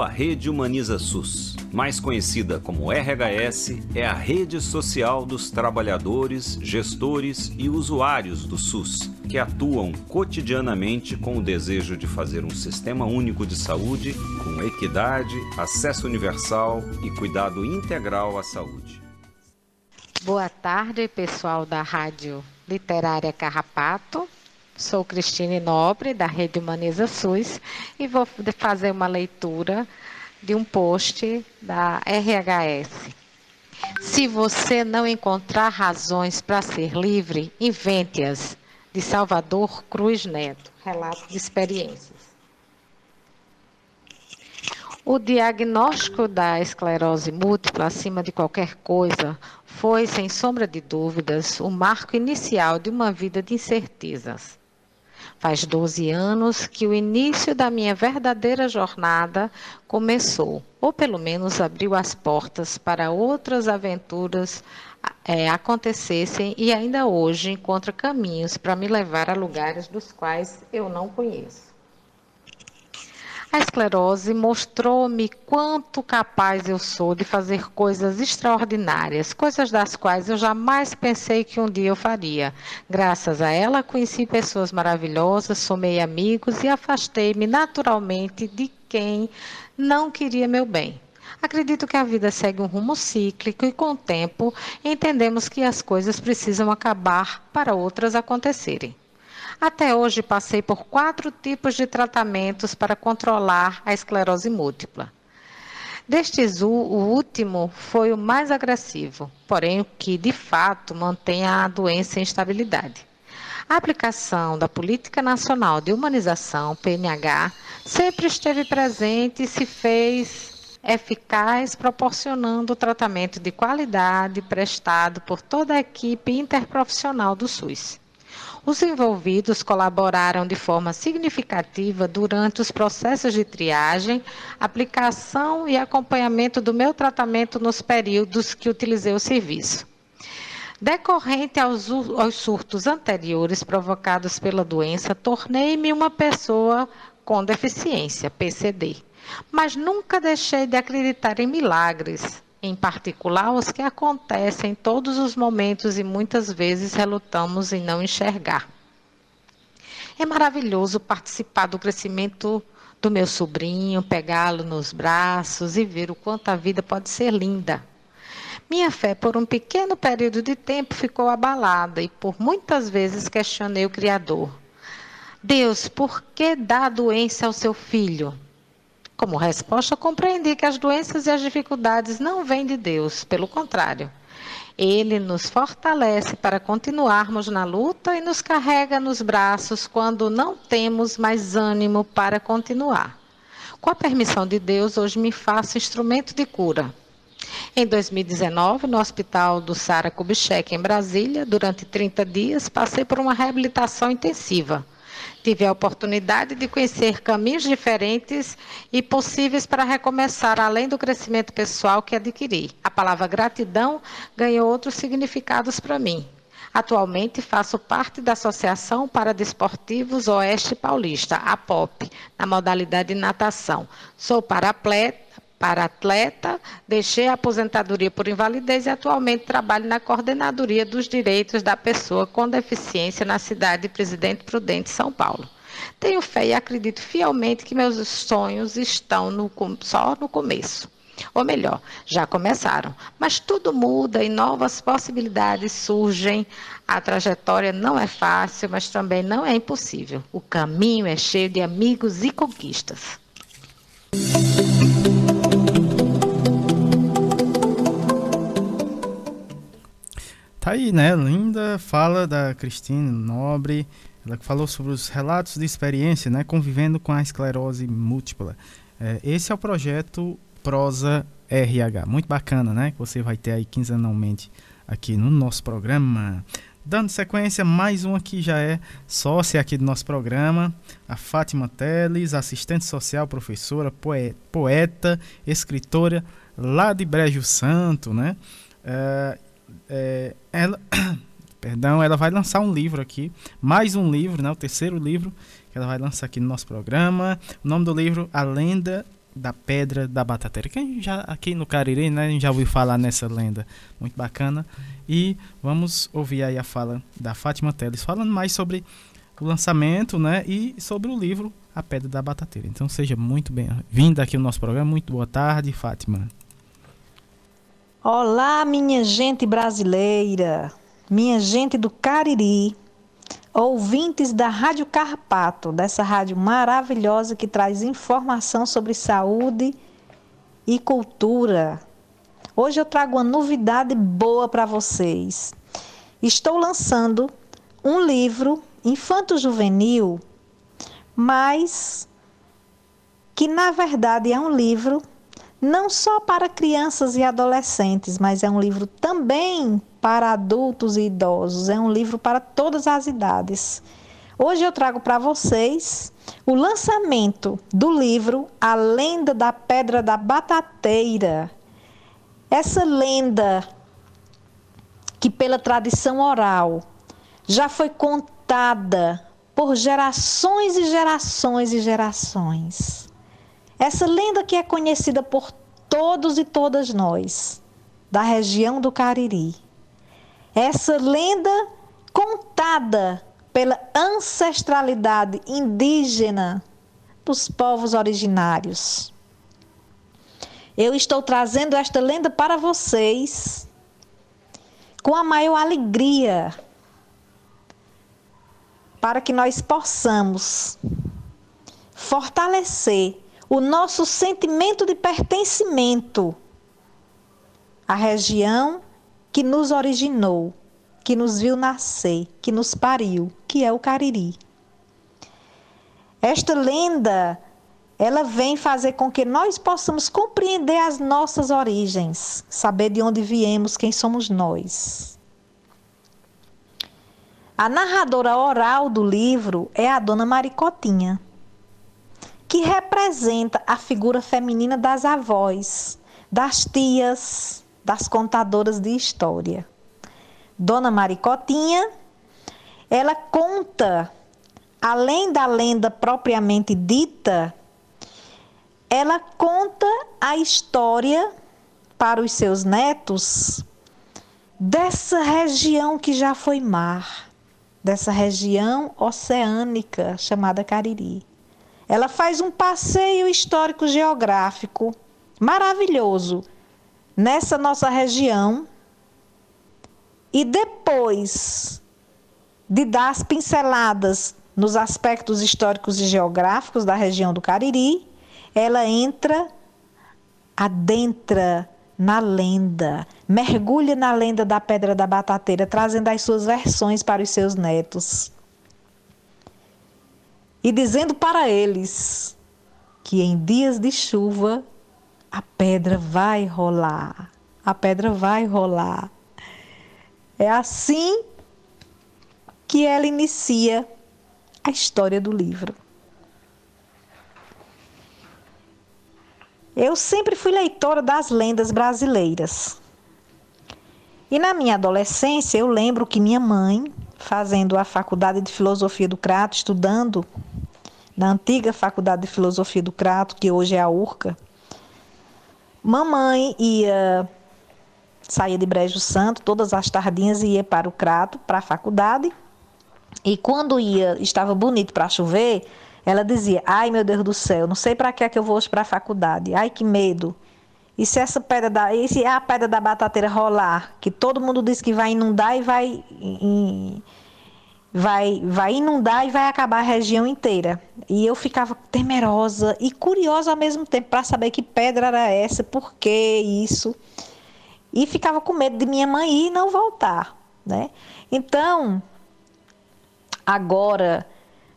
Speaker 22: À Rede Humaniza SUS. Mais conhecida como RHS, é a rede social dos trabalhadores, gestores e usuários do SUS, que atuam cotidianamente com o desejo de fazer um sistema único de saúde com equidade, acesso universal e cuidado integral à saúde.
Speaker 23: Boa tarde, pessoal da Rádio Literária Carrapato. Sou Cristine Nobre, da Rede Humaniza SUS, e vou fazer uma leitura de um post da RHS. Se você não encontrar razões para ser livre, invente-as. De Salvador Cruz Neto, relato de experiências. O diagnóstico da esclerose múltipla, acima de qualquer coisa, foi, sem sombra de dúvidas, o marco inicial de uma vida de incertezas. Faz 12 anos que o início da minha verdadeira jornada começou, ou pelo menos abriu as portas para outras aventuras é, acontecessem e ainda hoje encontra caminhos para me levar a lugares dos quais eu não conheço. A esclerose mostrou-me quanto capaz eu sou de fazer coisas extraordinárias, coisas das quais eu jamais pensei que um dia eu faria. Graças a ela, conheci pessoas maravilhosas, somei amigos e afastei-me naturalmente de quem não queria meu bem. Acredito que a vida segue um rumo cíclico e, com o tempo, entendemos que as coisas precisam acabar para outras acontecerem. Até hoje passei por quatro tipos de tratamentos para controlar a esclerose múltipla. Destes, o último foi o mais agressivo, porém o que de fato mantém a doença em estabilidade. A aplicação da Política Nacional de Humanização, PNH, sempre esteve presente e se fez eficaz, proporcionando o tratamento de qualidade prestado por toda a equipe interprofissional do SUS. Os envolvidos colaboraram de forma significativa durante os processos de triagem, aplicação e acompanhamento do meu tratamento nos períodos que utilizei o serviço. Decorrente aos, aos surtos anteriores provocados pela doença, tornei-me uma pessoa com deficiência, PCD. Mas nunca deixei de acreditar em milagres, em particular os que acontecem em todos os momentos e muitas vezes relutamos em não enxergar. É maravilhoso participar do crescimento do meu sobrinho, pegá-lo nos braços e ver o quanto a vida pode ser linda. Minha fé, por um pequeno período de tempo, ficou abalada e por muitas vezes questionei o Criador. Deus, por que dá doença ao seu filho? Como resposta, compreendi que as doenças e as dificuldades não vêm de Deus, pelo contrário. Ele nos fortalece para continuarmos na luta e nos carrega nos braços quando não temos mais ânimo para continuar. Com a permissão de Deus, hoje me faço instrumento de cura. Em 2019, no Hospital do Sara Kubitschek, em Brasília, durante 30 dias, passei por uma reabilitação intensiva. Tive a oportunidade de conhecer caminhos diferentes e possíveis para recomeçar, além do crescimento pessoal que adquiri. A palavra gratidão ganhou outros significados para mim. Atualmente faço parte da Associação para Desportivos Oeste Paulista, a POP, na modalidade de natação. Sou parapleta para atleta, deixei a aposentadoria por invalidez e atualmente trabalho na coordenadoria dos direitos da pessoa com deficiência na cidade de Presidente Prudente, São Paulo. Tenho fé e acredito fielmente que meus sonhos estão no, só no começo. Ou melhor, já começaram. Mas tudo muda e novas possibilidades surgem. A trajetória não é fácil, mas também não é impossível. O caminho é cheio de amigos e conquistas.
Speaker 8: Tá aí, né? Linda fala da Cristina Nobre. Ela falou sobre os relatos de experiência, né? Convivendo com a esclerose múltipla. É, esse é o projeto Prosa RH. Muito bacana, né? Que você vai ter aí quinzenalmente aqui no nosso programa. Dando sequência, mais uma que já é sócia aqui do nosso programa, a Fátima Teles, assistente social, professora, poeta, escritora lá de Brejo Santo, né? É, é, ela, perdão, ela vai lançar um livro aqui, mais um livro, né, o terceiro livro que ela vai lançar aqui no nosso programa. O nome do livro, A Lenda da Pedra da Batateira. Quem já aqui no Cariri, né, já ouviu falar nessa lenda, muito bacana. E vamos ouvir aí a fala da Fátima Teles falando mais sobre o lançamento, né, e sobre o livro A Pedra da Batateira. Então seja muito bem-vinda aqui no nosso programa. Muito boa tarde, Fátima.
Speaker 24: Olá, minha gente brasileira, minha gente do Cariri, ouvintes da Rádio Carpato, dessa rádio maravilhosa que traz informação sobre saúde e cultura. Hoje eu trago uma novidade boa para vocês. Estou lançando um livro infanto-juvenil, mas que na verdade é um livro não só para crianças e adolescentes, mas é um livro também para adultos e idosos, é um livro para todas as idades. Hoje eu trago para vocês o lançamento do livro A Lenda da Pedra da Batateira. Essa lenda que pela tradição oral já foi contada por gerações e gerações e gerações. Essa lenda que é conhecida por todos e todas nós, da região do Cariri. Essa lenda contada pela ancestralidade indígena dos povos originários. Eu estou trazendo esta lenda para vocês com a maior alegria, para que nós possamos fortalecer o nosso sentimento de pertencimento à região que nos originou, que nos viu nascer, que nos pariu, que é o Cariri. Esta lenda, ela vem fazer com que nós possamos compreender as nossas origens, saber de onde viemos, quem somos nós. A narradora oral do livro é a dona Maricotinha que representa a figura feminina das avós, das tias, das contadoras de história. Dona Maricotinha, ela conta, além da lenda propriamente dita, ela conta a história para os seus netos dessa região que já foi mar, dessa região oceânica chamada Cariri. Ela faz um passeio histórico geográfico maravilhoso nessa nossa região e depois de dar as pinceladas nos aspectos históricos e geográficos da região do Cariri, ela entra, adentra na lenda, mergulha na lenda da Pedra da Batateira, trazendo as suas versões para os seus netos e dizendo para eles que em dias de chuva a pedra vai rolar, a pedra vai rolar. É assim que ela inicia a história do livro. Eu sempre fui leitora das lendas brasileiras. E na minha adolescência, eu lembro que minha mãe, fazendo a faculdade de filosofia do Crato, estudando na antiga Faculdade de Filosofia do Crato, que hoje é a URCA, mamãe ia saía de Brejo Santo todas as tardinhas e ia para o Crato, para a faculdade. E quando ia, estava bonito para chover, ela dizia: "Ai, meu Deus do céu, não sei para que é que eu vou hoje para a faculdade. Ai, que medo. E se essa pedra da, e se a pedra da batateira rolar, que todo mundo diz que vai inundar e vai em, vai, vai inundar e vai acabar a região inteira. E eu ficava temerosa e curiosa ao mesmo tempo para saber que pedra era essa, por que isso. E ficava com medo de minha mãe ir e não voltar, né? Então, agora,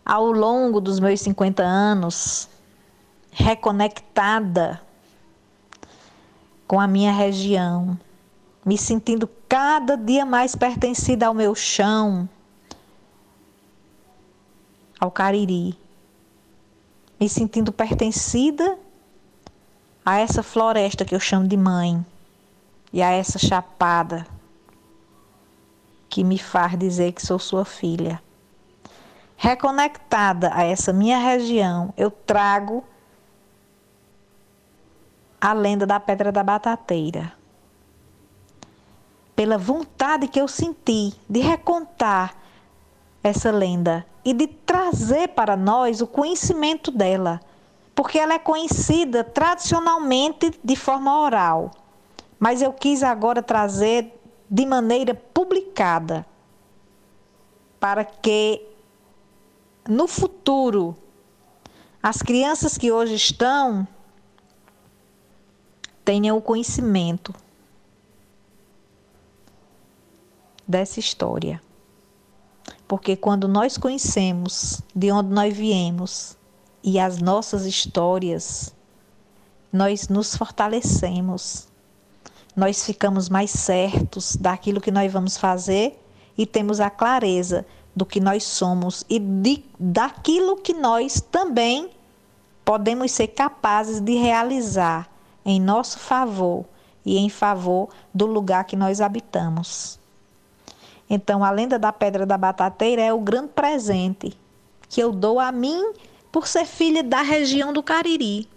Speaker 24: ao longo dos meus 50 anos, reconectada com a minha região, me sentindo cada dia mais pertencida ao meu chão, ao Cariri, me sentindo pertencida a essa floresta que eu chamo de mãe e a essa chapada que me faz dizer que sou sua filha. Reconectada a essa minha região, eu trago a lenda da Pedra da Batateira. Pela vontade que eu senti de recontar essa lenda e de trazer para nós o conhecimento dela, porque ela é conhecida tradicionalmente de forma oral, mas eu quis agora trazer de maneira publicada para que no futuro as crianças que hoje estão tenham o conhecimento dessa história. Porque quando nós conhecemos de onde nós viemos e as nossas histórias, nós nos fortalecemos, nós ficamos mais certos daquilo que nós vamos fazer e temos a clareza do que nós somos e de, daquilo que nós também podemos ser capazes de realizar em nosso favor e em favor do lugar que nós habitamos. Então, a lenda da Pedra da Batateira é o grande presente que eu dou a mim por ser filha da região do Cariri.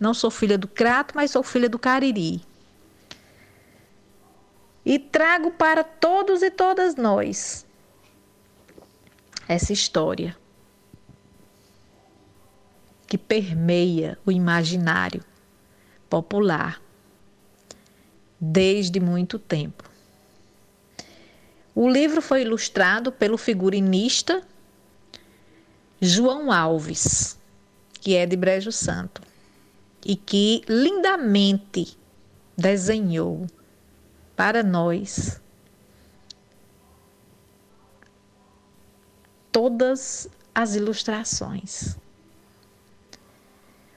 Speaker 24: Não sou filha do Crato, mas sou filha do Cariri. E trago para todos e todas nós essa história que permeia o imaginário popular desde muito tempo. O livro foi ilustrado pelo figurinista João Alves, que é de Brejo Santo, e que lindamente desenhou para nós todas as ilustrações.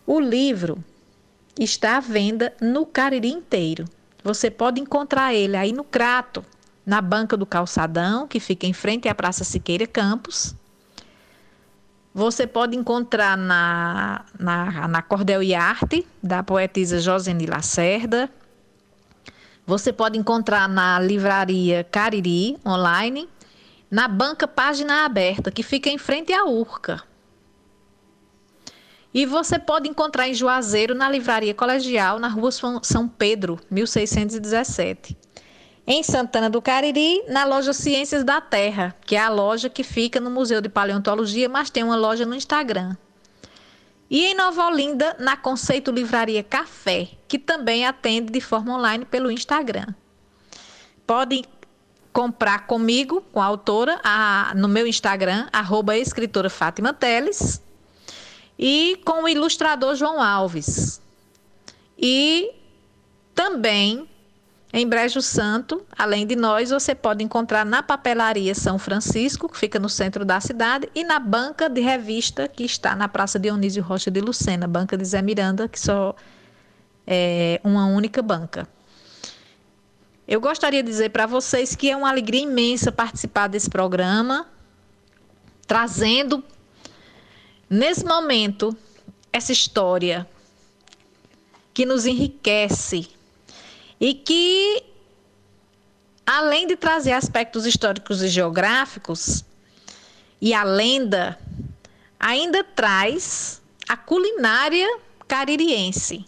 Speaker 24: O livro está à venda no Cariri inteiro. Você pode encontrar ele aí no Crato, na banca do Calçadão, que fica em frente à Praça Siqueira Campos. Você pode encontrar na, na, na Cordel e Arte, da poetisa Josene Lacerda. Você pode encontrar na livraria Cariri, online, na banca Página Aberta, que fica em frente à Urca. E você pode encontrar em Juazeiro, na Livraria Colegial, na rua São Pedro, 1617. Em Santana do Cariri, na loja Ciências da Terra, que é a loja que fica no Museu de Paleontologia, mas tem uma loja no Instagram. E em Nova Olinda, na Conceito Livraria Café, que também atende de forma online pelo Instagram. Pode comprar comigo, com a autora, a, no meu Instagram, arroba escritora Fátima Teles, e com o ilustrador João Alves. E também em Brejo Santo, além de nós, você pode encontrar na papelaria São Francisco, que fica no centro da cidade, e na banca de revista que está na Praça Dionísio Rocha de Lucena, banca de Zé Miranda, que só é uma única banca. Eu gostaria de dizer para vocês que é uma alegria imensa participar desse programa, trazendo Nesse momento, essa história que nos enriquece e que, além de trazer aspectos históricos e geográficos, e a lenda, ainda traz a culinária caririense,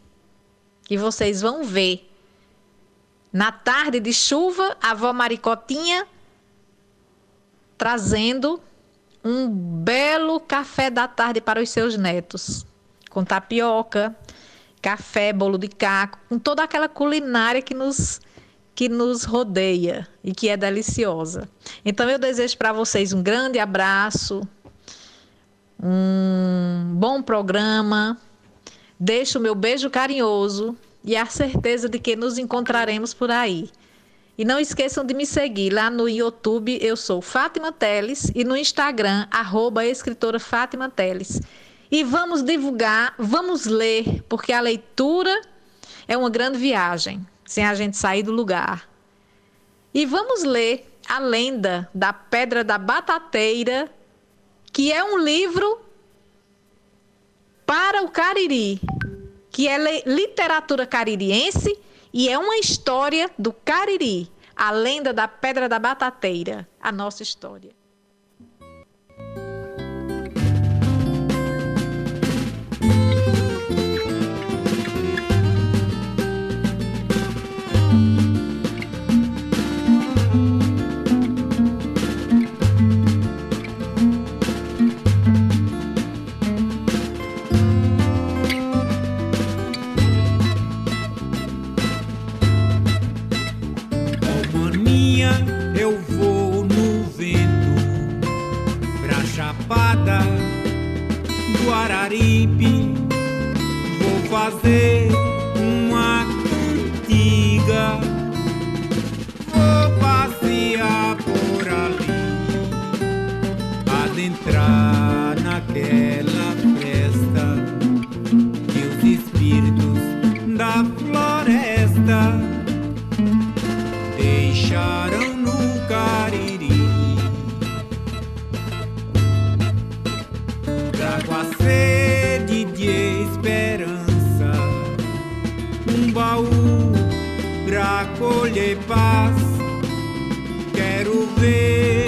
Speaker 24: que vocês vão ver. Na tarde de chuva, a avó Maricotinha trazendo um belo café da tarde para os seus netos, com tapioca, café, bolo de caco, com toda aquela culinária que nos que nos rodeia e que é deliciosa. Então eu desejo para vocês um grande abraço, um bom programa. Deixo o meu beijo carinhoso e a certeza de que nos encontraremos por aí. E não esqueçam de me seguir lá no YouTube, eu sou Fátima Teles, e no Instagram, arroba escritora Fátima Teles. E vamos divulgar, vamos ler, porque a leitura é uma grande viagem, sem a gente sair do lugar. E vamos ler a lenda da Pedra da Batateira, que é um livro para o Cariri, que é literatura caririense e é uma história do Cariri, a lenda da Pedra da Batateira, a nossa história.
Speaker 25: Chapada do Araripe, vou fazer uma cantiga, vou passear por ali, adentrar naquela pra colher paz. Quero ver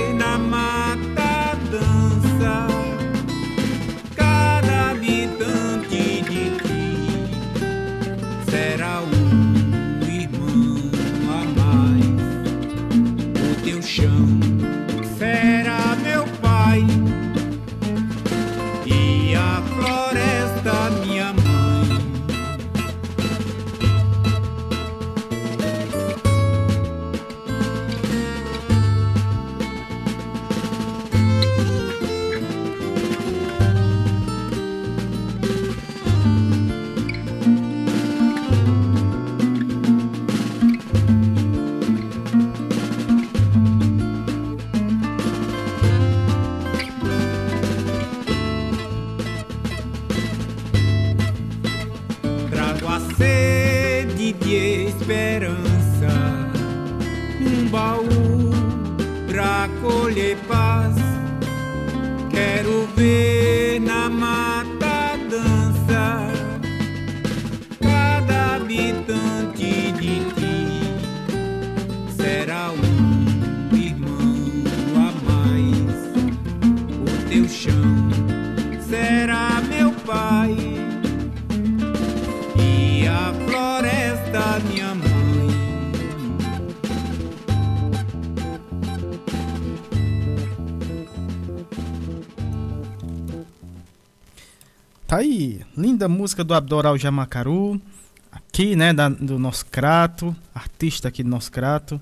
Speaker 8: linda música do Abdoral Jamacaru, aqui, né, da- do nosso Crato, artista aqui do nosso Crato.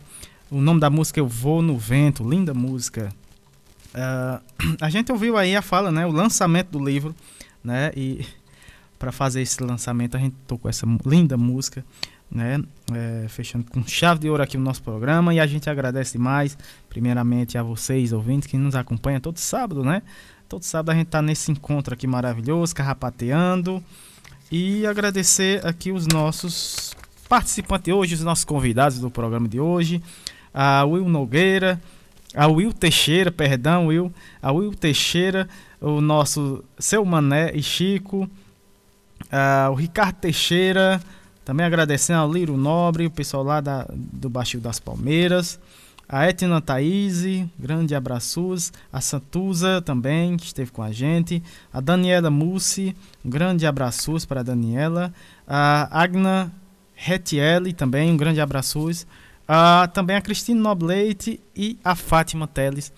Speaker 8: O nome da música é Eu Vou no Vento, linda música. Ah, a gente ouviu aí a fala, né, o lançamento do livro, né, e para fazer esse lançamento a gente tocou essa linda música, né, é, fechando com chave de ouro aqui o nosso programa e a gente agradece demais, primeiramente a vocês, ouvintes, que nos acompanham todo sábado, né, Todo sábado a gente tá nesse encontro aqui maravilhoso, carrapateando. E agradecer aqui os nossos participantes de hoje, os nossos convidados do programa de hoje. A Will Nogueira, a Will Teixeira, perdão, Will. A Will Teixeira, o nosso Seu Mané e Chico. Ah, o Ricardo Teixeira, também agradecendo ao Liro Nobre, o pessoal lá da, do Baixio das Palmeiras. A Etna Thaís, grande abraços. A Santuza também, que esteve com a gente. A Daniela Mussi, um grande abraços para a Daniela. A Agna Retiele também, um grande abraços. Ah, também a Cristina Nobleite e a Fátima Teles.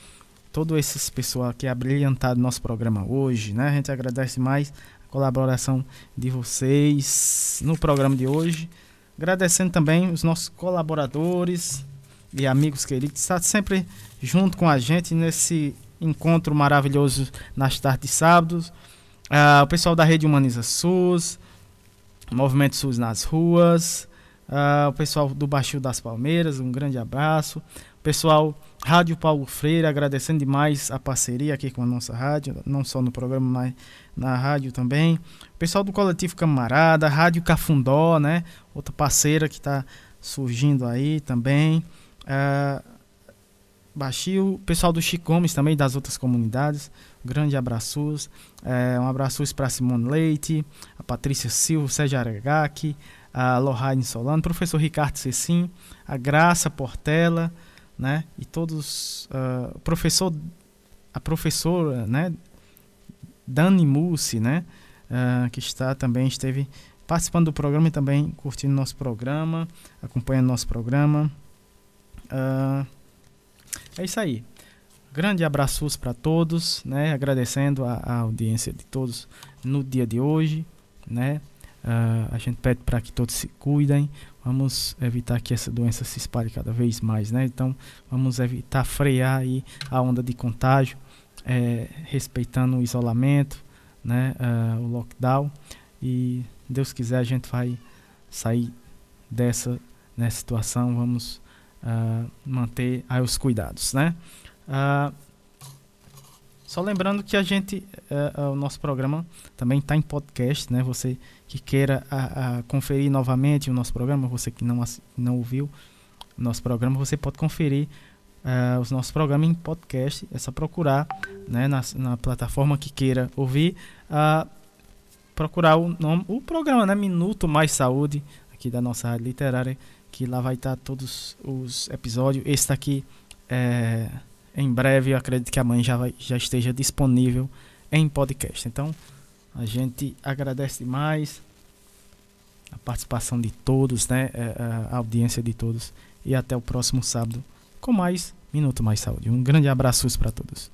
Speaker 8: Todas essas pessoas que abrilhantaram nosso programa hoje, né? A gente agradece mais a colaboração de vocês no programa de hoje. Agradecendo também os nossos colaboradores e amigos queridos, está sempre junto com a gente nesse encontro maravilhoso nas tardes de sábados. Ah, o pessoal da Rede Humaniza SUS, Movimento SUS nas ruas, ah, o pessoal do Baixio das Palmeiras, um grande abraço. O pessoal Rádio Paulo Freire, agradecendo demais a parceria aqui com a nossa rádio, não só no programa, mas na rádio também. O pessoal do Coletivo Camarada, Rádio Cafundó, né? Outra parceira que está surgindo aí também. Uh, Baixio, o pessoal do Chico Gomes também, das outras comunidades. Grande abraços. É, um abraço para Simone Leite, a Patrícia Silva, Sérgio Aragaki, a Lohane Solano, professor Ricardo Cecim, a Graça Portela, né? E todos. Uh, professor, a professora, né? Dani Mussi, né? Uh, que está também, esteve participando do programa e também curtindo nosso programa, acompanhando nosso programa. Uh, é isso aí. Grande abraços para todos, né? Agradecendo a, a, audiência de todos no dia de hoje, né? Uh, a gente pede para que todos se cuidem. Vamos evitar que essa doença se espalhe cada vez mais, né? Então, vamos evitar frear aí a onda de contágio. é, respeitando o isolamento, né, uh, o lockdown. E Deus quiser a gente vai sair dessa nessa situação. Vamos uh, manter aí os cuidados, né? Uh, só lembrando que a gente, uh, uh, o nosso programa também está em podcast, né? Você que queira uh, conferir novamente o nosso programa, você que não, não ouviu o nosso programa, você pode conferir os nossos programas em podcast. É só procurar né, na, na plataforma que queira ouvir, procurar o, nome, o programa, né? Minuto Mais Saúde, aqui da nossa rádio literária, que lá vai estar todos os episódios. Esse daqui é em breve, eu acredito que amanhã já, já esteja disponível em podcast. Então, a gente agradece demais a participação de todos, né? É, a audiência de todos. E até o próximo sábado com mais Minuto Mais Saúde. Um grande abraço para todos.